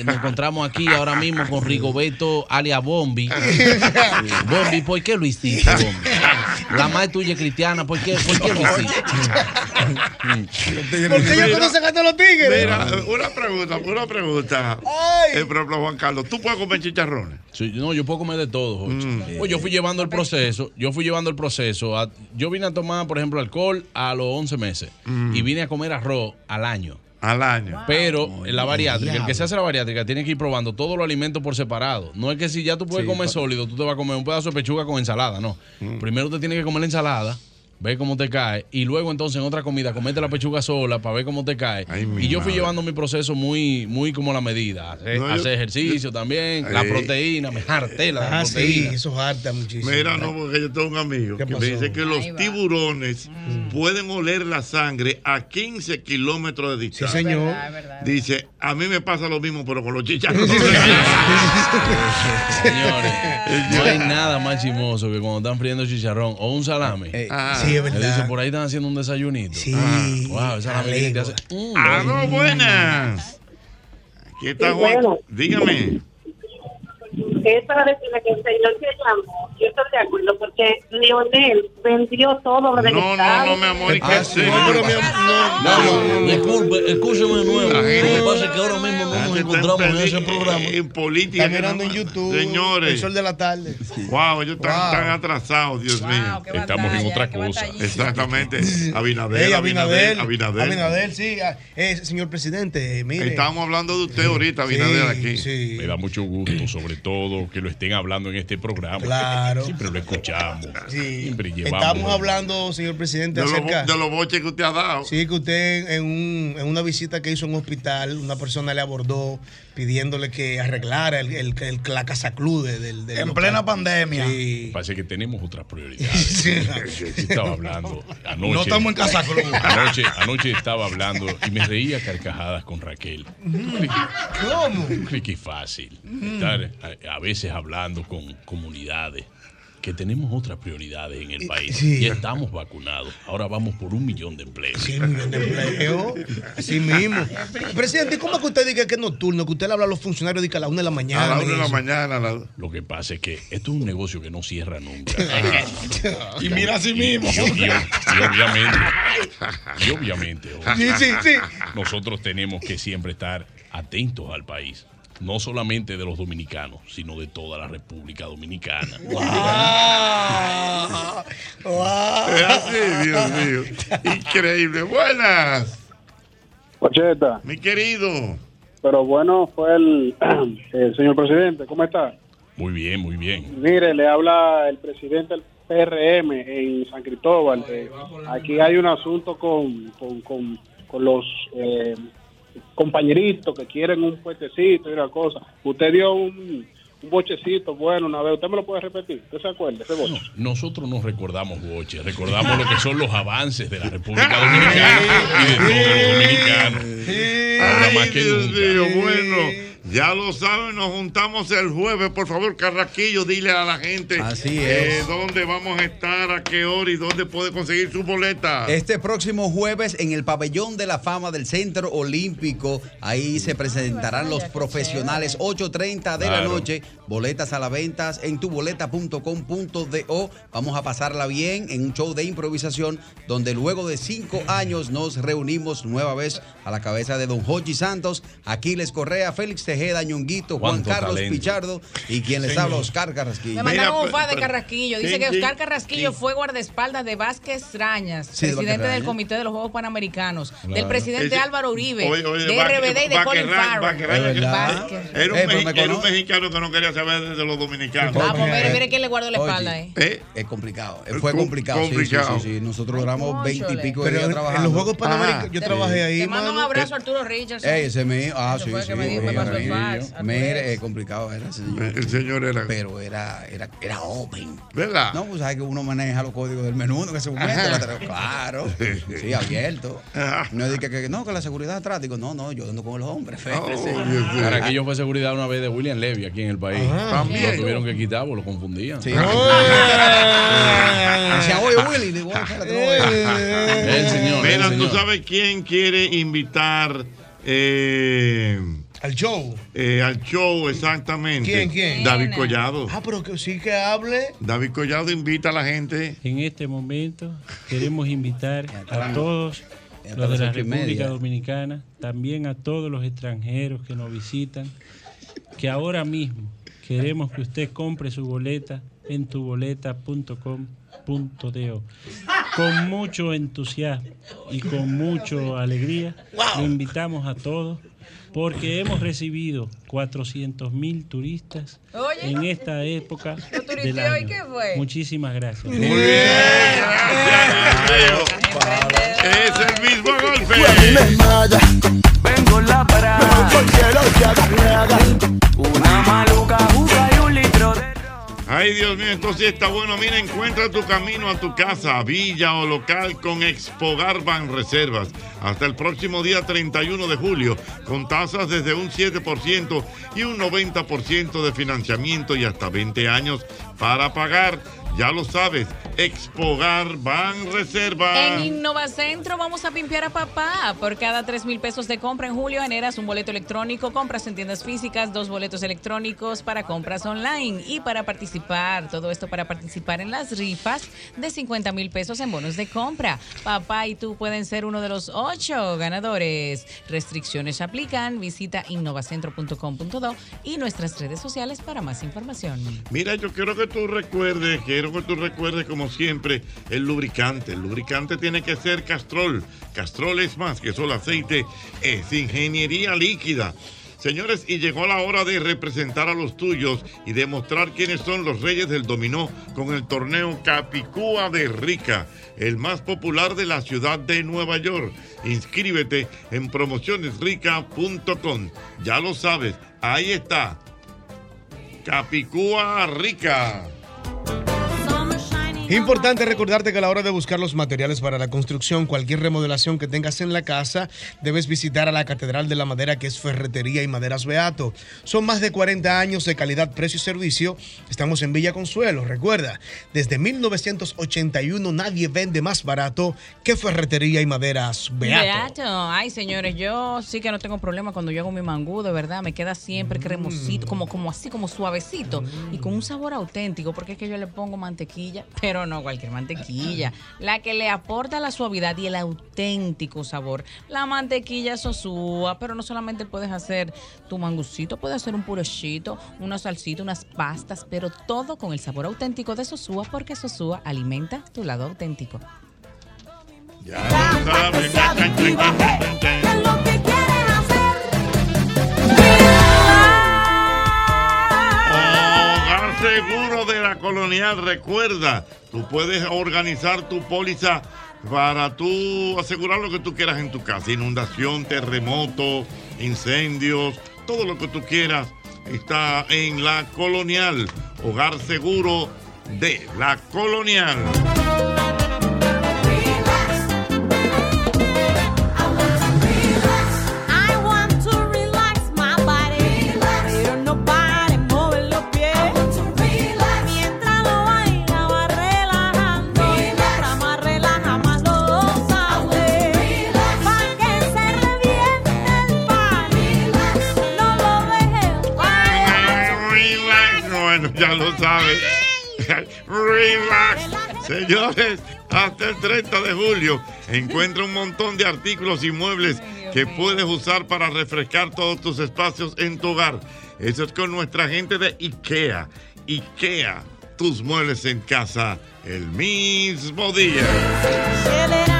eh, nos encontramos aquí ahora mismo con Rigoberto alias Bombi. <laughs> Bombi, ¿por qué lo hiciste, Bombi? La madre tuya es cristiana, ¿por qué, por qué lo hiciste? <laughs> Porque ellos conocen a todos los tigres. Mira, una pregunta, una pregunta. Eh, por ejemplo, Juan Carlos, ¿tú puedes comer chicharrones? Sí, no, yo puedo comer de todo, Jochi. Pues yo fui llevando el proceso, yo fui llevando el proceso. a- yo vine a tomar, por ejemplo, alcohol a los 11 meses y vine a comer arroz al año. Al año. Pero en la bariátrica, el que se hace la bariátrica tiene que ir probando todos los alimentos por separado. No es que si ya tú puedes Sí, comer sólido, tú te vas a comer un pedazo de pechuga con ensalada, no. Primero te tienes que comer la ensalada, ver cómo te cae, y luego entonces en otra comida comete la pechuga sola para ver cómo te cae. y yo fui madre. llevando mi proceso muy, muy como la medida. Hacer, No, yo- hacer ejercicio también, la Ay. proteína, me harté la Ah, sí, proteína. eso harta muchísimo. Mira, no, porque yo tengo un amigo ¿Qué que me dice que los va. tiburones pueden oler la sangre a 15 kilómetros de distancia. Sí, señor. Dice, a mí me pasa lo mismo, pero con los chicharrones. Señores, <laughs> no hay nada más chimoso que cuando están friendo chicharrón o un salame. Ah. sí, es verdad. Le dicen, por ahí están haciendo un desayunito. Sí. wow, esa salame te hace. Mm, ¡Aló, buenas! Aquí está Sí, Juan. bueno. Dígame. Es para decirle que el señor que llamó, yo estoy de acuerdo, porque Leonel vendió todo lo del No, no, Estado. no, mi amor, ¿y qué Ah, hacer? no, pero mi no, No, disculpe, escúcheme de nuevo. Lo que pasa es que ahora mismo no nos encontramos en ese programa. En política. Está mirando no- en YouTube. Señores. El sol de la tarde. Wow, ellos están, atrasados, Dios mío. Estamos en otra cosa. Exactamente. Abinader, Abinader, Abinader, Abinader. Sí. ah, eh, señor presidente, mire. Estábamos hablando de usted ahorita, Abinader, Sí, aquí. sí. Me da mucho gusto, sobre todo, que lo estén hablando en este programa. Claro. Siempre lo escuchamos. Sí. Siempre llevamos. Estamos hablando, señor presidente, De los, acerca. de los boches que usted ha dado. Sí, que usted en, un- en una visita que hizo en un hospital, una persona le abordó pidiéndole que arreglara el, el- el- la casa club de- del, del En local. plena pandemia. Sí. Parece que tenemos otras prioridades. <laughs> Yo estaba hablando anoche. No estamos en Casa Club. Anoche, anoche estaba hablando y me reía a carcajadas con Raquel. ¿Cómo? Qué fácil. Mm. Estar a, a veces hablando con comunidades que tenemos otras prioridades en el país. sí. Y estamos vacunados. Ahora vamos por un millón de empleos. Sí, un millón de empleo. Así mismo. Presidente, ¿y ¿cómo es que usted diga que es nocturno? Que usted le habla a los funcionarios de que a la una de la mañana. A la una de la mañana. Lo que pasa es que esto es un negocio que no cierra nunca. <laughs> Y mira a sí Y- mismo. Y, y- y obviamente, <laughs> y obviamente, Sí, sí, sí. nosotros tenemos que siempre estar atentos al país. No solamente de los dominicanos, sino de toda la República Dominicana. <laughs> Es así, Dios mío. Increíble. Buenas. Ocheta. Mi querido. Pero bueno fue el, <clears throat> el señor presidente. ¿Cómo está? Muy bien, muy bien. Mire, le habla el presidente del PRM en San Cristóbal. Eh, aquí hay un asunto con, con, con, con los eh, compañeritos que quieren un puestecito y una cosa. Usted dio un, un bochecito bueno una vez. ¿Usted me lo puede repetir? ¿Usted se acuerda? Ese boche. Nosotros no recordamos boche, recordamos lo que son los avances de la República <laughs> Dominicana y de todos los dominicanos. Ahora más que Dios nunca. mío, bueno, ya lo saben, nos juntamos el jueves. Por favor, Carraquillo, dile a la gente Así eh, es. dónde vamos a estar, a qué hora y dónde puede conseguir su boleta. Este próximo jueves en el pabellón de la fama del Centro Olímpico, ahí se presentarán los profesionales 8.30 de la noche, boletas a la venta en tuboleta.com.do. Vamos a pasarla bien en un show de improvisación donde luego de cinco años nos reunimos nueva vez a la cabeza de don Jochi Santos, Aquiles Correa, Félix Tejeda, Ñonguito, Juan Carlos talento. Pichardo y quien les Señor. habla Oscar Carrasquillo. Me mandaron un fa de Carrasquillo. Dice ¿Quién, que Oscar? Carrasquillo fue guardaespaldas de Vázquez Rañas, Sí, presidente del. Comité de los Juegos Panamericanos, del presidente Ese- Álvaro Uribe, Oye, oye, de RBD y de Colin Farrell. Era un, Eh, me era un mexicano que no quería saber de los dominicanos. Vamos, mire, mire quién le guardó la espalda, eh. ¿Eh? Es complicado. eh, Fue Com- complicado. sí, sí. Sí, sí, Nosotros duramos veinte y pico de días en- en trabajando. los Juegos Panamericanos, yo trabajé ahí, Te mando un abrazo a Arturo Richardson. Ey, ese mío. Ah, sí, sí. Mire, revés. eh, complicado era ese señor. El señor era. Pero era, era, era open. ¿Verdad? No, pues sabes que uno maneja los códigos del menú, ¿no? que se momento. <laughs> Claro. Sí, abierto. No es de que, que- no, que la seguridad atrás. Digo, no, no, yo ando con los hombres. fíjese. Carraquillo fue seguridad una vez de William Levy aquí en el país. Ajá. También. Lo tuvieron que quitar porque lo confundían. Sí. <laughs> <laughs> Decían, oye, Willy. Digo, "Oh, espérate, no voy". El señor. Mira, el tú sabes quién quiere invitar eh, al show. al show, exactamente. ¿Quién, quién? David Collado. Ah, pero que sí que hable. David Collado invita a la gente. En este momento queremos invitar a todos los de la República. Dominicana, también a todos los extranjeros que nos visitan, que ahora mismo queremos que usted compre su boleta en tuboleta.com.do. Con mucho entusiasmo y con mucha alegría, lo invitamos a todos porque hemos recibido 400 mil turistas Oye. en esta época <laughs> ¿Lo del año. qué fue? Muchísimas gracias. Muy bien, Es el mismo golpe. Vengo la parada. Una maluca y un litro de. Ay, Dios mío, esto sí está bueno. Mira, encuentra tu camino a tu casa, villa o local con Expogar Ban Reservas. Hasta el próximo día 31 de julio, con tasas desde un 7% y un 90% de financiamiento y hasta 20 años para pagar. Ya lo sabes, Expogar Ban Reservas. En Innovacentro vamos a pimpear a papá. Por cada 3 mil pesos de compra en julio generas un boleto electrónico, compras en tiendas físicas, dos boletos electrónicos para compras online. Y para participar, todo esto para participar en las rifas de 50 mil pesos en bonos de compra. Papá y tú pueden ser uno de los ocho ganadores. Restricciones aplican. Visita innovacentro.com.do y nuestras redes sociales para más información. Mira, yo quiero que tú recuerdes, quiero que tú recuerdes como siempre el lubricante. El lubricante tiene que ser Castrol. Castrol es más que solo aceite, es ingeniería líquida. Señores, y llegó la hora de representar a los tuyos y demostrar quiénes son los reyes del dominó con el torneo Capicúa de Rica, el más popular de la ciudad de Nueva York. Inscríbete en promocionesrica.com. Ya lo sabes, ahí está. Capicúa Rica. Importante recordarte que a la hora de buscar los materiales para la construcción, cualquier remodelación que tengas en la casa, debes visitar a la Catedral de la Madera, que es Ferretería y Maderas Beato. Son más de 40 años de calidad, precio y servicio. Estamos en Villa Consuelo. Recuerda, desde 1981 nadie vende más barato que Ferretería y Maderas Beato. Beato. Ay, señores, yo sí que no tengo problema cuando yo hago mi mangú, de verdad, me queda siempre cremosito, como, como así, como suavecito y con un sabor auténtico, porque es que yo le pongo mantequilla, pero no cualquier mantequilla, la que le aporta la suavidad y el auténtico sabor. La mantequilla sosúa, pero no solamente puedes hacer tu mangucito, puedes hacer un purechito, una salsita, unas pastas, pero todo con el sabor auténtico de Sosúa, porque Sosúa alimenta tu lado auténtico. Hogar Colonial, recuerda, tú puedes organizar tu póliza para tú asegurar lo que tú quieras en tu casa, inundación, terremoto, incendios, todo lo que tú quieras está en la Colonial, Hogar Seguro de la Colonial. Relax. Señores, hasta el 30 de julio encuentra un montón de artículos y muebles que puedes usar para refrescar todos tus espacios en tu hogar. Eso es con nuestra gente de IKEA. IKEA, tus muebles en casa el mismo día.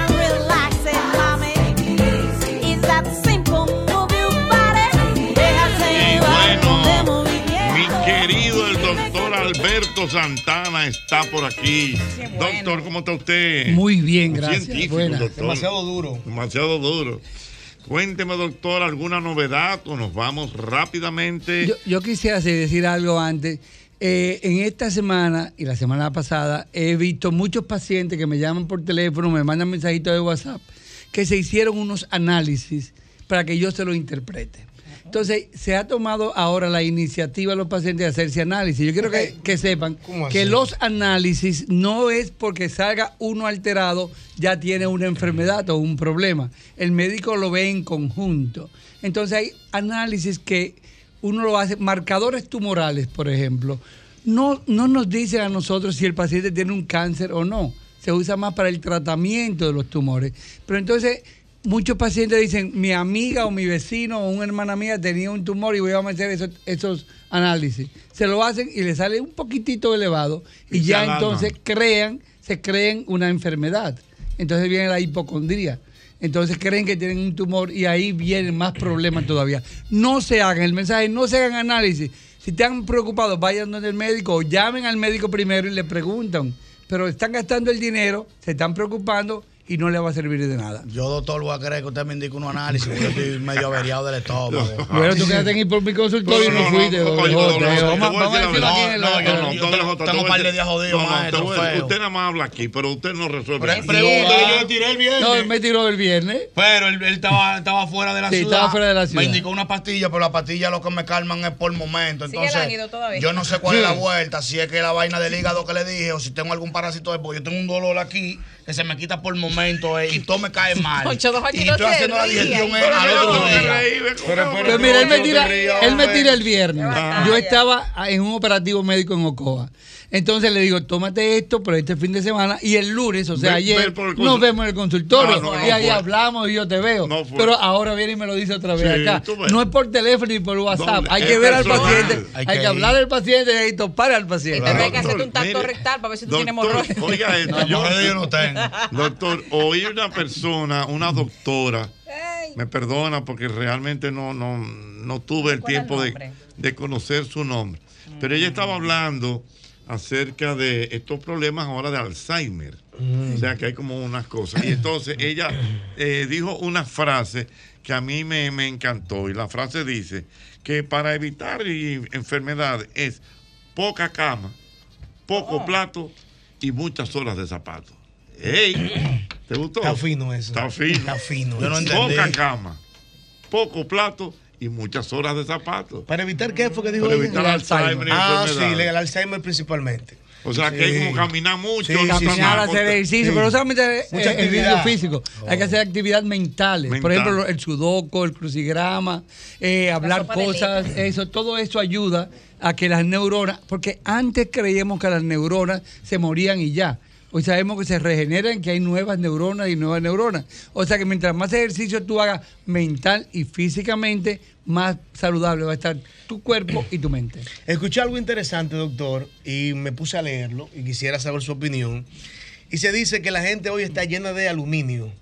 Santana está por aquí. Doctor, ¿cómo está usted? Muy bien, gracias. científico, Buena. doctor. Demasiado duro. Demasiado duro. Cuénteme, doctor, alguna novedad o nos vamos rápidamente. Yo, yo quisiera decir algo antes. Eh, en esta semana y la semana pasada he visto muchos pacientes que me llaman por teléfono, me mandan mensajitos de WhatsApp, que se hicieron unos análisis para que yo se los interprete. Entonces, se ha tomado ahora la iniciativa de los pacientes de hacerse análisis. Yo quiero que, que sepan ¿Cómo que así? los análisis no es porque salga uno alterado, ya tiene una enfermedad o un problema. El médico lo ve en conjunto. Entonces, hay análisis que uno lo hace, marcadores tumorales, por ejemplo, no, no nos dicen a nosotros si el paciente tiene un cáncer o no. Se usa más para el tratamiento de los tumores. Pero entonces, muchos pacientes dicen, mi amiga o mi vecino o una hermana mía tenía un tumor y voy a hacer esos, esos análisis. Se lo hacen y le sale un poquitito elevado y, ya entonces crean, se creen una enfermedad. Entonces viene la hipocondría. Entonces creen que tienen un tumor y ahí vienen más problemas todavía. No se hagan, el mensaje, no se hagan análisis. Si están preocupados, vayan donde el médico o llamen al médico primero y le preguntan. Pero están gastando el dinero, se están preocupando y no le va a servir de nada. Yo, doctor, voy a querer que usted me indique un análisis, porque yo estoy medio averiado del estómago. <laughs> Bueno, tú quedaste en ir por mi consultorio y no, fuiste. Vamos, a decirlo aquí en el- No, no, no, tengo- par de días jodidos, No, no, maestro. Usted nada más habla aquí, pero usted no resuelve. Pre- Pregúntale, yo le tiré el viernes. No, él me tiró el viernes. Pero él, estaba, fuera de la Sí, ciudad. estaba fuera de la ciudad. Me indicó una pastilla, pero la pastilla lo que me calman es por momento. Entonces, yo no sé cuál es la vuelta, si es que la vaina del hígado que le dije o si tengo algún parásito de porque yo tengo un dolor aquí que se me quita por momento eh, y todo me cae <laughs> mal. Concho, don Jochi, y estoy haciendo la digestión Pero al no, otro día. Pero, Pues mira, él me tira, él me tira el viernes. Ah. Yo estaba en un operativo médico en Ocoa. Entonces le digo, tómate esto por este fin de semana y el lunes, o sea, Ven- ayer, ven nos vemos en el consultorio Ah, no, no y ahí fue. hablamos y yo te veo. No. Pero ahora viene y me lo dice otra vez Sí, acá. No es por teléfono ni por WhatsApp. No, hay que ver al paciente, Hay hay, que hablar al paciente y topar al paciente. Hay que hacerte un tacto mire, rectal para ver si tú Doctor, tienes hemorroides. oiga esto, No, yo, yo no tengo. Doctor, oí una persona, una doctora, me perdona porque realmente no, no, no tuve el ¿Cuál es el tiempo de, de conocer su nombre, pero ella estaba hablando acerca de estos problemas ahora de Alzheimer. O sea que hay como unas cosas. Y entonces <coughs> ella eh, dijo una frase que a mí me, me encantó. Y la frase dice que para evitar enfermedades es poca cama, poco plato y muchas horas de zapatos. ¡Ey! ¿Te gustó? Está fino eso. Está fino. Está fino. Yo no entendí. Poca cama, poco plato y muchas horas de zapatos. ¿Para evitar qué fue que dijo Para evitar Alzheimer y Ah, sí, el Alzheimer principalmente. O sea que hay como caminar mucho, Sí, Caminar, hacer ejercicio, Sí. pero no solamente eh, Mucha ejercicio físico, hay que hacer actividades mentales. Por Mental. ejemplo, el sudoku, el crucigrama, eh, hablar cosas, eso, todo eso ayuda a que las neuronas, porque antes creíamos que las neuronas se morían y ya. Hoy sabemos que se regeneran, que hay nuevas neuronas y nuevas neuronas. O sea que mientras más ejercicio tú hagas mental y físicamente, más saludable va a estar tu cuerpo y tu mente. Escuché algo interesante, doctor, y me puse a leerlo y quisiera saber su opinión. Y se dice que la gente hoy está llena de aluminio.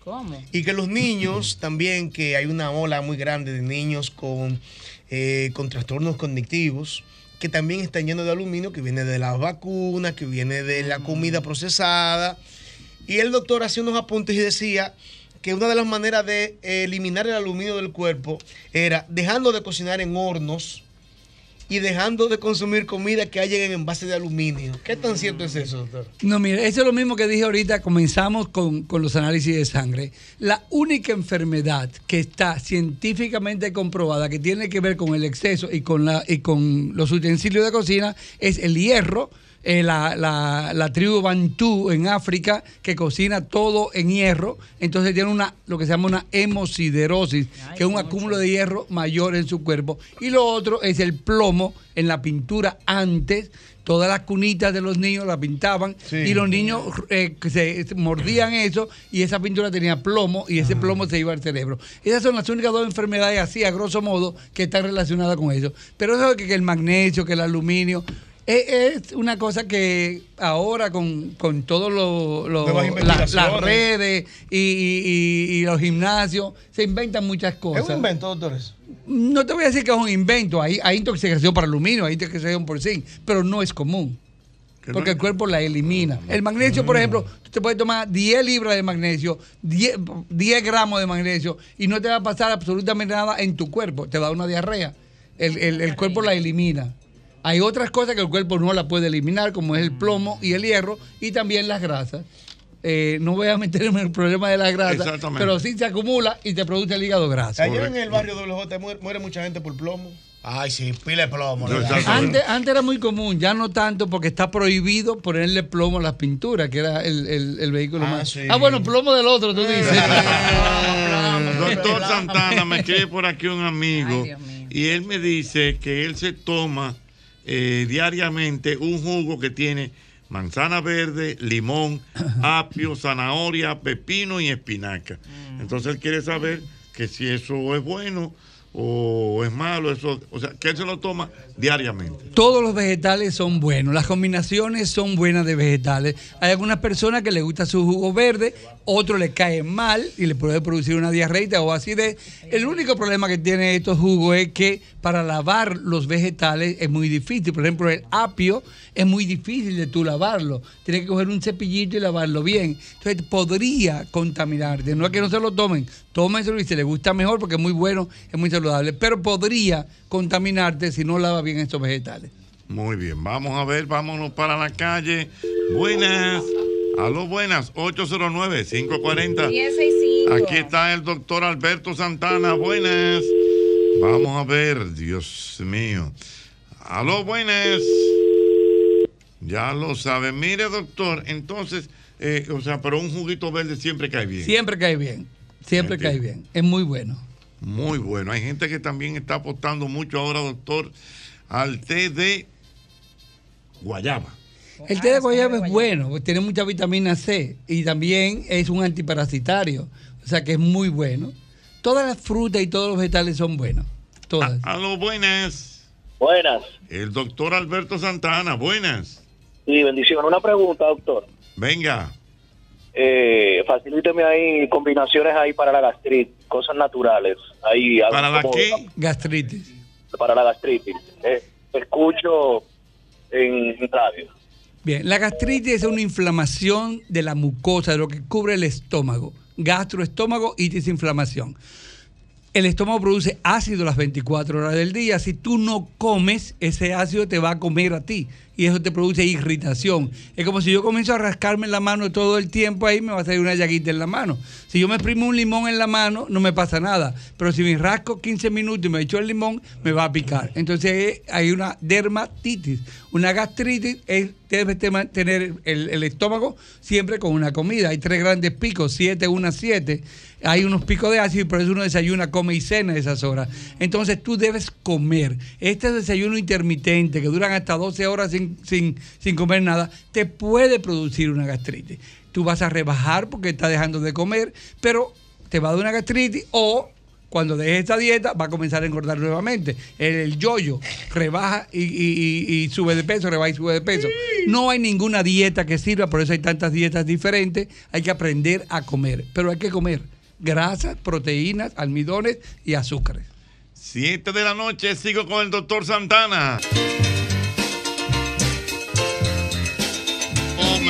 ¿Cómo? Y que los niños <clears throat> también, que hay una ola muy grande de niños con, eh, con trastornos cognitivos, que también están llenos de aluminio, que viene de las vacunas, que viene de la comida procesada. Y el doctor hacía unos apuntes y decía que una de las maneras de eliminar el aluminio del cuerpo era dejando de cocinar en hornos y dejando de consumir comida que haya en envase de aluminio. ¿Qué tan cierto es eso, doctor? No, mire, eso es lo mismo que dije ahorita, comenzamos con, con los análisis de sangre. La única enfermedad que está científicamente comprobada que tiene que ver con el exceso y con, la, y con los utensilios de cocina es el hierro. Eh, la, la- la tribu Bantú en África que cocina todo en hierro, entonces tiene una lo que se llama una hemosiderosis, que es un acúmulo de hierro mayor en su cuerpo. Y lo otro es el plomo en la pintura antes, todas las cunitas de los niños la pintaban y los niños eh, se, se mordían eso y esa pintura tenía plomo y ese plomo se iba al cerebro. Esas son las únicas dos enfermedades así, a grosso modo, que están relacionadas con eso. Pero eso que, que el magnesio, que el aluminio... Es, es una cosa que ahora con, con todos los lo- la- las redes y, y- y- y los gimnasios se inventan muchas ¿Es cosas. un invento, doctores? No te voy a decir que es un invento, hay, hay intoxicación por aluminio, hay intoxicación por zinc, pero no es común. porque el cuerpo la elimina. El magnesio, por ejemplo, tú te puedes tomar 10 libras de magnesio, 10, 10 gramos de magnesio y no te va a pasar absolutamente nada en tu cuerpo, te va a dar una diarrea. El, el- el cuerpo la elimina. Hay otras cosas que el cuerpo no la puede eliminar, como es el plomo y el hierro, y también las grasas. Eh, no voy a meterme en el problema de las grasas, Exactamente. pero sí se acumula y te produce el hígado graso. Allá en el barrio WJ muere, muere mucha gente por plomo. Ay, sí, pile plomo. Antes, antes era muy común, ya no tanto porque está prohibido ponerle plomo a las pinturas, que era el, el- el vehículo más. sí. Ah, bueno, plomo del otro, tú dices. <laughs> Doctor <laughs> Santana, me escribe por aquí un amigo y él me dice que él se toma eh, diariamente un jugo que tiene manzana verde, limón, apio, zanahoria, pepino y espinaca. Entonces él quiere saber que si eso es bueno o es malo, eso, o sea, que él se lo toma diariamente. Todos los vegetales son buenos, las combinaciones son buenas de vegetales. Hay algunas personas que les gusta su jugo verde, otros le cae mal y le puede producir una diarrea o acidez. El único problema que tiene estos jugos es que para lavar los vegetales es muy difícil. Por ejemplo, el apio es muy difícil de tú lavarlo. Tienes que coger un cepillito y lavarlo bien. Entonces podría contaminarte. No es que no se lo tomen, tómenselo y si les gusta mejor porque es muy bueno, es muy saludable. Pero podría contaminarte si no lavas bien estos vegetales. Muy bien, vamos a ver, vámonos para la calle. Buenas. Aló, buenas. 809-540. 1065. Aquí está el doctor Alberto Santana. Buenas. Vamos a ver, Dios mío. Aló, buenas. Ya lo sabe. Mire, doctor, entonces, eh, o sea, pero un juguito verde siempre cae bien. Siempre cae bien. Siempre cae bien. Es muy bueno. Muy bueno. Hay gente que también está apostando mucho ahora, doctor, al té de guayaba. El té de guayaba es bueno, tiene mucha vitamina C y también es un antiparasitario. O sea que es muy bueno. Todas las frutas y todos los vegetales son buenos. Todas. Aló, buenas. Buenas. El doctor Alberto Santana, buenas. Sí, bendición. Una pregunta, doctor. Venga. Eh, facilíteme ahí combinaciones ahí para la gastritis, cosas naturales. Ahí, ¿Para la qué? Gastritis. Para la gastritis. Eh, escucho en radio. Bien, la gastritis es una inflamación de la mucosa, de lo que cubre el estómago. Gastroestómago y desinflamación. El estómago produce ácido las 24 horas del día. Si tú no comes, ese ácido te va a comer a ti. Y eso te produce irritación. Es como si yo comienzo a rascarme la mano todo el tiempo ahí, me va a salir una llaguita en la mano. Si yo me exprimo un limón en la mano, no me pasa nada. Pero si me rasco 15 minutos y me echo el limón, me va a picar. Entonces eh, hay una dermatitis. Una gastritis es, debe tema- tener el, el estómago siempre con una comida. Hay tres grandes picos, 7, 1, 7. Hay unos picos de ácido y por eso uno desayuna, come y cena a esas horas. Entonces tú debes comer. Este desayuno intermitente que duran hasta 12 horas sin, sin, sin comer nada, te puede producir una gastritis. Tú vas a rebajar porque estás dejando de comer, pero te va a dar una gastritis o cuando dejes esta dieta va a comenzar a engordar nuevamente. El, yoyo rebaja y, y- y- y sube de peso, rebaja y sube de peso. No hay ninguna dieta que sirva, por eso hay tantas dietas diferentes. Hay que aprender a comer, pero hay que comer grasas, proteínas, almidones y azúcares. Siete de la noche, sigo con el doctor Santana.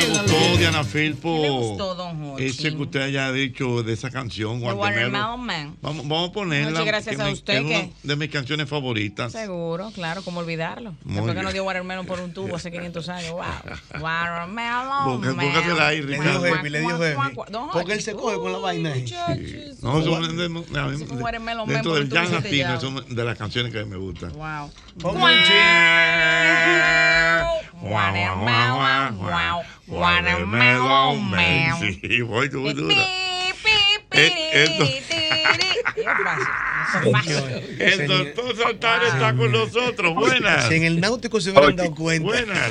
Me gustó, Diana Filpo. Ese que usted haya dicho de esa canción, Guantemelo. Watermelon Man. Vamos, vamos a ponerla. Muchas gracias que a me- usted, Es una que- de mis canciones favoritas. Seguro, claro, ¿cómo olvidarlo? Muy Después que bien. nos dio Watermelon por un tubo hace 500 años. Wow. <laughs> Watermelon. Póngasela ahí, Le dio Ricardo. le dio heavy. Porque él se coge con la vaina. No, Man, dentro del hiciste latino, son de las canciones que me gustan. Wow. Watermelon Man. Sí, voy, voy dura. Eh, el, do- el doctor Santana está con nosotros. Buenas. Si en el náutico se hubieran dado cuenta. Buenas.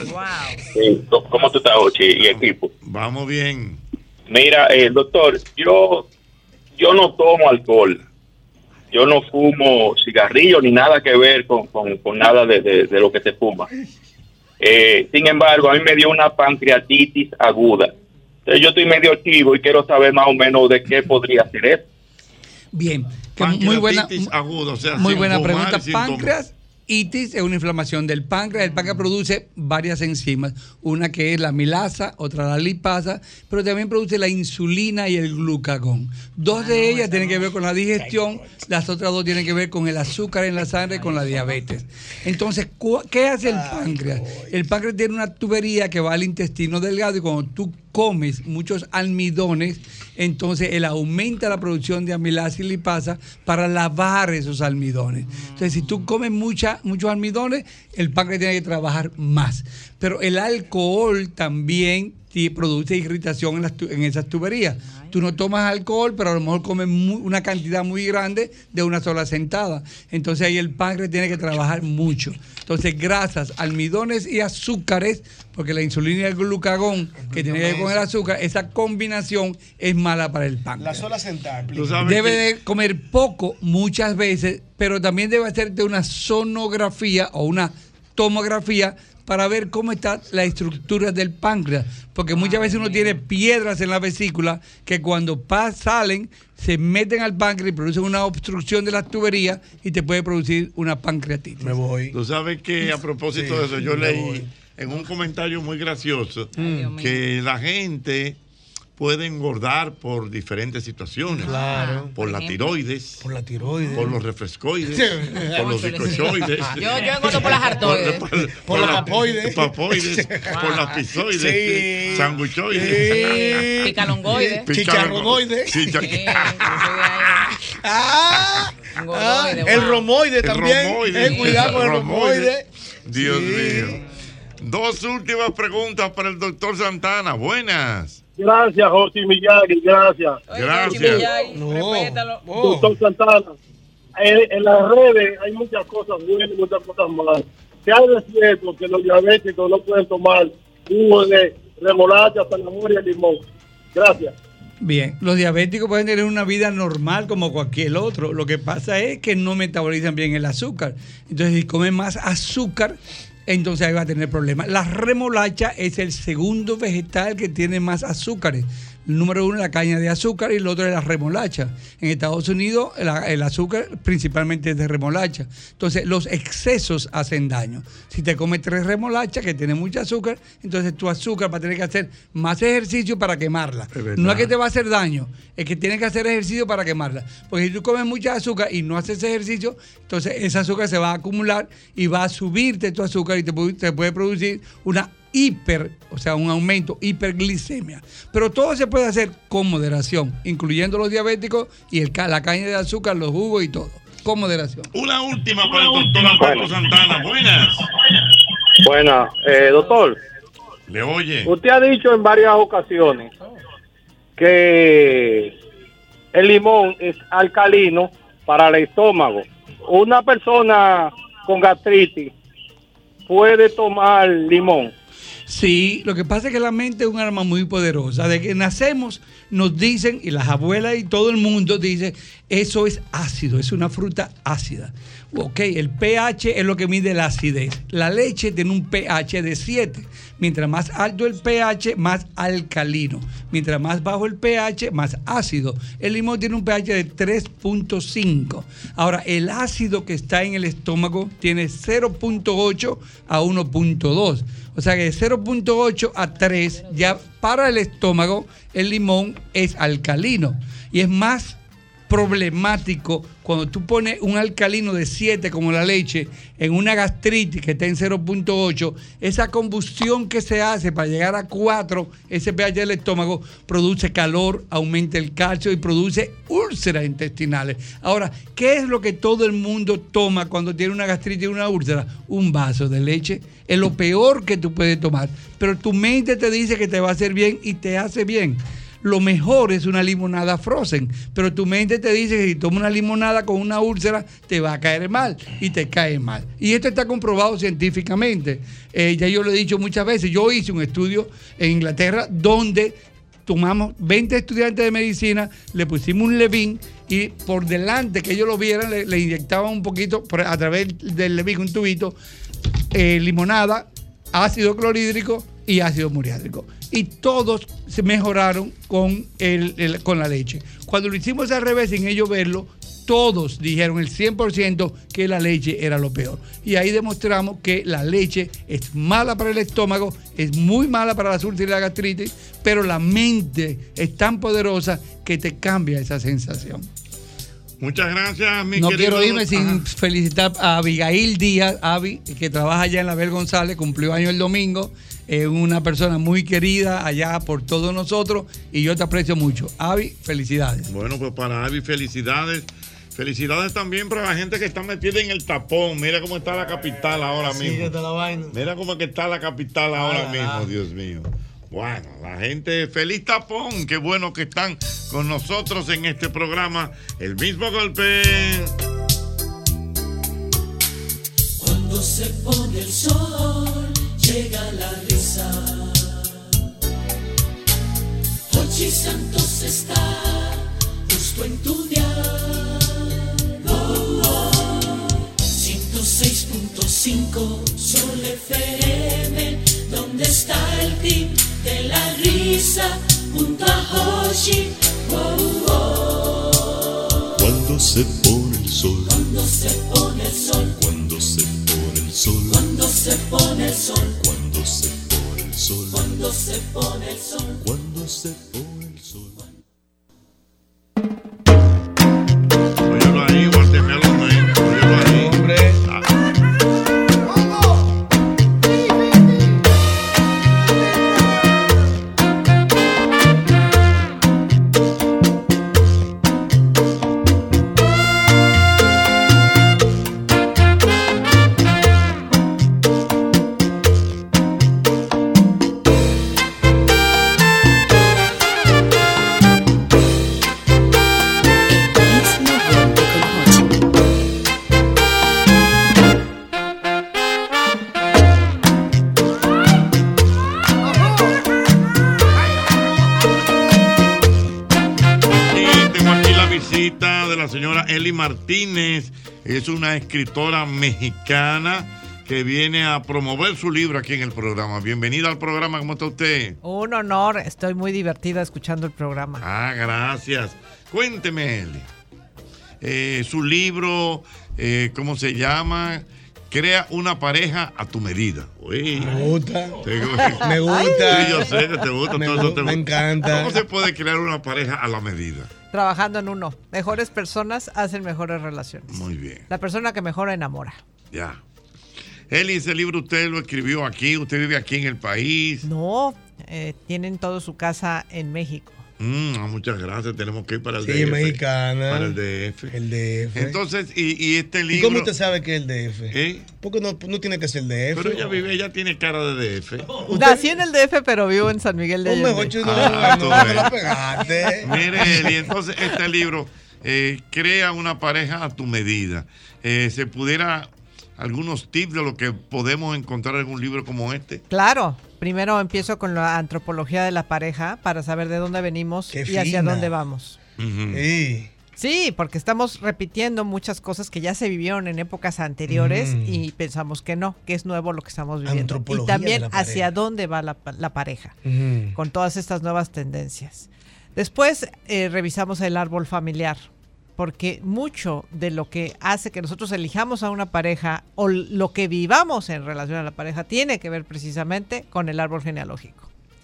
Sí, ¿Cómo tú estás, Ochi, y equipo? Vamos bien. Mira, eh, doctor, yo, yo no tomo alcohol. Yo no fumo cigarrillo ni nada que ver con, con- con nada de, de- de lo que se fuma. Eh, sin embargo, a mí me dio una pancreatitis aguda. Entonces, yo estoy medio chivo y quiero saber más o menos de qué podría ser eso. Bien, que muy buena, Pancreatitis aguda, o sea, muy buena fumar, pregunta. Páncreas Itis es una inflamación del páncreas. El páncreas produce varias enzimas. Una que es la milasa, otra la lipasa, pero también produce la insulina y el glucagón. Dos de ellas tienen que ver con la digestión, las otras dos tienen que ver con el azúcar en la sangre y con la diabetes. Entonces, ¿qué hace el páncreas? El páncreas tiene una tubería que va al intestino delgado y cuando tú comes muchos almidones, entonces él aumenta la producción de amilasa y lipasa para lavar esos almidones. Entonces, si tú comes muchos almidones, el páncreas tiene que trabajar más. Pero el alcohol también produce irritación en, las tu- en esas tuberías. Tú no tomas alcohol, pero a lo mejor comes una cantidad muy grande de una sola sentada. Entonces ahí el páncreas tiene que trabajar mucho. Entonces grasas, almidones y azúcares, porque la insulina y el glucagón, que tiene que ver con el azúcar, esa combinación es mala para el páncreas. La sola sentada. Debe de comer poco muchas veces, pero también debe hacerte una sonografía o una tomografía para ver cómo está la estructura del páncreas. Porque muchas veces uno tiene piedras en la vesícula que cuando salen se meten al páncreas y producen una obstrucción de las tuberías y te puede producir una pancreatitis. Me voy. Tú sabes que a propósito Sí, de eso, yo leí voy. en un comentario muy gracioso Ay, que la gente puede engordar por diferentes situaciones. Claro. Por la tiroides. Por la tiroides. Por los refrescoides. Sí. por los ricochoides. Yo- yo engordo por las artoides. Por, por- Por la papoides. papoides, por las pisoides. Sí. Sanguchoides. Sí. Picalongoides. Chicharronoides. Chicha- Ah, ah, el wow. romoide El también. romoide. Eh, cuidado con el romoide. Dios Sí. mío. Dos últimas preguntas para el doctor Santana. Buenas. Gracias, José Miyagi, gracias. Gracias. Doctor Santana, en, en las redes hay muchas cosas buenas y muchas cosas malas. ¿Qué hay de cierto que los diabéticos no pueden tomar jugo de remolacha, zanahoria y limón? Gracias. Bien, los diabéticos pueden tener una vida normal como cualquier otro. Lo que pasa es que no metabolizan bien el azúcar. Entonces, si comen más azúcar, entonces ahí va a tener problemas. La remolacha es el segundo vegetal que tiene más azúcares. El número uno es la caña de azúcar y el otro es la remolacha. En Estados Unidos la- el azúcar principalmente es de remolacha. Entonces los excesos hacen daño. Si te comes tres remolachas que tienen mucho azúcar, entonces tu azúcar va a tener que hacer más ejercicio para quemarla. No es que te va a hacer daño, es que tienes que hacer ejercicio para quemarla. Porque si tú comes mucha azúcar y no haces ejercicio, entonces ese azúcar se va a acumular y va a subirte tu azúcar y te puede producir una hiper, o sea, un aumento, hiperglicemia. Pero todo se puede hacer con moderación, incluyendo los diabéticos y el, la caña de azúcar, los jugos y todo. Con moderación. Una última para el doctor Alberto Santana. Buenas. Buena, eh, doctor. Le oye. Usted ha dicho en varias ocasiones que el limón es alcalino para el estómago. Una persona con gastritis puede tomar limón. Sí, lo que pasa es que la mente es un arma muy poderosa. De que nacemos nos dicen, y las abuelas y todo el mundo dice, eso es ácido, es una fruta ácida. Ok, el pH es lo que mide la acidez. La leche tiene un pH de 7. Mientras más alto el pH, más alcalino. Mientras más bajo el pH, más ácido. El limón tiene un pH de 3.5. Ahora, el ácido que está en el estómago tiene 0.8 a 1.2. O sea que de 0.8 a 3, ya para el estómago, el limón es alcalino. Y es más problemático cuando tú pones un alcalino de 7 como la leche en una gastritis que está en 0.8, esa combustión que se hace para llegar a 4, ese pH del estómago produce calor, aumenta el calcio y produce úlceras intestinales. Ahora, ¿qué es lo que todo el mundo toma cuando tiene una gastritis y una úlcera? Un vaso de leche. Es lo peor que tú puedes tomar, pero tu mente te dice que te va a hacer bien y te hace bien lo mejor es una limonada frozen, pero tu mente te dice que si tomas una limonada con una úlcera te va a caer mal y te cae mal. Y esto está comprobado científicamente. Eh, ya yo lo he dicho muchas veces, yo hice un estudio en Inglaterra donde tomamos 20 estudiantes de medicina, le pusimos un levín y por delante que ellos lo vieran le, inyectaban un poquito a través del levín, un tubito, eh, limonada, ácido clorhídrico y ácido muriátrico. Y todos se mejoraron con, el, el- con la leche. Cuando lo hicimos al revés, sin ellos verlo, todos dijeron el 100% que la leche era lo peor. Y ahí demostramos que la leche es mala para el estómago, es muy mala para la úlceras y la gastritis, pero la mente es tan poderosa que te cambia esa sensación. Muchas gracias, mi no querido quiero irme sin Ajá. felicitar a Abigail Díaz, Avi, que trabaja allá en la Bel González, cumplió año el domingo. Es una persona muy querida allá por todos nosotros y yo te aprecio mucho. Avi, felicidades. Bueno, pues para Avi, felicidades. Felicidades también para la gente que está metida en el tapón. Mira cómo está la capital ahora Sí, mismo. Mira cómo que está la capital ahora Ah, mismo, ah. Dios mío. Bueno, la gente, feliz tapón. Qué bueno que están con nosotros en este programa. El mismo golpe. Cuando se pone el sol, llega la risa. Hochi Santos está justo en tu dial. Oh, oh. 106.5 Sol FM, donde está el team de la risa junto a Hochi. Oh. Cuando se pone el sol, Cuando se pone el sol, cuando se pone el sol, cuando se pone el sol. cuando se pone el sol, Cuando se pone el sol, cuando se pone Martínez. Es una escritora mexicana que viene a promover su libro aquí en el programa. Bienvenida al programa, ¿cómo está usted? Un honor, estoy muy divertida escuchando el programa. Ah, gracias. Cuénteme, Eli. Eh, su libro, eh, ¿cómo se llama? Crea una pareja a tu medida. Uy. Me gusta. Te- <laughs> Me gusta. Sí, yo sé que te gusta. Me todo eso te me gusta. encanta. ¿Cómo se puede crear una pareja a la medida? Trabajando en uno. Mejores personas hacen mejores relaciones. Muy bien, La persona que mejor enamora. ya. Eli, ese libro usted lo escribió aquí, usted vive aquí en el país. No, eh, tienen todo su casa en México. Mm, ah, muchas gracias, tenemos que ir para el Sí, DF. mexicana. Para el DF. El DF. Entonces, y, y este ¿Y libro... cómo usted sabe que es el DF? ¿Eh? Porque no, no tiene que ser DF. Pero ella vive, ella tiene cara de DF. <laughs> Nací en el DF, pero vivo en San Miguel de Allende. mejor chulo, Ah, tú no, no la pegaste. <laughs> Mire, Eli, entonces este libro eh, crea una pareja a tu medida. Eh, ¿Se pudiera algunos tips de lo que podemos encontrar en un libro como este? Claro, primero empiezo con la antropología de la pareja para saber de dónde venimos Qué y hacia dónde vamos. Sí. Sí, porque estamos repitiendo muchas cosas que ya se vivieron en épocas anteriores Mm. y pensamos que no, que es nuevo lo que estamos viviendo. Y Antropología también de la pareja. hacia dónde va la, la pareja con todas estas nuevas tendencias. Después eh, revisamos el árbol familiar, porque mucho de lo que hace que nosotros elijamos a una pareja o lo que vivamos en relación a la pareja tiene que ver precisamente con el árbol genealógico.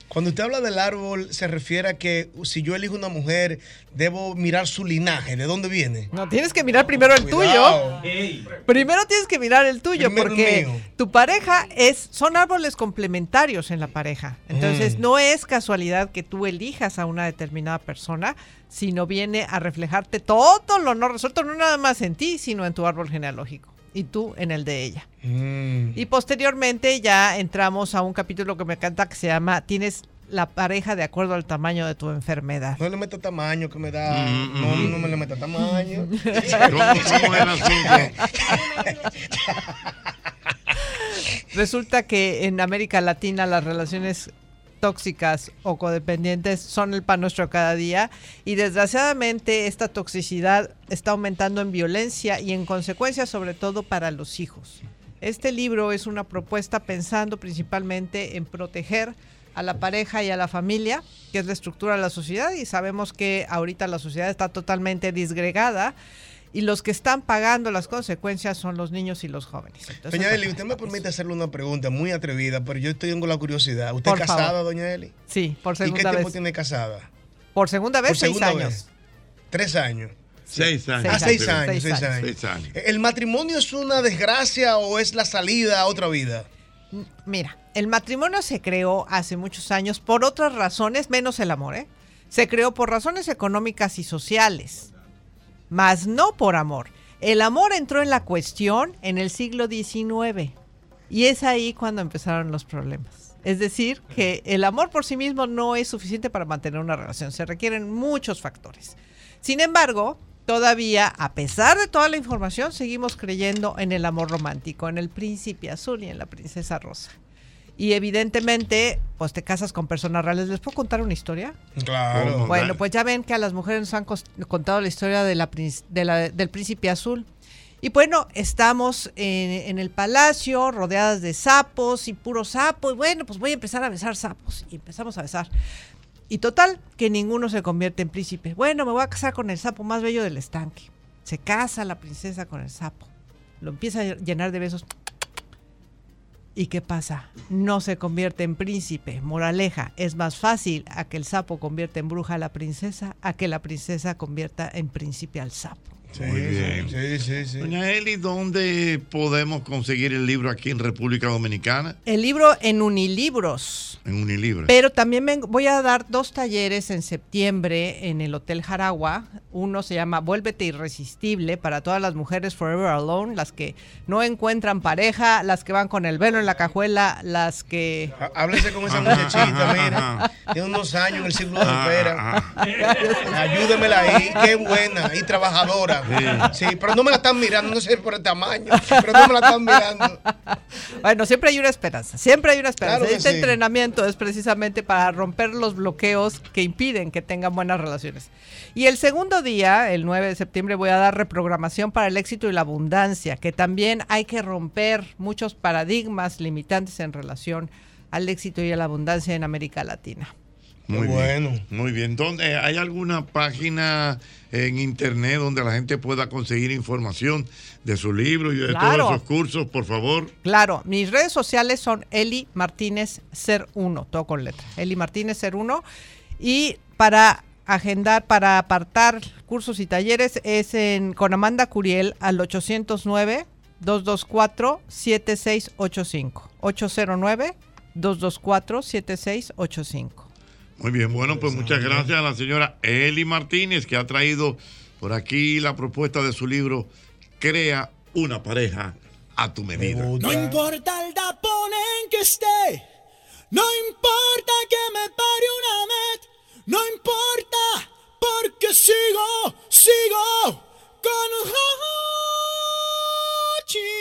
Cuando usted habla del árbol, se refiere a que si yo elijo una mujer, debo mirar su linaje, de dónde viene. No, tienes que mirar primero el Cuidado. tuyo. Primero tienes que mirar el tuyo Primero porque tu pareja es son árboles complementarios en la pareja. Entonces Mm. no es casualidad que tú elijas a una determinada persona, sino viene a reflejarte todo lo no resuelto no nada más en ti, sino en tu árbol genealógico y tú en el de ella. Mm. Y posteriormente ya entramos a un capítulo que me encanta que se llama Tienes la pareja de acuerdo al tamaño de tu enfermedad. No le meta tamaño que me da. Mm, no, mm. no me le meta tamaño. <laughs> <laughs> Resulta que en América Latina las relaciones tóxicas o codependientes son el pan nuestro cada día y desgraciadamente esta toxicidad está aumentando en violencia y en consecuencia sobre todo para los hijos. Este libro es una propuesta pensando principalmente en proteger a la pareja y a la familia, que es la estructura de la sociedad y sabemos que ahorita la sociedad está totalmente disgregada y los que están pagando las consecuencias son los niños y los jóvenes. Entonces, Doña bueno, Eli, usted me permite hacerle una pregunta muy atrevida, pero yo estoy tengo la curiosidad. ¿Usted Por es casada, favor. doña Eli? Sí, por ¿Y qué segunda tiempo vez. tiene casada? Por segunda vez, Por seis segunda años. vez. Tres años. Seis años. Ah, seis años. seis años. Seis años. ¿El matrimonio es una desgracia o es la salida a otra vida? Mira, el matrimonio se creó hace muchos años por otras razones, menos el amor, ¿eh? Se creó por razones económicas y sociales, mas no por amor. El amor entró en la cuestión en el siglo XIX y es ahí cuando empezaron los problemas. Es decir, que el amor por sí mismo no es suficiente para mantener una relación, se requieren muchos factores. Sin embargo, todavía, a pesar de toda la información, seguimos creyendo en el amor romántico, en el príncipe azul y en la princesa rosa. Y evidentemente, pues te casas con personas reales. ¿Les puedo contar una historia? Claro. Bueno, pues ya ven que a las mujeres nos han contado la historia de la, prin- de la- del príncipe azul. Y bueno, estamos en, en el palacio, rodeadas de sapos y puro sapo. Y bueno, pues voy a empezar a besar sapos. Y empezamos a besar. Y total, que ninguno se convierte en príncipe. Bueno, me voy a casar con el sapo más bello del estanque. Se casa la princesa con el sapo. Lo empieza a llenar de besos. ¿Y qué pasa? No se convierte en príncipe. Moraleja, es más fácil a que el sapo convierta en bruja a la princesa a que la princesa convierta en príncipe al sapo. Muy bien. Sí, sí, sí. Doña Eli, ¿dónde podemos conseguir el libro aquí en República Dominicana? El libro en Unilibros. En Unilibre. Pero también voy a dar dos talleres en septiembre en el Hotel Jaragua. Uno se llama Vuélvete Irresistible para todas las mujeres Forever Alone, las que no encuentran pareja, las que van con el velo en la cajuela, las que... Háblese con esa muchachita, mira. Tiene unos años en el círculo de espera. Ayúdemela ahí, qué buena y trabajadora. Sí, pero no me la están mirando, no sé por el tamaño, pero no me la están mirando. Bueno, siempre hay una esperanza, siempre hay una esperanza. Claro este sí. entrenamiento es precisamente para romper los bloqueos que impiden que tengan buenas relaciones. Y el segundo día, el 9 de septiembre, voy a dar reprogramación para el éxito y la abundancia, que también hay que romper muchos paradigmas limitantes en relación al éxito y a la abundancia en América Latina. Muy Qué bien. bueno. Muy bien. ¿Dónde, ¿Hay alguna página en internet donde la gente pueda conseguir información de su libro y de Claro. todos esos cursos, por favor? Claro, mis redes sociales son Eli Martínez Ser 1, todo con letra. Eli Martínez Ser 1. Y para agendar, para apartar cursos y talleres es en, con Amanda Curiel al 809-224-7685. 809-224-7685. Muy bien, bueno, pues muchas gracias a la señora Eli Martínez que ha traído por aquí la propuesta de su libro Crea una pareja a tu medida. No importa el tapón en que esté, no importa que me pare una met, no importa porque sigo, sigo con Hachi.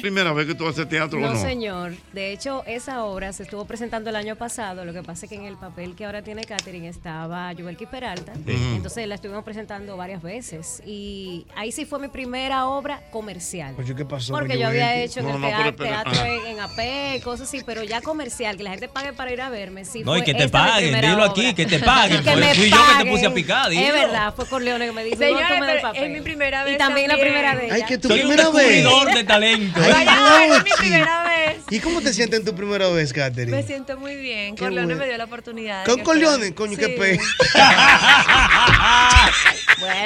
Primera vez que tú haces teatro No, o no? señor. De hecho, esa obra se estuvo presentando el año pasado. Lo que pasa es que en el papel que ahora tiene Catherine estaba Yuvelki Peralta. Entonces la estuvimos presentando varias veces. Y ahí sí fue mi primera obra comercial. Oye, ¿qué pasó? Porque yo había hecho en No, el no, teatro, pero teatro ah. en, AP, cosas así, pero ya comercial, que la gente pague para ir a verme. Sí No, y que te paguen, dilo obra. aquí, que te paguen, Que me fui yo que te puse a picar, dilo. Es verdad, fue Corleone que me dijo, Señores, no, tome el papel. es mi primera vez Y también, la primera ella. Ay, que tu Soy un primera vez. descubridor de talento. Ay, Vaya, ay, es mi primera vez. ¿Y cómo te sientes en tu primera vez, Katherine? Me siento muy bien. Qué Corleone bueno. me dio la oportunidad. ¿Con que Corleone? Coño, Sí. qué pe. <laughs>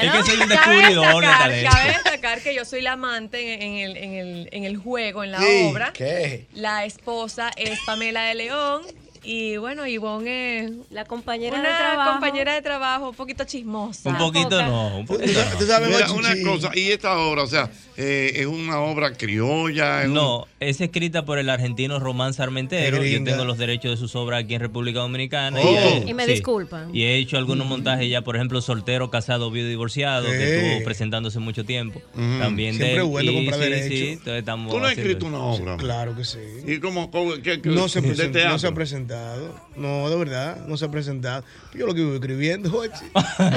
Es que soy un cabe descubridor de destacar- talento. Cabe destacar que yo soy la amante en, en el, en, el, en el juego, en la Sí, obra. ¿Qué? La esposa es Pamela de León. Y bueno, Ivonne es La compañera una de trabajo. compañera de trabajo un poquito chismosa. Un poquito no, un poquito no. Tú sabes, Mira, una cosa, y esta obra, o sea, eh, es una obra criolla. es un- No, es escrita por el argentino Román Sarmentero. Yo tengo los derechos de sus obras aquí en República Dominicana. Oh. Y me sí. disculpan. Y he hecho algunos montajes ya, por ejemplo, Soltero, Casado, Viudo, Divorciado, que estuvo presentándose mucho tiempo. También Siempre de bueno y comprar sí, derechos. sí, entonces estamos Tú no has escrito una obra. Claro que sí. ¿Y cómo? cómo- qué- qué- No se, de presenta- teatro? no se ha presentado. No, de verdad, no se ha presentado. Yo lo que vivo escribiendo. No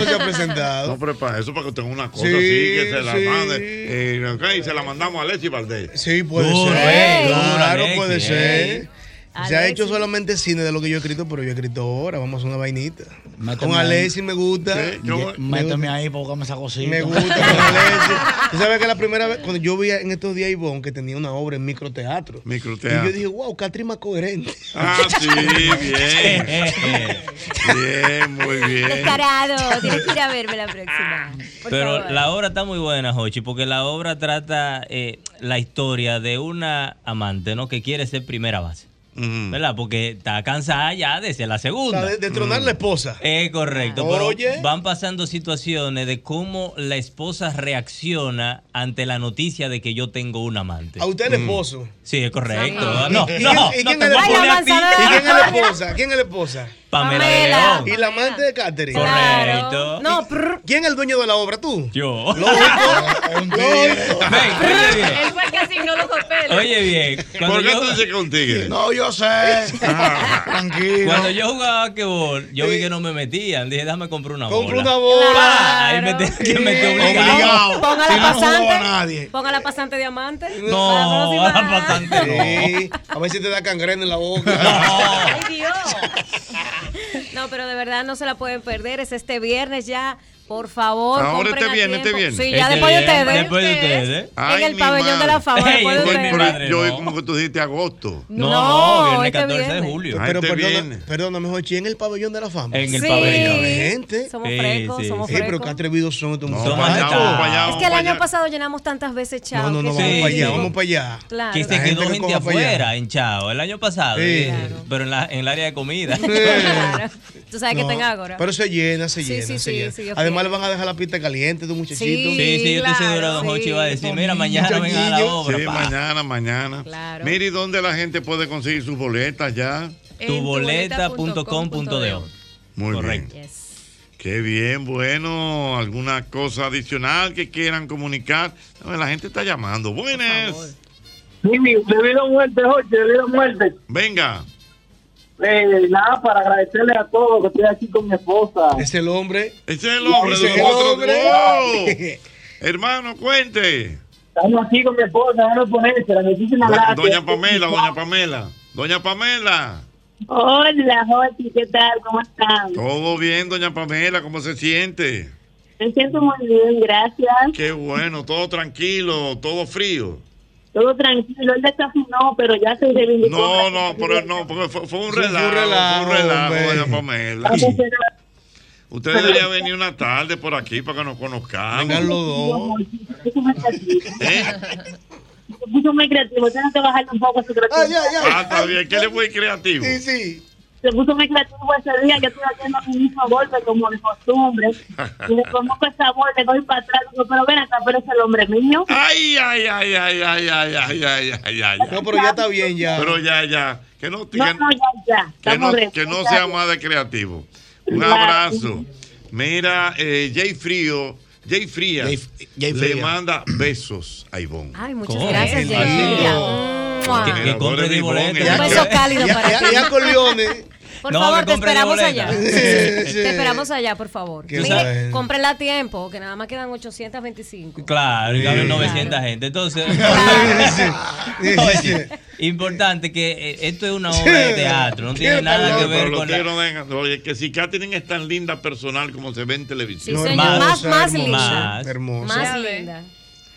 se ha presentado. <laughs> No, pero para eso, para que tenga una cosa Sí, así, que se la sí. mande. Ok, y se la mandamos a Alexi Valdés. Sí, puede Duro, ser. eh, Claro, puede eh. Se ha hecho solamente cine de lo que yo he escrito, pero yo he escrito ahora. Vamos a hacer una vainita. Con. Alexis me gusta. Méteme ahí para buscarme esa cosita. Me gusta con <laughs> Alexis. Tú sabes que la primera vez, cuando yo vi en estos días a Ivonne que tenía una obra en microteatro. Microteatro. Y yo dije, wow, Catri más coherente. Ah, sí, bien. <laughs> Bien, muy bien. Descarado, tienes que ir a verme la próxima. Por Pero favor. la obra está muy buena, Jochi, porque la obra trata eh, la historia de una amante, ¿no? Que quiere ser primera base. ¿Verdad? Porque está cansada ya de ser la segunda. O sea, de- de tronar la esposa. Es correcto, pero Oye. van pasando situaciones de cómo la esposa reacciona ante la noticia de que yo tengo un amante. A usted el esposo. Sí, es correcto. ¿Y- No, y- y no, quién- no te voy a a ti. ¿Y quién es la <laughs> esposa? ¿Quién es la esposa? Pamela León. ¿Y la amante de Catherine? Correcto. No, ¿Quién es el dueño de la obra? ¿Tú? Yo. <laughs> Él fue el que asignó los papeles. Oye bien, cuando ¿Por qué yo- tú dices que un tigre? No, yo sé. <laughs> Tranquilo. Cuando yo jugaba basquetbol, yo vi que no me metían. Dije, déjame comprar una Compra bola. una bola. Ahí me que Obligado. Ponga Si la no, no a pasante. nadie. Ponga la pasante diamante. No, la pasante no. Sí, a ver si te da cangrena en la boca. Ay, Dios. No, pero de verdad no se la pueden perder. Es este viernes ya. Por favor, Ahora este a viernes, este viernes. Sí, ya Este después de viernes, ustedes. después de ustedes. En Ay, el mi pabellón de la fama. Ey, Después de ustedes. madre. Yo no. como que tú dijiste agosto. No, No, viernes este 14 de viernes. julio. Ah, Pero este perdona, viernes. perdóname, Jochi, en el pabellón de la fama. En el Sí. pabellón. Gente. Somos Sí, frescos, sí, somos Sí, pero frescos. qué atrevidos son estos No, Somos muchachos. Es que el año allá. pasado llenamos tantas veces Chao. No, no, no, vamos para allá, vamos para allá. Claro. Que se quedó que gente afuera en Chao el año pasado. Sí. eh. Pero en, la, en el área de comida. Claro. Tú sabes que No, tenga ahora. Pero se llena, se llena, sí, se sí, llena. Además le van a dejar la pista caliente de un muchachito. Sí. Sí, sí, yo estoy claro, seguro que Don Jochi va a decir, mira, mañana vengan a la obra. Sí, pa". mañana, mañana. Claro. Mire, ¿y dónde la gente puede conseguir sus boletas ya? Tuboleta.com.de Muy Correcto. bien. Yes. Qué bien, bueno. ¿Alguna cosa adicional que quieran comunicar? No, La gente está llamando. Buenas. Sí, debido a muerte, Jorge, debido a muerte. Venga. Eh, nada, para agradecerle a todos que estoy aquí con mi esposa. Es el hombre. Es el hombre Ese de es el nosotros. hombre. ¡Wow! <laughs> Hermano, cuente. Estamos aquí con mi esposa, déjame ponérsela. Muchísimas Do- gracias. Doña Pamela, doña Pamela. Doña Pamela. Hola, Jorge, ¿qué tal? ¿Cómo están? Todo bien, doña Pamela, ¿cómo se siente? Me siento muy bien, gracias. Qué bueno, todo tranquilo, todo frío. Todo tranquilo. Él desafinó, pero ya se reivindicó. No, no, pero no, porque fue, fue un Sí, fue un relajo, fue relajo, un relajo, hombre. doña Pamela. Usted debería venir una tarde por aquí para que nos conozcamos. Vengan los dos. ¿Eh? Puso muy creativo. Tiene que bajarle un poco su creatividad. Ah, está bien, que él es muy creativo. Sí, sí. Se puso muy creativo ese día. Yo estoy haciendo mi mismo golpe como de costumbre. Y le conozco esa voz, le doy para atrás. Digo, pero ven acá, pero es el hombre mío. Ay, ay, ay, ay, ay, ay, ay, ay, ay, ay. No, pero ya está bien ya. Pero ya, ya. Que no, que, No, no, ya, ya. que no, que no sea más de creativo. Un abrazo. Mira, eh, Jay Frío, Jay Frías, Jay- Jay le Frías. manda besos a Ivonne. Ay, muchas ¿Cómo? gracias, Jay. Mua. Que, que compre mi boleto. Un beso cálido Ya, para ya, ti. ya con Leones. Por No, favor, te esperamos boleta. allá. Sí, sí. Te esperamos allá, por favor. Mire, cómprenla a tiempo, que nada más quedan 825. Claro, y caben Sí. 900 gente. Entonces, <laughs> importante que eh, esto es una obra de teatro, no tiene nada que ver los con la... oye, que si Katherine es tan linda personal como se ve en televisión. Señor. Más, más hermosa, linda. Más. Hermosa. Más linda.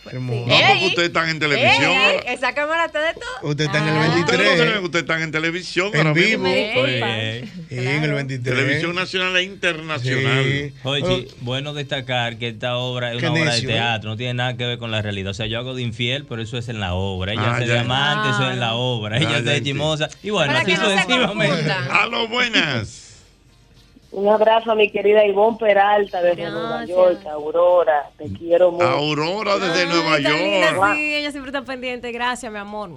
No, porque ustedes están en televisión. Ey, esa cámara está de todo. Usted está en el Ah. Ustedes no se 23. ven, ustedes están en televisión En ahora vivo. mismo. Bien. Sí, en el 23. Televisión nacional e internacional. Sí. Oye, bueno destacar que esta obra es Qué una obra de ¿eh? teatro, no tiene nada que ver con la realidad. O sea, yo hago de infiel, pero eso es en la obra. Ella Ah, ya. diamante, eso es en la obra. Ella Ah, ya de chimosa. Y bueno, Para así no se sucesivamente. A lo <laughs> buenas. Un abrazo a mi querida Ivonne Peralta desde Nueva. York, Aurora. Te quiero mucho. Aurora desde Ay, Nueva linda, York. Sí, ella siempre está pendiente. Gracias, mi amor.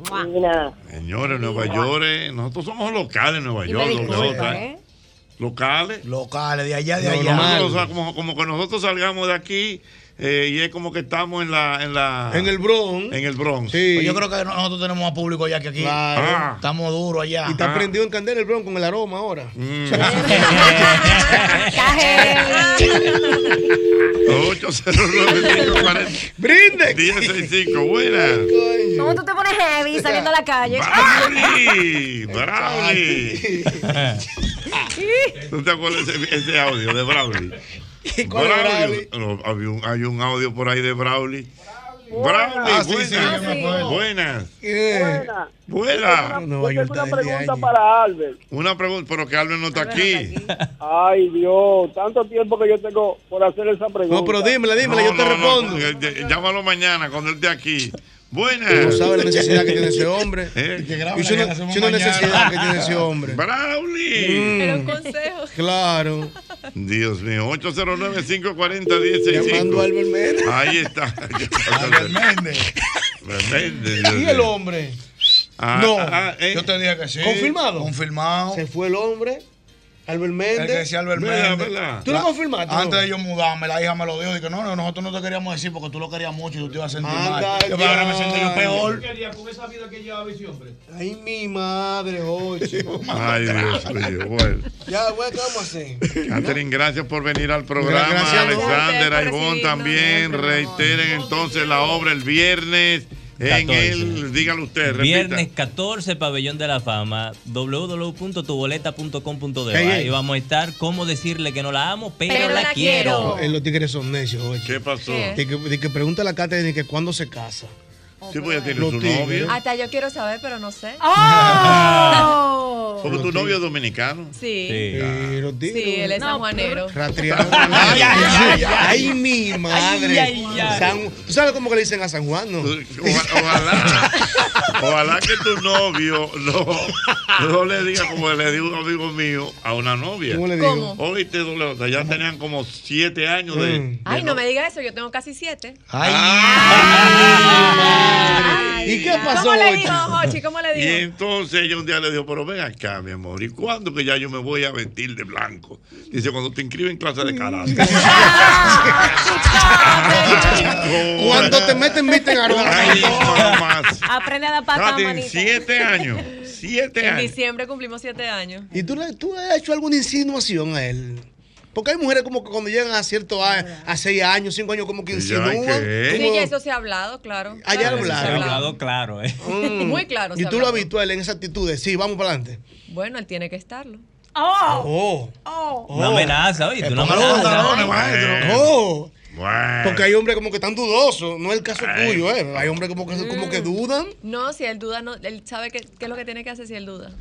Señores, Nueva York, eh, nosotros somos locales en Nueva Y York. ¿eh? Locales. Locales, de allá, de No, allá. o sea, como, como que nosotros salgamos de aquí, eh, y es como que estamos en la. En, la, En el Bronx. En el Bronx. Sí. Pues yo creo que nosotros tenemos más público ya que aquí. Claro. Ah. Estamos duros allá. Y está prendido en candela el Bronx con el aroma ahora. Mm. 809 <laughs> Brinde. 1065, buenas. ¿Cómo tú te pones heavy saliendo a la calle? Brawley, Brawley. <laughs> ¿Tú te acuerdas de ese, ese audio de Brawley? ¿Cuál es Brawley? No, había un- hay un audio por ahí de Brawley. Brawley, Ah, sí, buenas. sí, acuerdo. buenas. Buena. Buenas. Yo tengo una pregunta para Albert. Una pregunta, pero que Albert no está aquí. Ay, Dios, tanto tiempo que yo tengo por hacer esa pregunta. No, pero dímela, dímela, No, yo te no, no, respondo. eh, llámalo mañana cuando él esté aquí. Buenas. Tú no sabes la necesidad que tiene ese hombre. <laughs> ¿Eh? Y si una, si una necesidad que tiene ese hombre. <laughs> Brawley. Mm, Era un consejo. claro. Dios mío, 809-540-1065. Llamando a Albert Méndez. Ahí está. <laughs> Albert Méndez. Albert Méndez, ¿Y el hombre? Ah, No. ah, eh. Yo te dije que sí. ¿Confirmado? Confirmado. Se fue el hombre. Albert El que Méndez. decía Albert ¿Verdad, Méndez. verdad? ¿Tú lo La- confirmaste? Antes no? de yo mudarme, la hija me lo dijo. Dije, no, no, nosotros no te queríamos decir porque tú lo querías mucho y tú te ibas a sentir Anda, mal. Yo, pero ahora me siento yo peor. con esa vida que llevaba ese hombre? Ay, mi madre, ocho. <laughs> Ay, Dios mío. Bueno. ya, güey, ¿qué vamos a hacer? Catherine, gracias por venir al programa. Gracias Alexander, Aibón también. Reiteren entonces la obra el viernes en 14. el. Dígalo usted, repita. Viernes 14, Pabellón de la Fama, www.tuboleta.com.de. Ahí vamos a estar. ¿Cómo decirle que no la amo? Pero, Pero la, la quiero. quiero. Los tigres son necios, oye. ¿Qué pasó? ¿Qué? De que, de que pregunta a la Catherine que cuándo se casa. Sí, pues ya tiene su tigres. novio. Hasta yo quiero saber, pero no sé. ¡Oh! <laughs> Porque tu novio es dominicano. Sí. Sí. Eh, tigres. Sí, él es sanjuanero. Rastriado. <laughs> Ay, ay, ay, mi madre. Ay, ay, ay. San- ¿Tú sabes cómo que le dicen a San Juan? No? Oja- Ojalá, ojalá que tu novio no, no le diga como le dijo un amigo mío a una novia. ¿Cómo le digo? ¿Cómo? Oíste, doble J, ya tenían como siete años de. Mm. Ay, de no me diga eso, yo tengo casi siete. ¿Y qué pasó, ¿Cómo le dijo, Jochi? ¿Cómo le Y dijo? entonces ella un día le dijo, pero ven acá, mi amor, ¿y cuándo que ya yo me voy a vestir de blanco? Dice, cuando te inscriben en clase de karate. <laughs> <laughs> Cuando te meten, visten a más. Aprende a dar patada, Katy, manita. siete años. Siete En años. diciembre cumplimos siete años. ¿Y tú le, tú le has hecho alguna insinuación a él? Porque hay mujeres como que cuando llegan a cierto a, a seis años, cinco años, como que Y ya, ¿y insinúan. Sí, ya eso se ha hablado, claro. Ayer Claro sí se ha hablaron. hablado. claro, ¿eh? Mm. Muy claro, Y tú lo habitual en esa actitud de sí, vamos para adelante. Bueno, él tiene que estarlo. Oh. Una amenaza, oye, una Ponga los pantalones, amenaza. maestro. Oh. Bueno. Porque hay hombres como que están dudosos, no es el caso Ay. tuyo, ¿eh? Hay hombres como que, como que dudan. No, si él duda, no, él sabe qué es lo que tiene que hacer si él duda.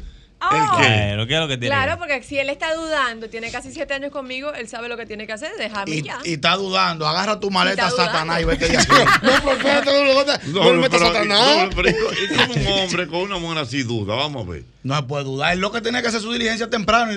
¿El qué? Bueno, ¿qué es lo que tiene? Claro, porque si él está dudando, tiene casi siete años conmigo, él sabe lo que tiene que hacer, déjame Y, ya. y está dudando. Agarra tu maleta, Satanás, y vete de aquí. No, <laughs> espérate, no, no, pero- Satanás. no, pero ¿y co- ¿y cómo un hombre con una mujer así duda? Vamos a ver. No se puede dudar. Él lo que tiene que hacer su diligencia temprano.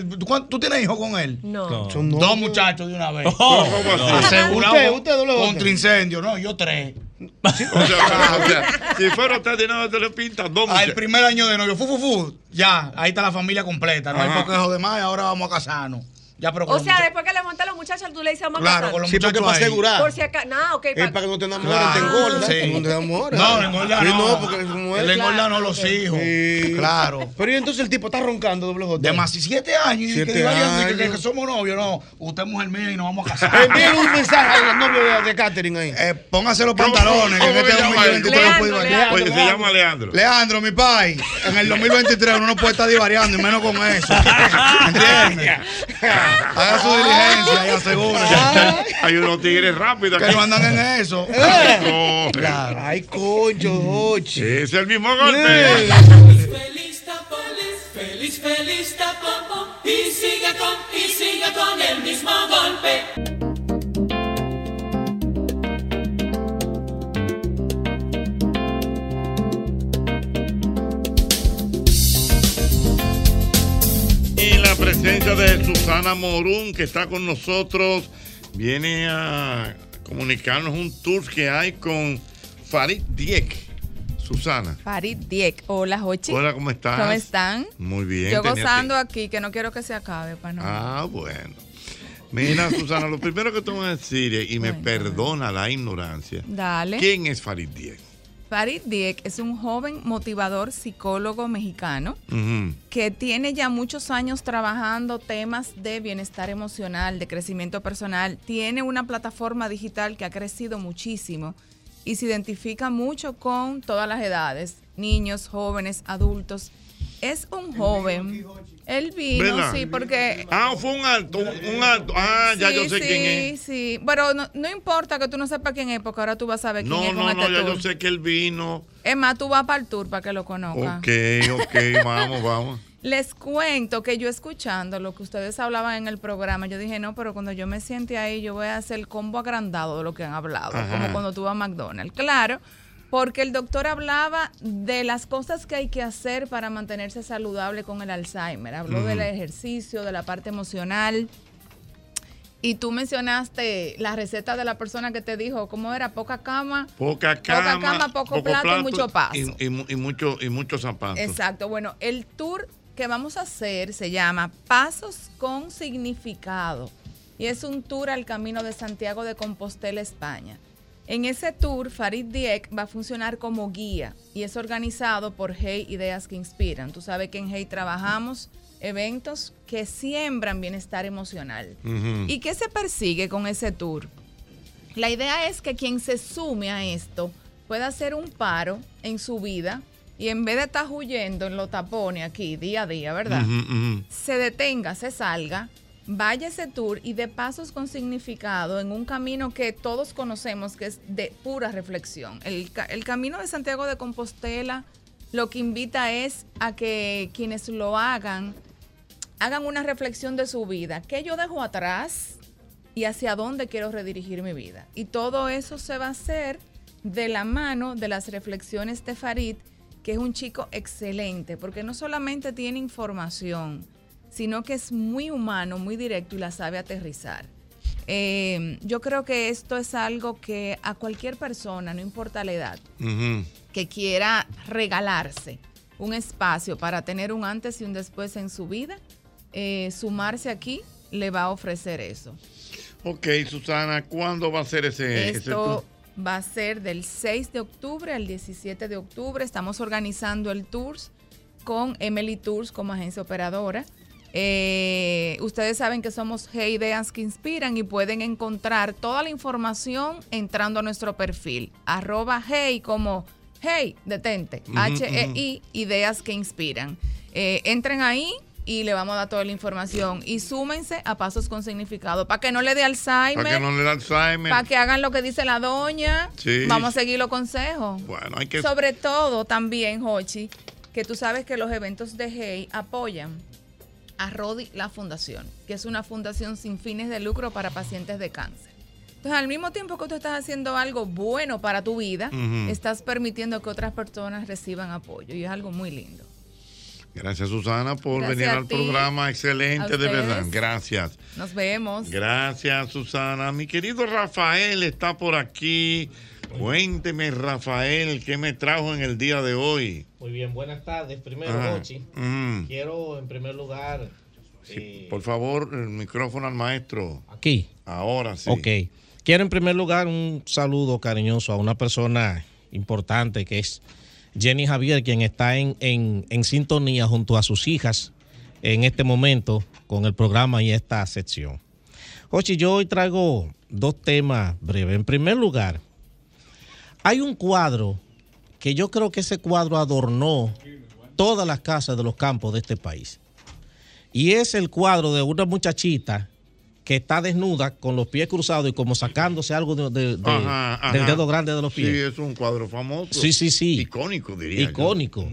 ¿Tú, tienes hijos con él? No. No. Son. Dos muchachos de una vez. ¿Cómo así? Asegurado Usted, usted, contra incendio. No, yo tres. O sea, <laughs> o sea, si fuera usted de nada, te le pinta dos Al muchachos. primer año de novio, fu, fu, fu, ya, ahí está la familia completa. No hay Ajá. coquejo de más y ahora vamos a casarnos. Ya, pero O sea, después que le montan los muchachos, tú le dices vamos a Claro, casar. con los Sí, porque muchachos para asegurar. Por si acaso. No, ok. Es pa- para que no te enamores, Claro, te engordas. sí. No te. No, no engorda Sí, no. no, porque como es. engorda no los hijos. Sí. Claro. Pero y entonces el tipo está roncando, doble J. De más de siete años y Siete que, divariando, y que- que, años. que somos novios. No, usted es mujer mía y nos vamos a casar. Envíen un mensaje al novio de, de Catherine ahí. Eh, póngase los pantalones, que en ¿Cómo este se llama 2023 no puede divariar. Oye, se llama Leandro. Leandro, mi pai, en el 2023 uno no puede estar divariando y menos con eso. <laughs> ¿Entiendes? <laughs> Haga su diligencia y asegure Hay unos tigres rápidos que no andan en eso. Ay, concho, ocho. Es el mismo golpe. Feliz Tapolis, feliz, feliz Tapopo, y siga con, y siga con el mismo golpe. Presencia de Susana Morún, que está con nosotros, viene a comunicarnos un tour que hay con Farid Diek. Susana. Farid Diek. Hola, Jochi. Hola, ¿cómo estás? ¿Cómo están? Muy bien. Yo gozando aquí, que no quiero que se acabe, para no. Ah, bueno. Mira, <laughs> Susana, lo primero que te voy a decir, y me perdona la ignorancia, Dale. ¿quién es Farid Diez? Farid Dieck es un joven motivador psicólogo mexicano que tiene ya muchos años trabajando temas de bienestar emocional, de crecimiento personal. Tiene una plataforma digital que ha crecido muchísimo y se identifica mucho con todas las edades, niños, jóvenes, adultos. Es un joven. Él vino, ¿Verdad? sí, porque Ah, fue un alto, un, alto. Ah, ya sí, yo sé sí, quién es. Sí, Pero no, no importa que tú no sepas quién es, porque ahora tú vas a saber quién No, es con no, este no, ya tour. yo sé que él vino. Es más, tú vas para el tour para que lo conozcas. Ok, ok, <laughs> vamos, vamos. Les cuento que yo escuchando lo que ustedes hablaban en el programa, yo dije, no, pero cuando yo me siente ahí, yo voy a hacer el combo agrandado de lo que han hablado, Ajá. como cuando tú vas a McDonald's. Claro, porque el doctor hablaba de las cosas que hay que hacer para mantenerse saludable con el Alzheimer. Habló del ejercicio, de la parte emocional. Y tú mencionaste la receta de la persona que te dijo, ¿cómo era? Poca cama. Poca cama, Poca cama, poco plato y mucho paso. Y, y mu- y mucho, y muchos zapatos. Exacto. Bueno, el tour que vamos a hacer se llama Pasos con Significado. Y es un tour al camino de Santiago de Compostela, España. En ese tour, Farid Dieck va a funcionar como guía y es organizado por Hey Ideas que Inspiran. Tú sabes que en Hey trabajamos eventos que siembran bienestar emocional. ¿Y qué se persigue con ese tour? La idea es que quien se sume a esto pueda hacer un paro en su vida y en vez de estar huyendo en los tapones aquí día a día, ¿verdad? Se detenga, se salga, vaya ese tour y de pasos con significado en un camino que todos conocemos que es de pura reflexión. El, el camino de Santiago de Compostela lo que invita es a que quienes lo hagan hagan una reflexión de su vida. ¿Qué yo dejo atrás y hacia dónde quiero redirigir mi vida? Y todo eso se va a hacer de la mano de las reflexiones de Farid, que es un chico excelente, porque no solamente tiene información, sino que es muy humano, muy directo y la sabe aterrizar. Eh, yo creo que esto es algo que a cualquier persona, no importa la edad, que quiera regalarse un espacio para tener un antes y un después en su vida, eh, sumarse aquí le va a ofrecer eso. Ok, Susana, ¿cuándo va a ser ese, Esto va a ser del 6 de octubre al 17 de octubre. Estamos organizando el tours con Emily Tours como agencia operadora. Eh, ustedes saben que somos Hey Ideas que Inspiran y pueden encontrar toda la información entrando a nuestro perfil. Arroba Hey como Hey, detente. H-E-I, Ideas que Inspiran. Eh, entren ahí y le vamos a dar toda la información. Y súmense a Pasos con Significado para que no le dé Alzheimer. Para que no le dé Alzheimer. Para que hagan lo que dice la doña. Sí. Vamos a seguir los consejos. Bueno, hay que... Sobre todo también, Hochi, que tú sabes que los eventos de Hey apoyan a Rodi la Fundación, que es una fundación sin fines de lucro para pacientes de cáncer. Entonces, al mismo tiempo que tú estás haciendo algo bueno para tu vida, estás permitiendo que otras personas reciban apoyo y es algo muy lindo. Gracias, Susana, por Gracias venir al ti, programa. Excelente, de verdad. Gracias. Nos vemos. Gracias, Susana. Mi querido Rafael está por aquí. Cuénteme, Rafael, ¿qué me trajo en el día de hoy? Muy bien, buenas tardes. Primero, Ah, Ochi, mm. quiero en primer lugar. Sí, por favor, el micrófono al maestro. Aquí. Ahora sí. Ok. Quiero en primer lugar un saludo cariñoso a una persona importante que es Jenny Javier, quien está en, en- en sintonía junto a sus hijas en este momento con el programa y esta sección. Ochi, yo hoy traigo dos temas breves. En primer lugar, hay un cuadro que yo creo que ese cuadro adornó todas las casas de los campos de este país. Y es el cuadro de una muchachita que está desnuda con los pies cruzados y como sacándose algo de- de- de- Ajá, ajá. del dedo grande de los pies. Sí, es un cuadro famoso. Sí, sí, sí. Icónico, diría yo. Icónico.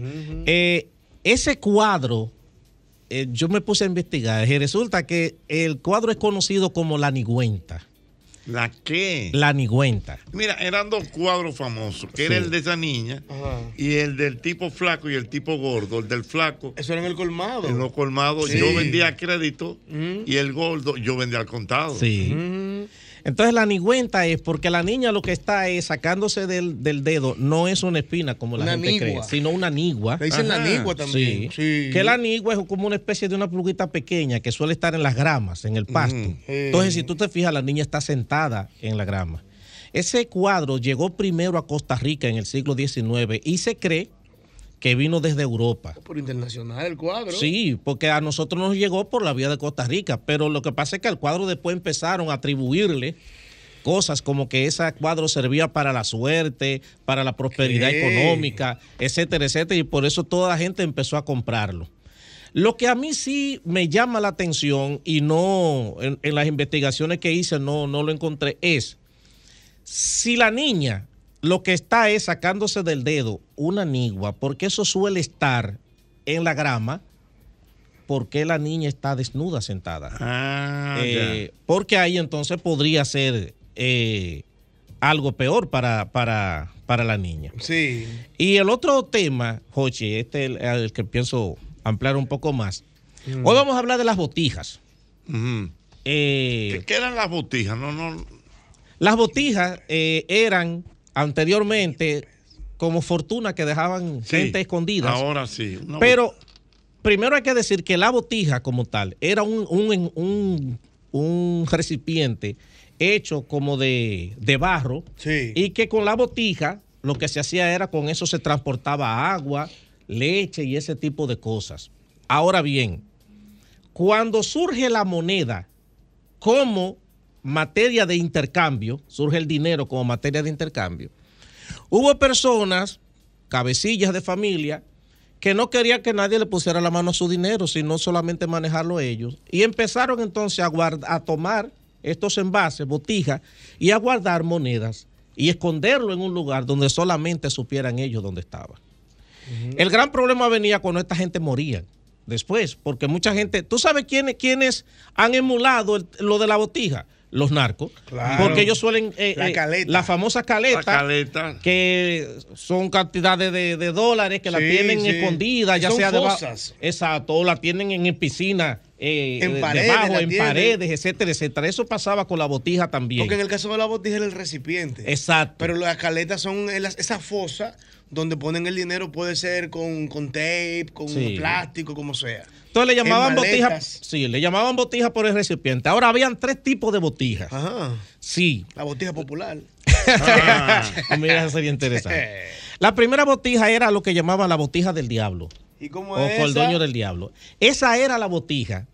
Eh, ese cuadro, eh, yo me puse a investigar y resulta que el cuadro es conocido como la nigüenta. ¿La qué? La nigüenta. Mira, eran dos cuadros famosos, que Sí. era el de esa niña y el del tipo flaco y el tipo gordo. El del flaco. Eso era en el colmado. En los colmados Sí. yo vendía a crédito y el gordo yo vendía al contado. Sí. Entonces la nigüenta es porque la niña lo que está es sacándose del, del dedo, no es una espina como la Una gente cree, sino una nigua. Le dicen la nigua también. Sí. Que la nigua es como una especie de una pluguita pequeña que suele estar en las gramas, en el pasto. Entonces, si tú te fijas, la niña está sentada en la grama. Ese cuadro llegó primero a Costa Rica en el siglo XIX y se cree que vino desde Europa. Por internacional el cuadro. Sí, porque a nosotros nos llegó por la vía de Costa Rica, pero lo que pasa es que al cuadro después empezaron a atribuirle cosas como que ese cuadro servía para la suerte, para la prosperidad ¿Qué? económica, etcétera, etcétera, y por eso toda la gente empezó a comprarlo. Lo que a mí sí me llama la atención y no en, en las investigaciones que hice no, no lo encontré es si la niña lo que está es sacándose del dedo una nigua, porque eso suele estar en la grama, ¿por qué la niña está desnuda sentada? Ah, Eh, porque ahí entonces podría ser eh, algo peor para, para, para la niña. Sí. Y el otro tema, Jochi, este es el, el que pienso ampliar un poco más. Mm. Hoy vamos a hablar de las botijas. Eh, ¿Qué, qué eran las botijas? No, no. las botijas eran anteriormente como fortuna que dejaban Sí, gente escondida. Ahora sí. Pero primero hay que decir que la botija como tal era un, un, un- un recipiente hecho como de, de barro y que con la botija lo que se hacía era con eso se transportaba agua, leche y ese tipo de cosas. Ahora bien, cuando surge la moneda como materia de intercambio, surge el dinero como materia de intercambio, hubo personas, cabecillas de familia, que no querían que nadie le pusiera la mano a su dinero, sino solamente manejarlo ellos. Y empezaron entonces a, a tomar estos envases, botijas, y a guardar monedas y esconderlo en un lugar donde solamente supieran ellos dónde estaba. El gran problema venía cuando esta gente moría después, porque mucha gente, ¿tú sabes quiénes, quiénes han emulado el- lo de la botija? Los narcos. Claro. Porque ellos suelen... eh, La eh, caleta. La famosa caleta. La caleta. Que son cantidades de, de dólares que la Sí, tienen sí. escondidas, ya Son sea fosas. Exacto, o la tienen en, en piscina, eh, En paredes debajo, en paredes, etcétera, etcétera. Eso pasaba con la botija también. Porque en el caso de la botija era el recipiente. Exacto. Pero las caletas son en las- esa fosa donde ponen el dinero, puede ser con, con tape, con Sí. plástico, como sea. Entonces le llamaban En botija, sí, le llamaban botija por el recipiente. Ahora habían tres tipos de botijas. Sí. La botija popular. <laughs> <laughs> Mira, eso sería interesante. La primera botija era lo que llamaban la botija del diablo. ¿Y cómo o es con el dueño del diablo. Esa era la botija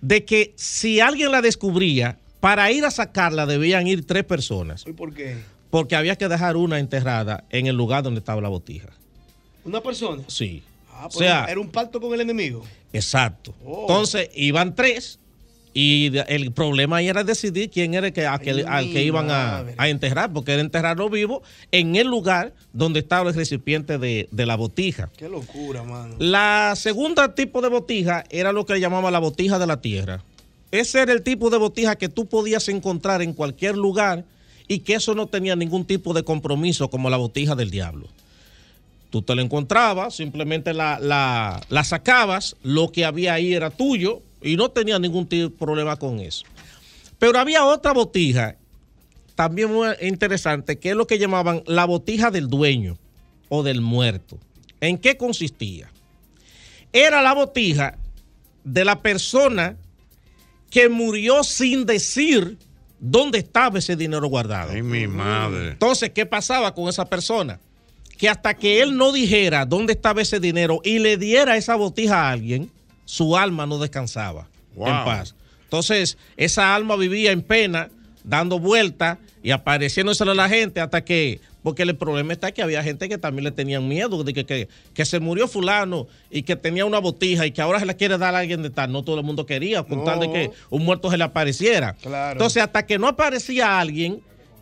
de que si alguien la descubría, para ir a sacarla debían ir tres personas. ¿Y por qué? Porque había que dejar una enterrada en el lugar donde estaba la botija. ¿Una persona? Sí. Ah, O pues sea- era un pacto con el enemigo. Exacto. Oh. Entonces iban tres y el problema ahí era decidir quién era el que, Ay, al que iban a, enterrar, porque era enterrarlo vivo en el lugar donde estaba el recipiente de, de la botija. Qué locura, mano. La segunda tipo de botija era lo que le llamaban la botija de la tierra. Ese era el tipo de botija que tú podías encontrar en cualquier lugar y que eso no tenía ningún tipo de compromiso como la botija del diablo. Tú te la encontrabas, simplemente la, la- la sacabas, lo que había ahí era tuyo y no tenía ningún tipo de problema con eso. Pero había otra botija, también muy interesante, que es lo que llamaban la botija del dueño o del muerto. ¿En qué consistía? Era la botija de la persona que murió sin decir dónde estaba ese dinero guardado. Ay, mi madre. Entonces, ¿qué pasaba con esa persona? Que hasta que él no dijera dónde estaba ese dinero y le diera esa botija a alguien, su alma no descansaba Wow. en paz. Entonces, esa alma vivía en pena, dando vueltas y apareciéndosele a la gente hasta que, porque el problema está que había gente que también le tenían miedo de que, que, que se murió fulano y que tenía una botija y que ahora se la quiere dar a alguien de tal. No todo el mundo quería, con tal de que un muerto se le apareciera. Claro. Entonces, hasta que no aparecía alguien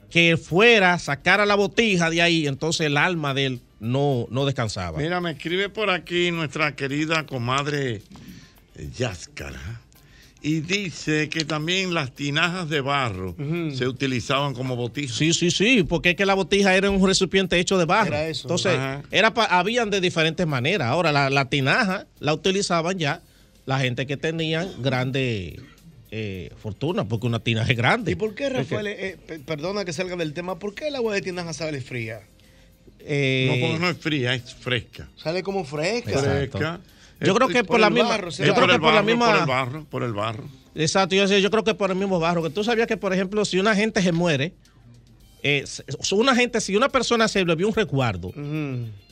que fuera, sacara la botija de ahí, entonces el alma de él no, no descansaba. Mira, me escribe por aquí nuestra querida comadre Yáscara. Y dice que también las tinajas de barro se utilizaban como botijas. Sí, sí, sí, porque es que la botija era un recipiente hecho de barro. Era eso. Entonces, Ajá. era pa- habían de diferentes maneras. Ahora, la, la tinaja la utilizaban ya la gente que tenían grandes eh, fortuna, porque una tinaja es grande. ¿Y por qué, Rafael, eh, pe- perdona que salga del tema, ¿por qué el agua de tinaja sale fría? Eh, No, porque no es fría, es fresca. Sale como fresca. Fresca. Yo creo que por, la el misma. barro, yo creo por que por la misma. por el barro, por el barro. Exacto, yo, yo creo que por el mismo barro. Que tú sabías que, por ejemplo, si una gente se muere, eh, una gente, si una persona se bebió un resguardo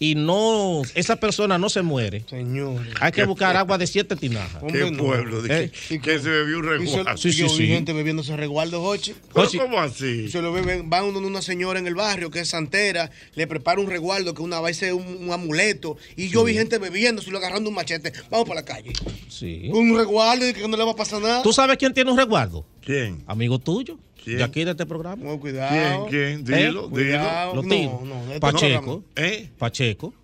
y no, esa persona no se muere, Señor. hay que buscar agua de siete tinajas. Qué pueblo, de Eh, que, que se bebió un resguardo. Sí, sí, yo vi sí. gente bebiéndose resguardo, Jochi. ¿Pero cómo así? Se lo beben, van donde una señora en el barrio que es santera, le prepara un resguardo que una vez es un, un amuleto. Y yo vi gente bebiéndose y lo agarrando un machete. Vamos para la calle. Sí. Un resguardo y que no le va a pasar nada. ¿Tú sabes quién tiene un resguardo? ¿Quién? Amigo tuyo. ¿Quién? De aquí de este programa. No, cuidado. ¿Quién? ¿Quién? Dilo, Cuidado. Los No, no, de este Pacheco. ¿Eh? Pacheco.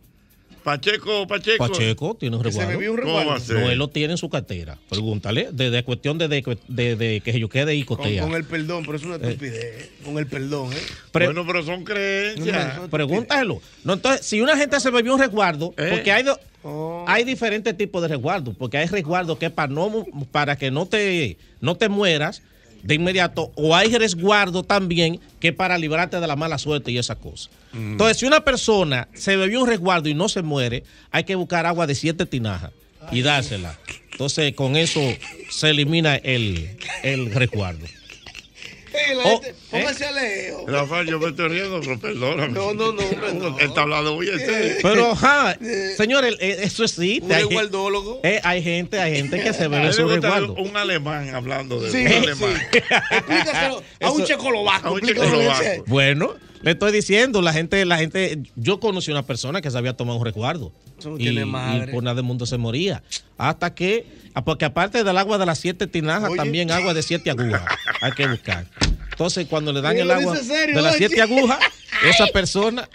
Pacheco, Pacheco. Pacheco tiene un se resguardo. bebió un ¿Cómo resguardo. va a ser? No, él lo tiene en su cartera. Pregúntale. De, de cuestión de, de, de- de que yo quede y cotea. con el perdón, pero es una estupidez. Con el perdón, ¿eh? Pre- Bueno, pero son creencias. Pregúntalo. No, entonces, si una gente se bebió un resguardo, ¿Eh? porque hay, Oh. hay diferentes tipos de resguardos, porque hay resguardos que es para, no, para que no te, no te mueras de inmediato, o hay resguardo también que para librarte de la mala suerte y esas cosas. Mm. Entonces, si una persona se bebió un resguardo y no se muere, hay que buscar agua de siete tinajas y dársela. Entonces, con eso se elimina el, el resguardo. La Oh, gente, póngase a leo. Rafael, yo me estoy riendo, pero perdóname. No, no, no, no. Él está hablando muy en serio. Pero, <laughs> ajá, señores, eh, eso existe. Un Hay, resguardólogo. eh, hay gente, hay gente que se bebe su resguardo. un alemán hablando de Sí, un sí. alemán. Explícaselo a un checolovaco. a un ese. Bueno, le estoy diciendo, la gente, la gente, yo conocí una persona que se había tomado un resguardo. Eso no Y, y por nada del mundo se moría. Hasta que, ah, porque aparte del agua de las siete tinajas, Oye. también agua de siete agujas. Hay que buscar. Entonces, cuando le dan el agua serio, de las siete agujas, esa persona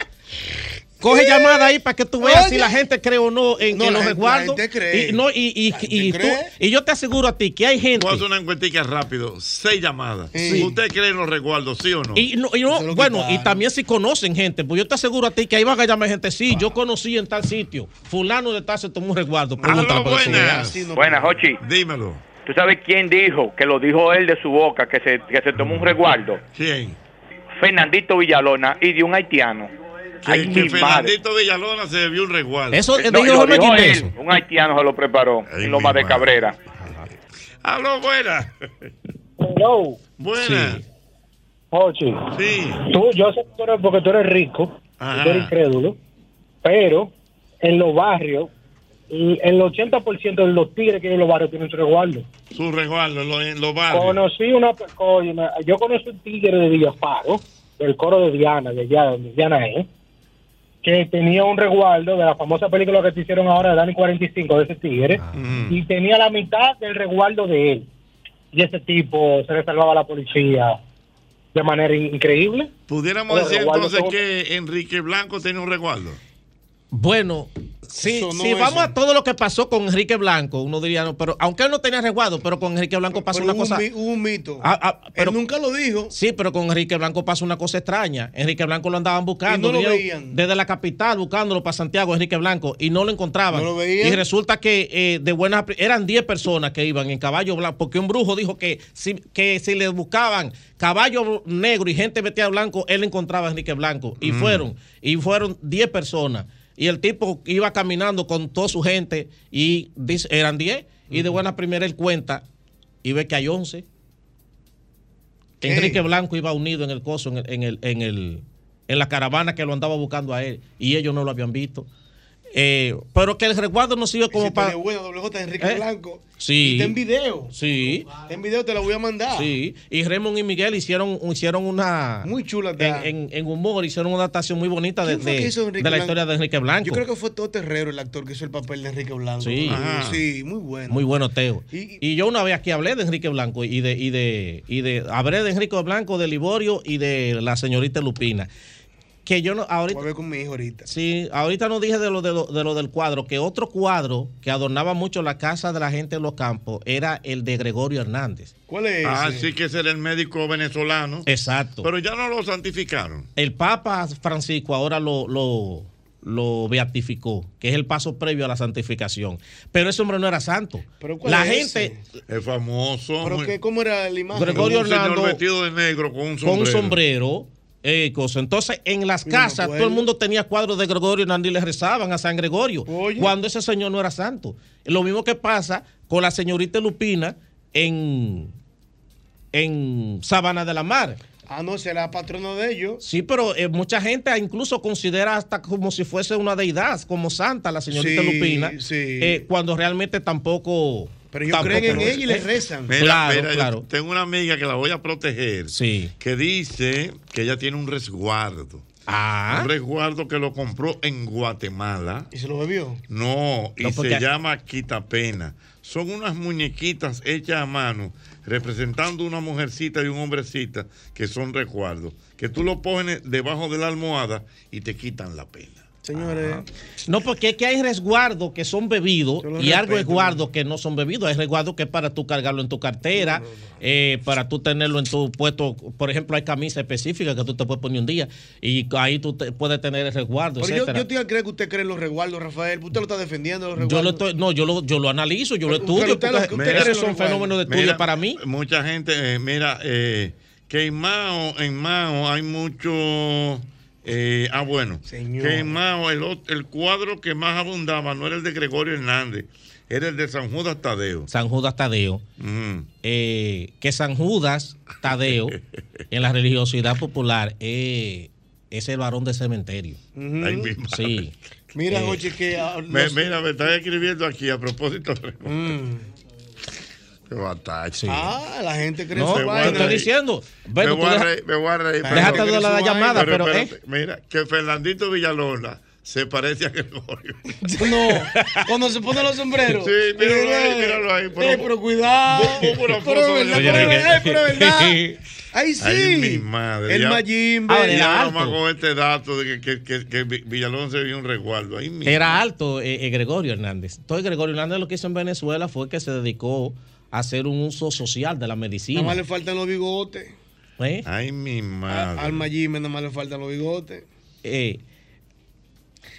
coge llamada ahí para que tú veas si la gente cree o no en, No, en los resguardos. gente cree. Y, no, y, y, y tú- y yo te aseguro a ti que hay gente. Voy a hacer una encuestica rápido. Seis llamadas. Sí. ¿Usted cree en los resguardos, sí o no? Y, no, y no, bueno, y también si conocen gente, pues yo te aseguro a ti que ahí van a llamar gente, sí, yo conocí en tal sitio, fulano de tal se tomó un resguardo. Pregúntale que tú buenas. Buenas. Jochi. Dímelo. ¿Tú sabes quién dijo? Que lo dijo él de su boca, que se, que se tomó un resguardo. ¿Quién? Fernandito Villalona y de un haitiano. Que, Ay, que madre. Fernandito Villalona se bebió un resguardo. Eso eh, No, dijo dijo él, un haitiano se lo preparó Ay, en Loma de madre. Cabrera. Aló, buenas. Hello, Buenas. Sí. Ochi. Sí. Tú, yo sé que tú eres porque tú eres rico, Ajá. tú eres incrédulo, pero en los barrios, y el 80% de los tigres que hay en los barrios tienen su resguardo. Su resguardo en los, en los barrios. Conocí una, yo conocí un tigre de Villafaro, del coro de Diana, de allá donde Diana es, que tenía un resguardo de la famosa película que te hicieron ahora de Dani 45 de ese tigre, Mm. y tenía la mitad del resguardo de él. Y ese tipo se le salvaba a la policía de manera in- increíble. Pudiéramos decir entonces que Enrique Blanco tiene un resguardo. Bueno, si, no vamos a todo lo que pasó con Enrique Blanco, uno diría, no, pero aunque él no tenía resguardo, pero con Enrique Blanco pasó Pero una cosa. hubo un mito. Ah, ah, pero, Él nunca lo dijo. Sí, pero con Enrique Blanco pasó una cosa extraña. Enrique Blanco lo andaban buscando. Y no lo veían. Desde la capital buscándolo para Santiago, Enrique Blanco, y no lo encontraban. ¿No lo veían? Y resulta que eh, de buenas eran 10 personas que iban en caballo blanco, porque un brujo dijo que si, que si le buscaban caballo negro y gente vestida de blanco, él encontraba a Enrique Blanco. Y Mm. fueron, y fueron 10 personas. Y el tipo iba caminando con toda su gente y eran 10. Y de buena primera él cuenta y ve que hay 11. ¿Qué? Enrique Blanco iba unido en el coso, en el, en el, en el- en la caravana que lo andaba buscando a él, y ellos no lo habían visto. Eh, pero que el resguardo no sirve como para. buena, doble J, Enrique ¿Eh? Blanco. Sí. Está en video. Sí, Está en video, te la voy a mandar. sí. Y Raymond y Miguel hicieron, hicieron una. Muy chula. En, en- en humor, hicieron una adaptación muy bonita de, ¿Quién fue de- la historia de Enrique Blanco. Yo creo que fue todo Terrero el actor que hizo el papel de Enrique Blanco. Sí. Ajá. Sí, muy bueno. Muy bueno, Teo. Y- Y, yo una vez aquí hablé de Enrique Blanco y de, y de, y de, hablé de Enrique Blanco, de Liborio y de la señorita Lupina. Que yo no, ahorita. Voy a ver con mi hijo ahorita. Sí, ahorita no dije de lo, de, lo, de lo del cuadro, que otro cuadro que adornaba mucho la casa de la gente en los campos era el de Gregorio Hernández. ¿Cuál es Ah, ese? sí que ese era el médico venezolano. Exacto. Pero ya no lo santificaron. el Papa Francisco ahora lo, lo, lo beatificó, que es el paso previo a la santificación. Pero ese hombre no era santo. ¿Pero cuál La es gente, Es famoso. ¿Pero muy- qué, cómo era la imagen? Gregorio un señor vestido de negro con un con un sombrero. Eh, cosa. Entonces, en las casas, todo el mundo tenía cuadros de Gregorio Hernández y le rezaban a San Gregorio. Cuando ese señor no era santo. Lo mismo que pasa con la señorita Lupina en, en Sabana de la Mar. Ah, no, será patrono de ellos. Sí, pero eh, mucha gente incluso considera hasta como si fuese una deidad, como santa la señorita Sí, Lupina, sí. eh, cuando realmente tampoco. Pero ellos tampoco creen en ella y le Eh, rezan. Mira, Claro, mira, claro. tengo una amiga que la voy a proteger. Sí. Que dice que ella tiene un resguardo. Ah. Un resguardo que lo compró en Guatemala. ¿Y se lo bebió? No, y No, se llama Quitapena. Son unas muñequitas hechas a mano, representando una mujercita y un hombrecita que son resguardos. Que tú lo pones debajo de la almohada y te quitan la pena. Señores. No, porque es que hay resguardos que son bebidos Yo y hay resguardos que no son bebidos. Hay resguardos que es para tú cargarlo en tu cartera, eh, para tú tenerlo en tu puesto. Por ejemplo, hay camisas específicas que tú te puedes poner un día y ahí tú te- puedes tener el resguardo, Pero yo, etcétera. yo te creer que usted cree en los resguardos, Rafael. Usted lo está defendiendo, los Yo resguardos. lo estoy- no, yo lo, yo lo analizo, yo lo Pero usted- estudio, usted usted resguardos. fenómenos de estudio Mira, para mí. Mucha gente, eh, mira, eh, que en Mao, en Mao hay mucho. Eh, ah, bueno, que en Mao el, el cuadro que más abundaba no era el de Gregorio Hernández, era el de San Judas Tadeo. San Judas Tadeo. eh, que San Judas Tadeo, <laughs> en la religiosidad popular, eh, es el varón de cementerio. Ay, mi madre. Sí. Mira, Eh, Jochi, que. ah, Me- mira, me están escribiendo aquí a propósito. de- Mm. Qué batalla. Ah, la gente cree No, en su te estoy diciendo. Bueno, me, voy deja- reír, me voy a reír. Déjate de la llamada, pero, espérate, Mira, que Fernandito Villalona se parece a Gregorio. <laughs> No, cuando se pone los sombreros. Sí, míralo ahí, míralo ahí. eh, pero cuidado. Pongo una Pero foto es de verdad, pero es verdad, pero es verdad. Ay, sí. Ay, mi madre. El ya- Mayimbe. Y Ahora, era ahora más alto. con este dato de que, que, que, que Villalón se vio un resguardo. Ay, mi Era alto eh, eh, Gregorio Hernández. Entonces Gregorio Hernández lo que hizo en Venezuela fue que se dedicó hacer un uso social de la medicina. Nada más le faltan los bigotes. ¿Eh? Ay, mi madre. Al Mayimbe nada más le faltan los bigotes. Eh,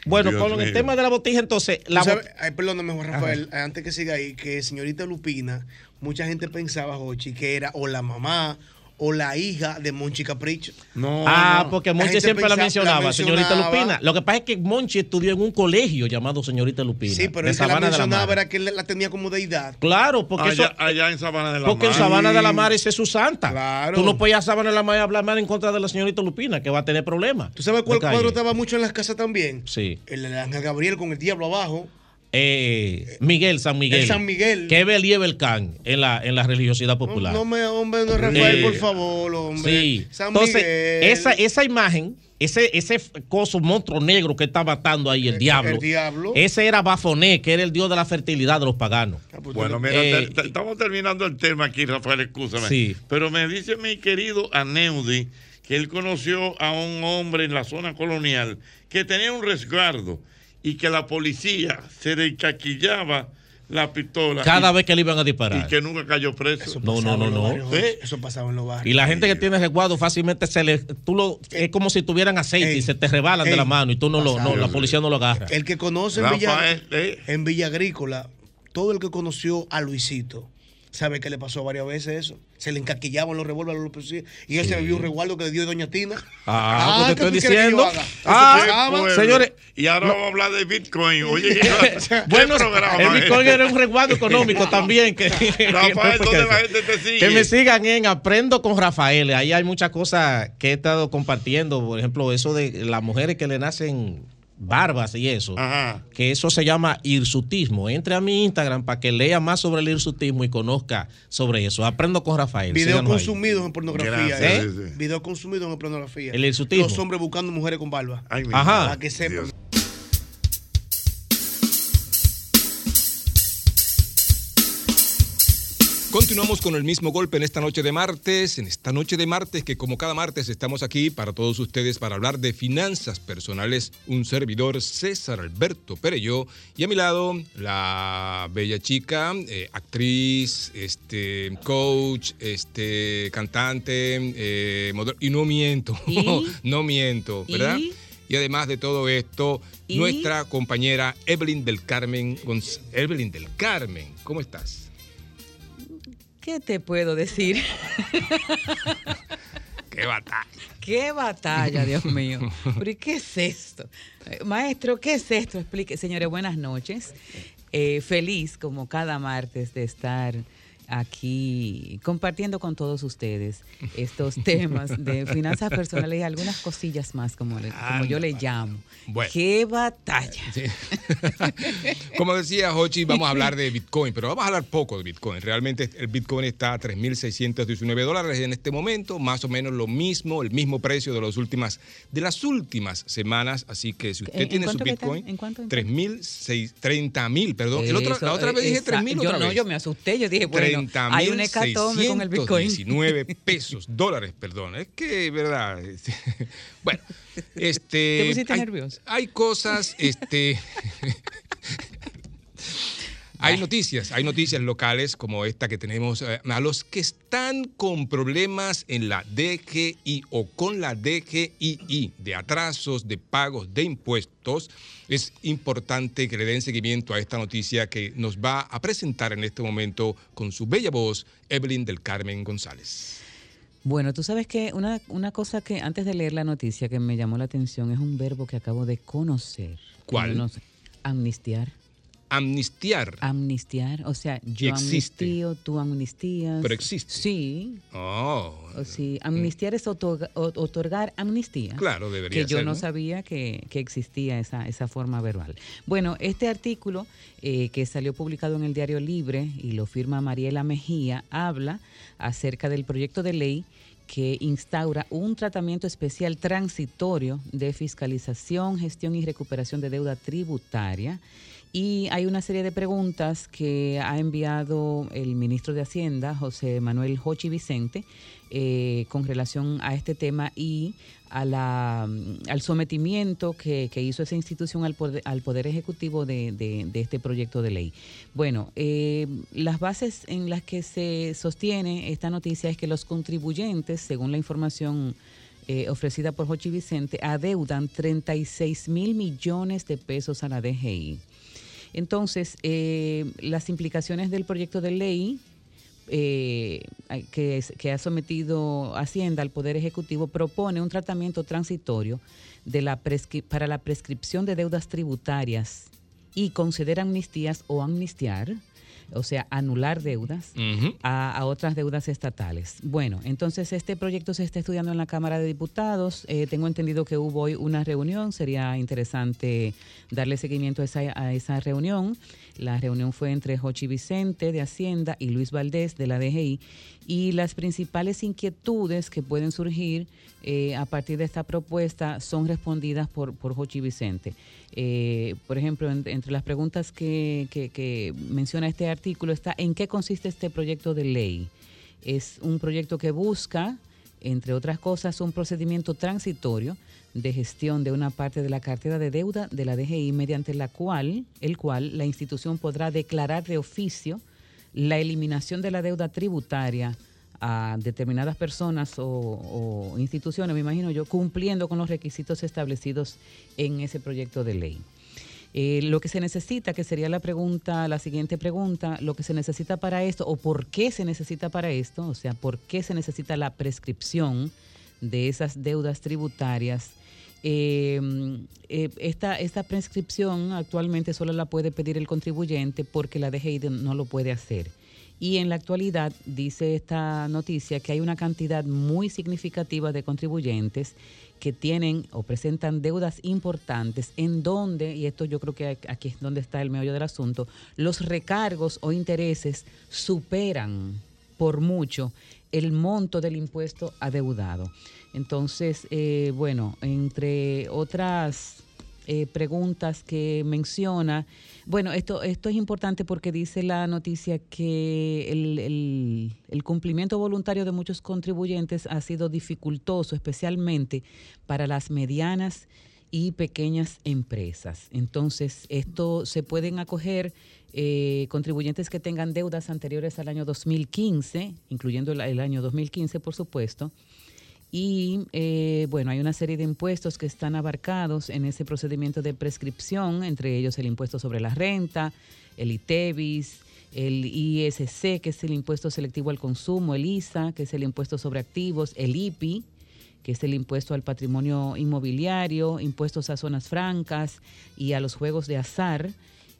bueno, Dios con el tema de la botija, entonces. La bot- ay, perdóname, Juan Rafael, antes que siga ahí, que señorita Lupina, mucha gente pensaba, Jochi, que era o la mamá o la hija de Monchi Capricho. No, ah, porque Monchi siempre la mencionaba, señorita. Lupina. Lo que pasa es que Monchi estudió en un colegio llamado señorita Lupina. Sí, pero de que la Sabana de la mencionaba Mar. era que él la tenía como deidad. Claro, porque allá, eso. allá en Sabana de la Porque en. Sabana de la Mar es su santa. Claro. Tú no puedes ir a Sabana de la Mar y hablar mal en contra de la señorita Lupina, que va a tener problemas. ¿Tú sabes cuál cuadro estaba mucho en las casas también? Sí. El de Ángel Gabriel con el diablo abajo. Eh, Miguel, San Miguel. El San Miguel. Que Bel y Belcán en la, en la religiosidad popular. No me, hombre, no, Rafael, Eh, por favor, hombre. Sí. San Entonces, Miguel. esa, esa imagen, ese, ese coso monstruo negro que está matando ahí, el diablo. el diablo. Ese era Bafoné, que era el dios de la fertilidad de los paganos. Bueno, mira, Eh, te- te- estamos terminando el tema aquí, Rafael, escúchame. Sí. Pero me dice mi querido Aneudi que él conoció a un hombre en la zona colonial que tenía un resguardo y que la policía se le encaquillaba la pistola. Cada y, vez que le iban a disparar. Y que nunca cayó preso. No, no, no, no. ¿Eh? Eso pasaba en los barrios. Y la gente que tiene resguardo fácilmente se le, tú lo, es como si tuvieran aceite y se te rebalan de la mano y tú no lo, no, la policía no lo agarra. El que conoce en Villa, eh. en Villa Agrícola, todo el que conoció a Luisito, sabe que le pasó varias veces eso. Se le encaquillaban los revólveres a los policías y él se bebió un resguardo que le dio Doña Tina. Ah, pues te ¿qué estoy diciendo. Ah, señores. Y ahora No. vamos a hablar de Bitcoin. <laughs> Oye, ¿qué, Bueno, el? Bitcoin era un resguardo económico también. Que, Rafael, <laughs> ¿dónde la gente te sigue? Que me sigan en Aprendo con Rafael. Ahí hay muchas cosas que he estado compartiendo. Por ejemplo, eso de las mujeres que le nacen barbas y eso. Que eso se llama hirsutismo. Entre a mi Instagram para que lea más sobre el hirsutismo y conozca sobre eso. Aprendo con Rafael. Ahí. consumidos en pornografía. Gracias, ¿eh? sí, consumidos en pornografía. El hirsutismo. Los hombres buscando mujeres con barba. Ajá. Para que sepan. Continuamos con el mismo golpe en esta noche de martes, en esta noche de martes que como cada martes estamos aquí para todos ustedes para hablar de finanzas personales, un servidor César Alberto Pereyó y a mi lado la bella chica, eh, actriz, este, coach, este, cantante, eh, modelo- y no miento, ¿Y? <laughs> no miento, ¿verdad? ¿Y? Y además de todo esto, Y- nuestra compañera Evelyn del Carmen Evelyn del Carmen, ¿cómo estás? ¿Qué te puedo decir? <laughs> ¡Qué batalla! ¡Qué batalla, Dios mío! ¿Pero y qué es esto? Maestro, ¿qué es esto? Explique. Señores, buenas noches. Eh, feliz, como cada martes, de estar aquí compartiendo con todos ustedes estos <laughs> temas de finanzas personales y algunas cosillas más, como, le- como yo le llamo. Bueno. ¡Qué batalla! <laughs> Como decía Hochi, vamos a hablar de Bitcoin, pero vamos a hablar poco de Bitcoin. Realmente el Bitcoin está a 3.619 dólares en este momento, más o menos lo mismo, el mismo precio de, las últimas, de las últimas semanas. Así que si usted ¿En- en tiene su? Bitcoin, ¿En cuánto? 3.000, 30.000, perdón. El otro- la otra vez dije esa- 3.000 yo otra no, vez. yo me asusté. Yo dije, bueno, hay un hecatombe con el Bitcoin. 19 <laughs> pesos, dólares, perdón. Es que, verdad. este, <laughs> bueno, este. ¿Te pusiste hay, nervioso? Hay cosas, este. <laughs> Hay noticias, hay noticias locales como esta que tenemos eh, a los que están con problemas en la DGI o con la DGII de atrasos de pagos de impuestos. Es importante que le den seguimiento a esta noticia que nos va a presentar en este momento con su bella voz Evelyn del Carmen González. Bueno, tú sabes que una, una cosa que antes de leer la noticia que me llamó la atención es un verbo que acabo de conocer. ¿Cuál? Amnistiar. Amnistiar. Amnistiar, o sea, yo Existe. amnistío, tú amnistías. Pero existe. Sí. Oh, O sí, amnistiar es otorgar amnistía. Claro, debería Que yo ¿no? sabía que, que existía esa, esa forma verbal. Bueno, este artículo eh, que salió publicado en el Diario Libre y lo firma Mariela Mejía, habla acerca del proyecto de ley que instaura un tratamiento especial transitorio de fiscalización, gestión y recuperación de deuda tributaria. Y hay una serie de preguntas que ha enviado el ministro de Hacienda, José Manuel Hochi Vicente, eh, con relación a este tema y a la, mm, al sometimiento que, que hizo esa institución al poder, al poder Ejecutivo de, de- de este proyecto de ley. Bueno, eh, las bases en las que se sostiene esta noticia es que los contribuyentes, según la información eh, ofrecida por Jochi Vicente, adeudan 36 mil millones de pesos a la DGI. Entonces, eh, las implicaciones del proyecto de ley eh, que, ha sometido Hacienda al Poder Ejecutivo propone un tratamiento transitorio de la para la prescripción de deudas tributarias y conceder amnistías o amnistiar, o sea, anular deudas a, a otras deudas estatales. Bueno, entonces este proyecto se está estudiando en la Cámara de Diputados. Eh, tengo entendido que hubo hoy una reunión. Sería interesante darle seguimiento a esa, a esa reunión. La reunión fue entre Jochi Vicente de Hacienda y Luis Valdés de la DGI. Y las principales inquietudes que pueden surgir eh, a partir de esta propuesta son respondidas por, por Jochi Vicente. Eh, por ejemplo, en- entre las preguntas que menciona este artículo está en qué consiste este proyecto de ley. Es un proyecto que busca, entre otras cosas, un procedimiento transitorio de gestión de una parte de la cartera de deuda de la DGI mediante la cual, el cual la institución podrá declarar de oficio la eliminación de la deuda tributaria a determinadas personas o, instituciones, me imagino yo, cumpliendo con los requisitos establecidos en ese proyecto de ley. Eh, lo que se necesita, que sería la pregunta, la siguiente pregunta, lo que se necesita para esto o por qué se necesita para esto, o sea, por qué se necesita la prescripción de esas deudas tributarias. Eh, eh, esta, esta prescripción actualmente solo la puede pedir el contribuyente porque la DGI no lo puede hacer. Y en la actualidad dice esta noticia que hay una cantidad muy significativa de contribuyentes que tienen o presentan deudas importantes en donde, y esto yo creo que aquí es donde está el meollo del asunto, los recargos o intereses superan por mucho el monto del impuesto adeudado. Entonces, eh, bueno, entre otras eh, preguntas que menciona, bueno, esto, esto es importante porque dice la noticia que el, el- cumplimiento voluntario de muchos contribuyentes ha sido dificultoso, especialmente para las medianas y pequeñas empresas. Entonces, esto se pueden acoger eh, contribuyentes que tengan deudas anteriores al año 2015, incluyendo el año 2015, por supuesto, Y eh, bueno, hay una serie de impuestos que están abarcados en ese procedimiento de prescripción, entre ellos el impuesto sobre la renta, el ITEVIS, el ISC, que es el impuesto selectivo al consumo, el ISA, que es el impuesto sobre activos, el IPI, que es el impuesto al patrimonio inmobiliario, impuestos a zonas francas y a los juegos de azar,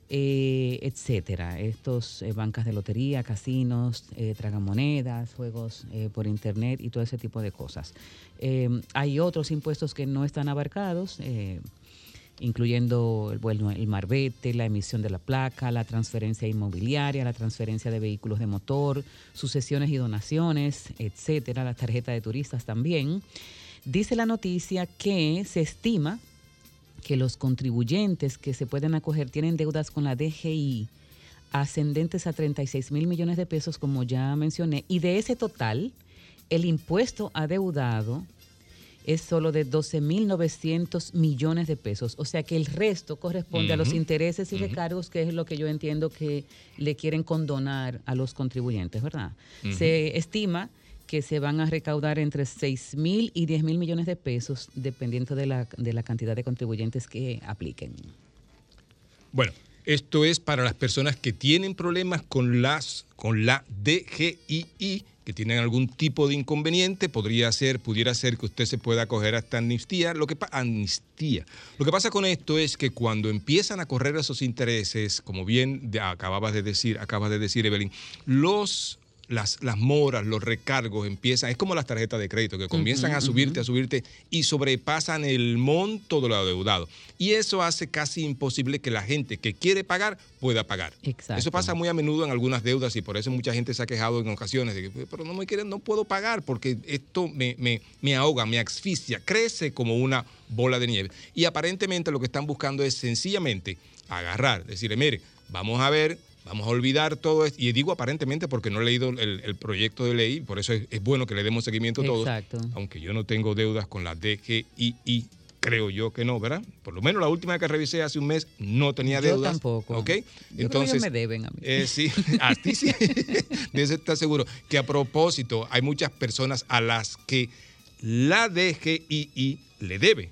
eh, etcétera. Estos eh, bancas de lotería, casinos, eh, tragamonedas, juegos eh, por internet y todo ese tipo de cosas. Eh, hay otros impuestos que no están abarcados. eh, incluyendo el, bueno, el marbete, la emisión de la placa, la transferencia inmobiliaria, la transferencia de vehículos de motor, sucesiones y donaciones, etcétera, la tarjeta de turistas también. Dice la noticia que se estima que los contribuyentes que se pueden acoger tienen deudas con la DGI ascendentes a 36 mil millones de pesos, como ya mencioné, y de ese total, el impuesto adeudado es solo de 12.900 millones de pesos. O sea que el resto corresponde a los intereses y recargos, que es lo que yo entiendo que le quieren condonar a los contribuyentes, ¿verdad? Se estima que se van a recaudar entre 6 mil y 10 mil millones de pesos, dependiendo de la, de la cantidad de contribuyentes que apliquen. Bueno, esto es para las personas que tienen problemas con las con la DGII, que tienen algún tipo de inconveniente, podría ser, pudiera ser que usted se pueda acoger a esta amnistía. Lo que amnistía. Lo que pasa con esto es que cuando empiezan a correr esos intereses, como bien acababas de decir, acabas de decir Evelyn, los las, las moras, los recargos empiezan, es como las tarjetas de crédito, que comienzan a subirte, a subirte y sobrepasan el monto de lo adeudado. Y eso hace casi imposible que la gente que quiere pagar pueda pagar. Exacto. Eso pasa muy a menudo en algunas deudas y por eso mucha gente se ha quejado en ocasiones de que, pero no me quieren, no puedo pagar porque esto me, me, me ahoga, me asfixia, crece como una bola de nieve. Y aparentemente lo que están buscando es sencillamente agarrar, decirle, mire, vamos a ver, vamos a olvidar todo esto. Y digo aparentemente porque no he leído el, el proyecto de ley, por eso es, es bueno que le demos seguimiento todos. Exacto. Aunque yo no tengo deudas con la DGII, creo yo que no, ¿verdad? Por lo menos la última que revisé hace un mes no tenía Yo deudas. tampoco. ¿Ok? Yo creo que me deben a mí. Eh, sí, <laughs> a ti sí. <laughs> De eso estás seguro. Que a propósito, hay muchas personas a las que la DGII le debe.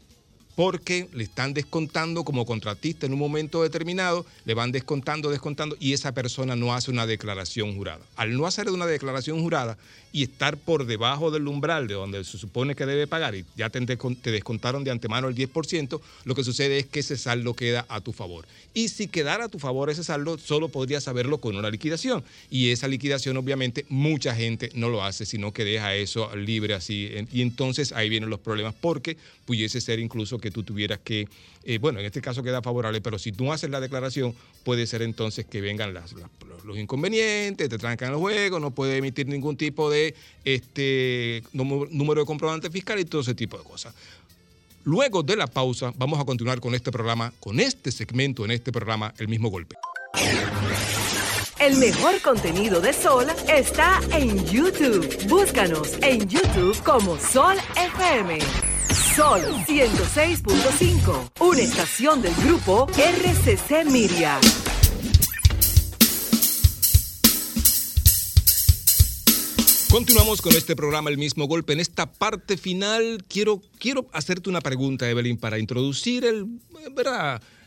Porque le están descontando como contratista en un momento determinado, le van descontando, descontando, y esa persona no hace una declaración jurada. Al no hacer una declaración jurada y estar por debajo del umbral de donde se supone que debe pagar, y ya te, descon- te descontaron de antemano el 10%, lo que sucede es que ese saldo queda a tu favor. Y si quedara a tu favor ese saldo, solo podrías saberlo con una liquidación. Y esa liquidación, obviamente, mucha gente no lo hace, sino que deja eso libre así. Y entonces ahí vienen los problemas, porque pudiese ser incluso que tú tuvieras que, eh, bueno, en este caso queda favorable, pero si tú haces la declaración, puede ser entonces que vengan los- inconvenientes, te trancan el juego, no puede emitir ningún tipo de este, número de comprobante fiscal y todo ese tipo de cosas. Luego de la pausa, vamos a continuar con este programa, con este segmento en este programa, El mismo golpe. El mejor contenido de Sol está en YouTube. Búscanos en YouTube como Sol FM. Sol 106.5, una estación del grupo RCC Miria. Continuamos con este programa El mismo golpe. En esta parte final quiero, quiero hacerte una pregunta, Evelyn, para introducir el,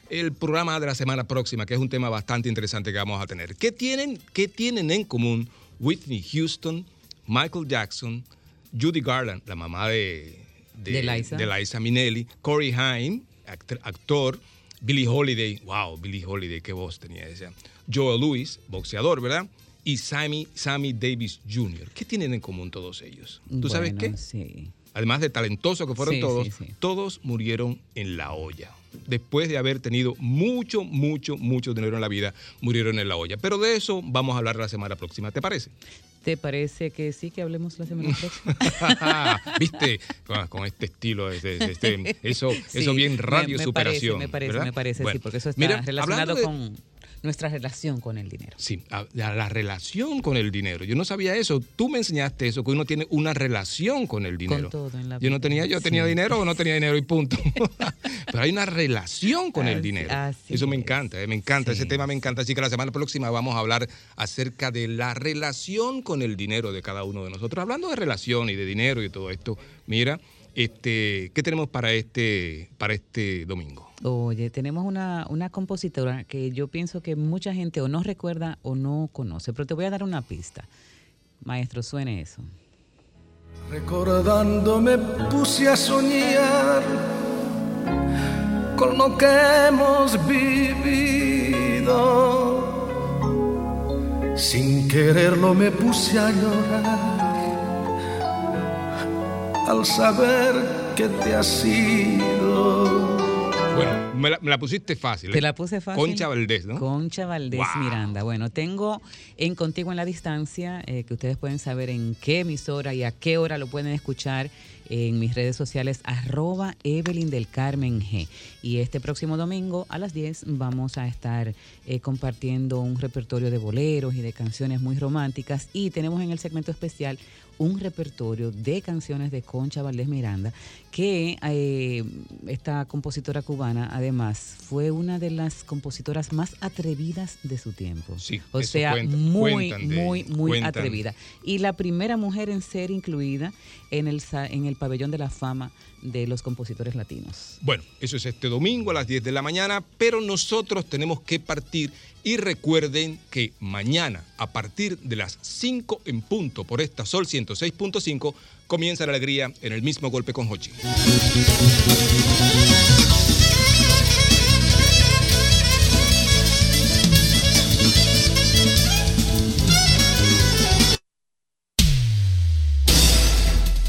el programa de la semana próxima, que es un tema bastante interesante que vamos a tener. ¿Qué tienen, qué tienen en común Whitney Houston, Michael Jackson, Judy Garland, la mamá de, De Liza. de Liza Minnelli, Corey Haim, act- actor, Billie Holiday, wow, Billie Holiday, qué voz tenía esa. Joel Lewis, boxeador, ¿verdad? Y Sammy, Sammy Davis Jr. ¿Qué tienen en común todos ellos? ¿Tú sabes Bueno, qué? Sí. Además de talentosos que fueron Sí, todos, sí, sí. todos murieron en la olla. Después de haber tenido mucho, mucho, mucho dinero en la vida, murieron en la olla. Pero de eso vamos a hablar la semana próxima, ¿te parece? ¿Te parece que sí que hablemos la semana próxima? <laughs> ¿Viste? Con, este estilo, este- este- eso, Sí, eso bien radio me superación. parece, me parece, ¿verdad? me parece, Bueno, sí, porque eso está mira, relacionado de- con nuestra relación con el dinero. Sí, a- a la relación con el dinero. Yo no sabía eso. Tú me enseñaste eso, que uno tiene una relación con el dinero. todo en la yo no tenía, yo tenía dinero o no tenía dinero y punto. <laughs> Pero hay una relación con el dinero. Eso me encanta, eh, me encanta, ese tema me encanta. Así que la semana próxima vamos a hablar acerca de la relación con el dinero de cada uno de nosotros. Hablando de relación y de dinero y todo esto, mira, este, ¿qué tenemos para este, para este domingo? Oye, tenemos una, una compositora que yo pienso que mucha gente o no recuerda o no conoce, pero te voy a dar una pista. Maestro, suene eso. Recordando me puse a soñar con lo que hemos vivido. Sin quererlo me puse a llorar al saber que te has ido. Bueno, me la, me la pusiste fácil. Te ¿eh? la puse fácil. Concha Valdés, ¿no? Concha Valdés Wow. Miranda. Bueno, tengo en Contigo en la Distancia, eh, que ustedes pueden saber en qué emisora y a qué hora lo pueden escuchar en mis redes sociales, arroba Evelyn del Carmen G. Y este próximo domingo a las 10 vamos a estar eh, compartiendo un repertorio de boleros y de canciones muy románticas. Y tenemos en el segmento especial un repertorio de canciones de Concha Valdés Miranda, que eh, esta compositora cubana además fue una de las compositoras más atrevidas de su tiempo. Sí, o sea, muy, de muy, muy cuentan. atrevida. Y la primera mujer en ser incluida en el, en el pabellón de la fama de los compositores latinos. Bueno, eso es este domingo a las 10 de la mañana, pero nosotros tenemos que partir y recuerden que mañana a partir de las 5 en punto por esta Sol 106.5 comienza la alegría en el mismo golpe con Hochi.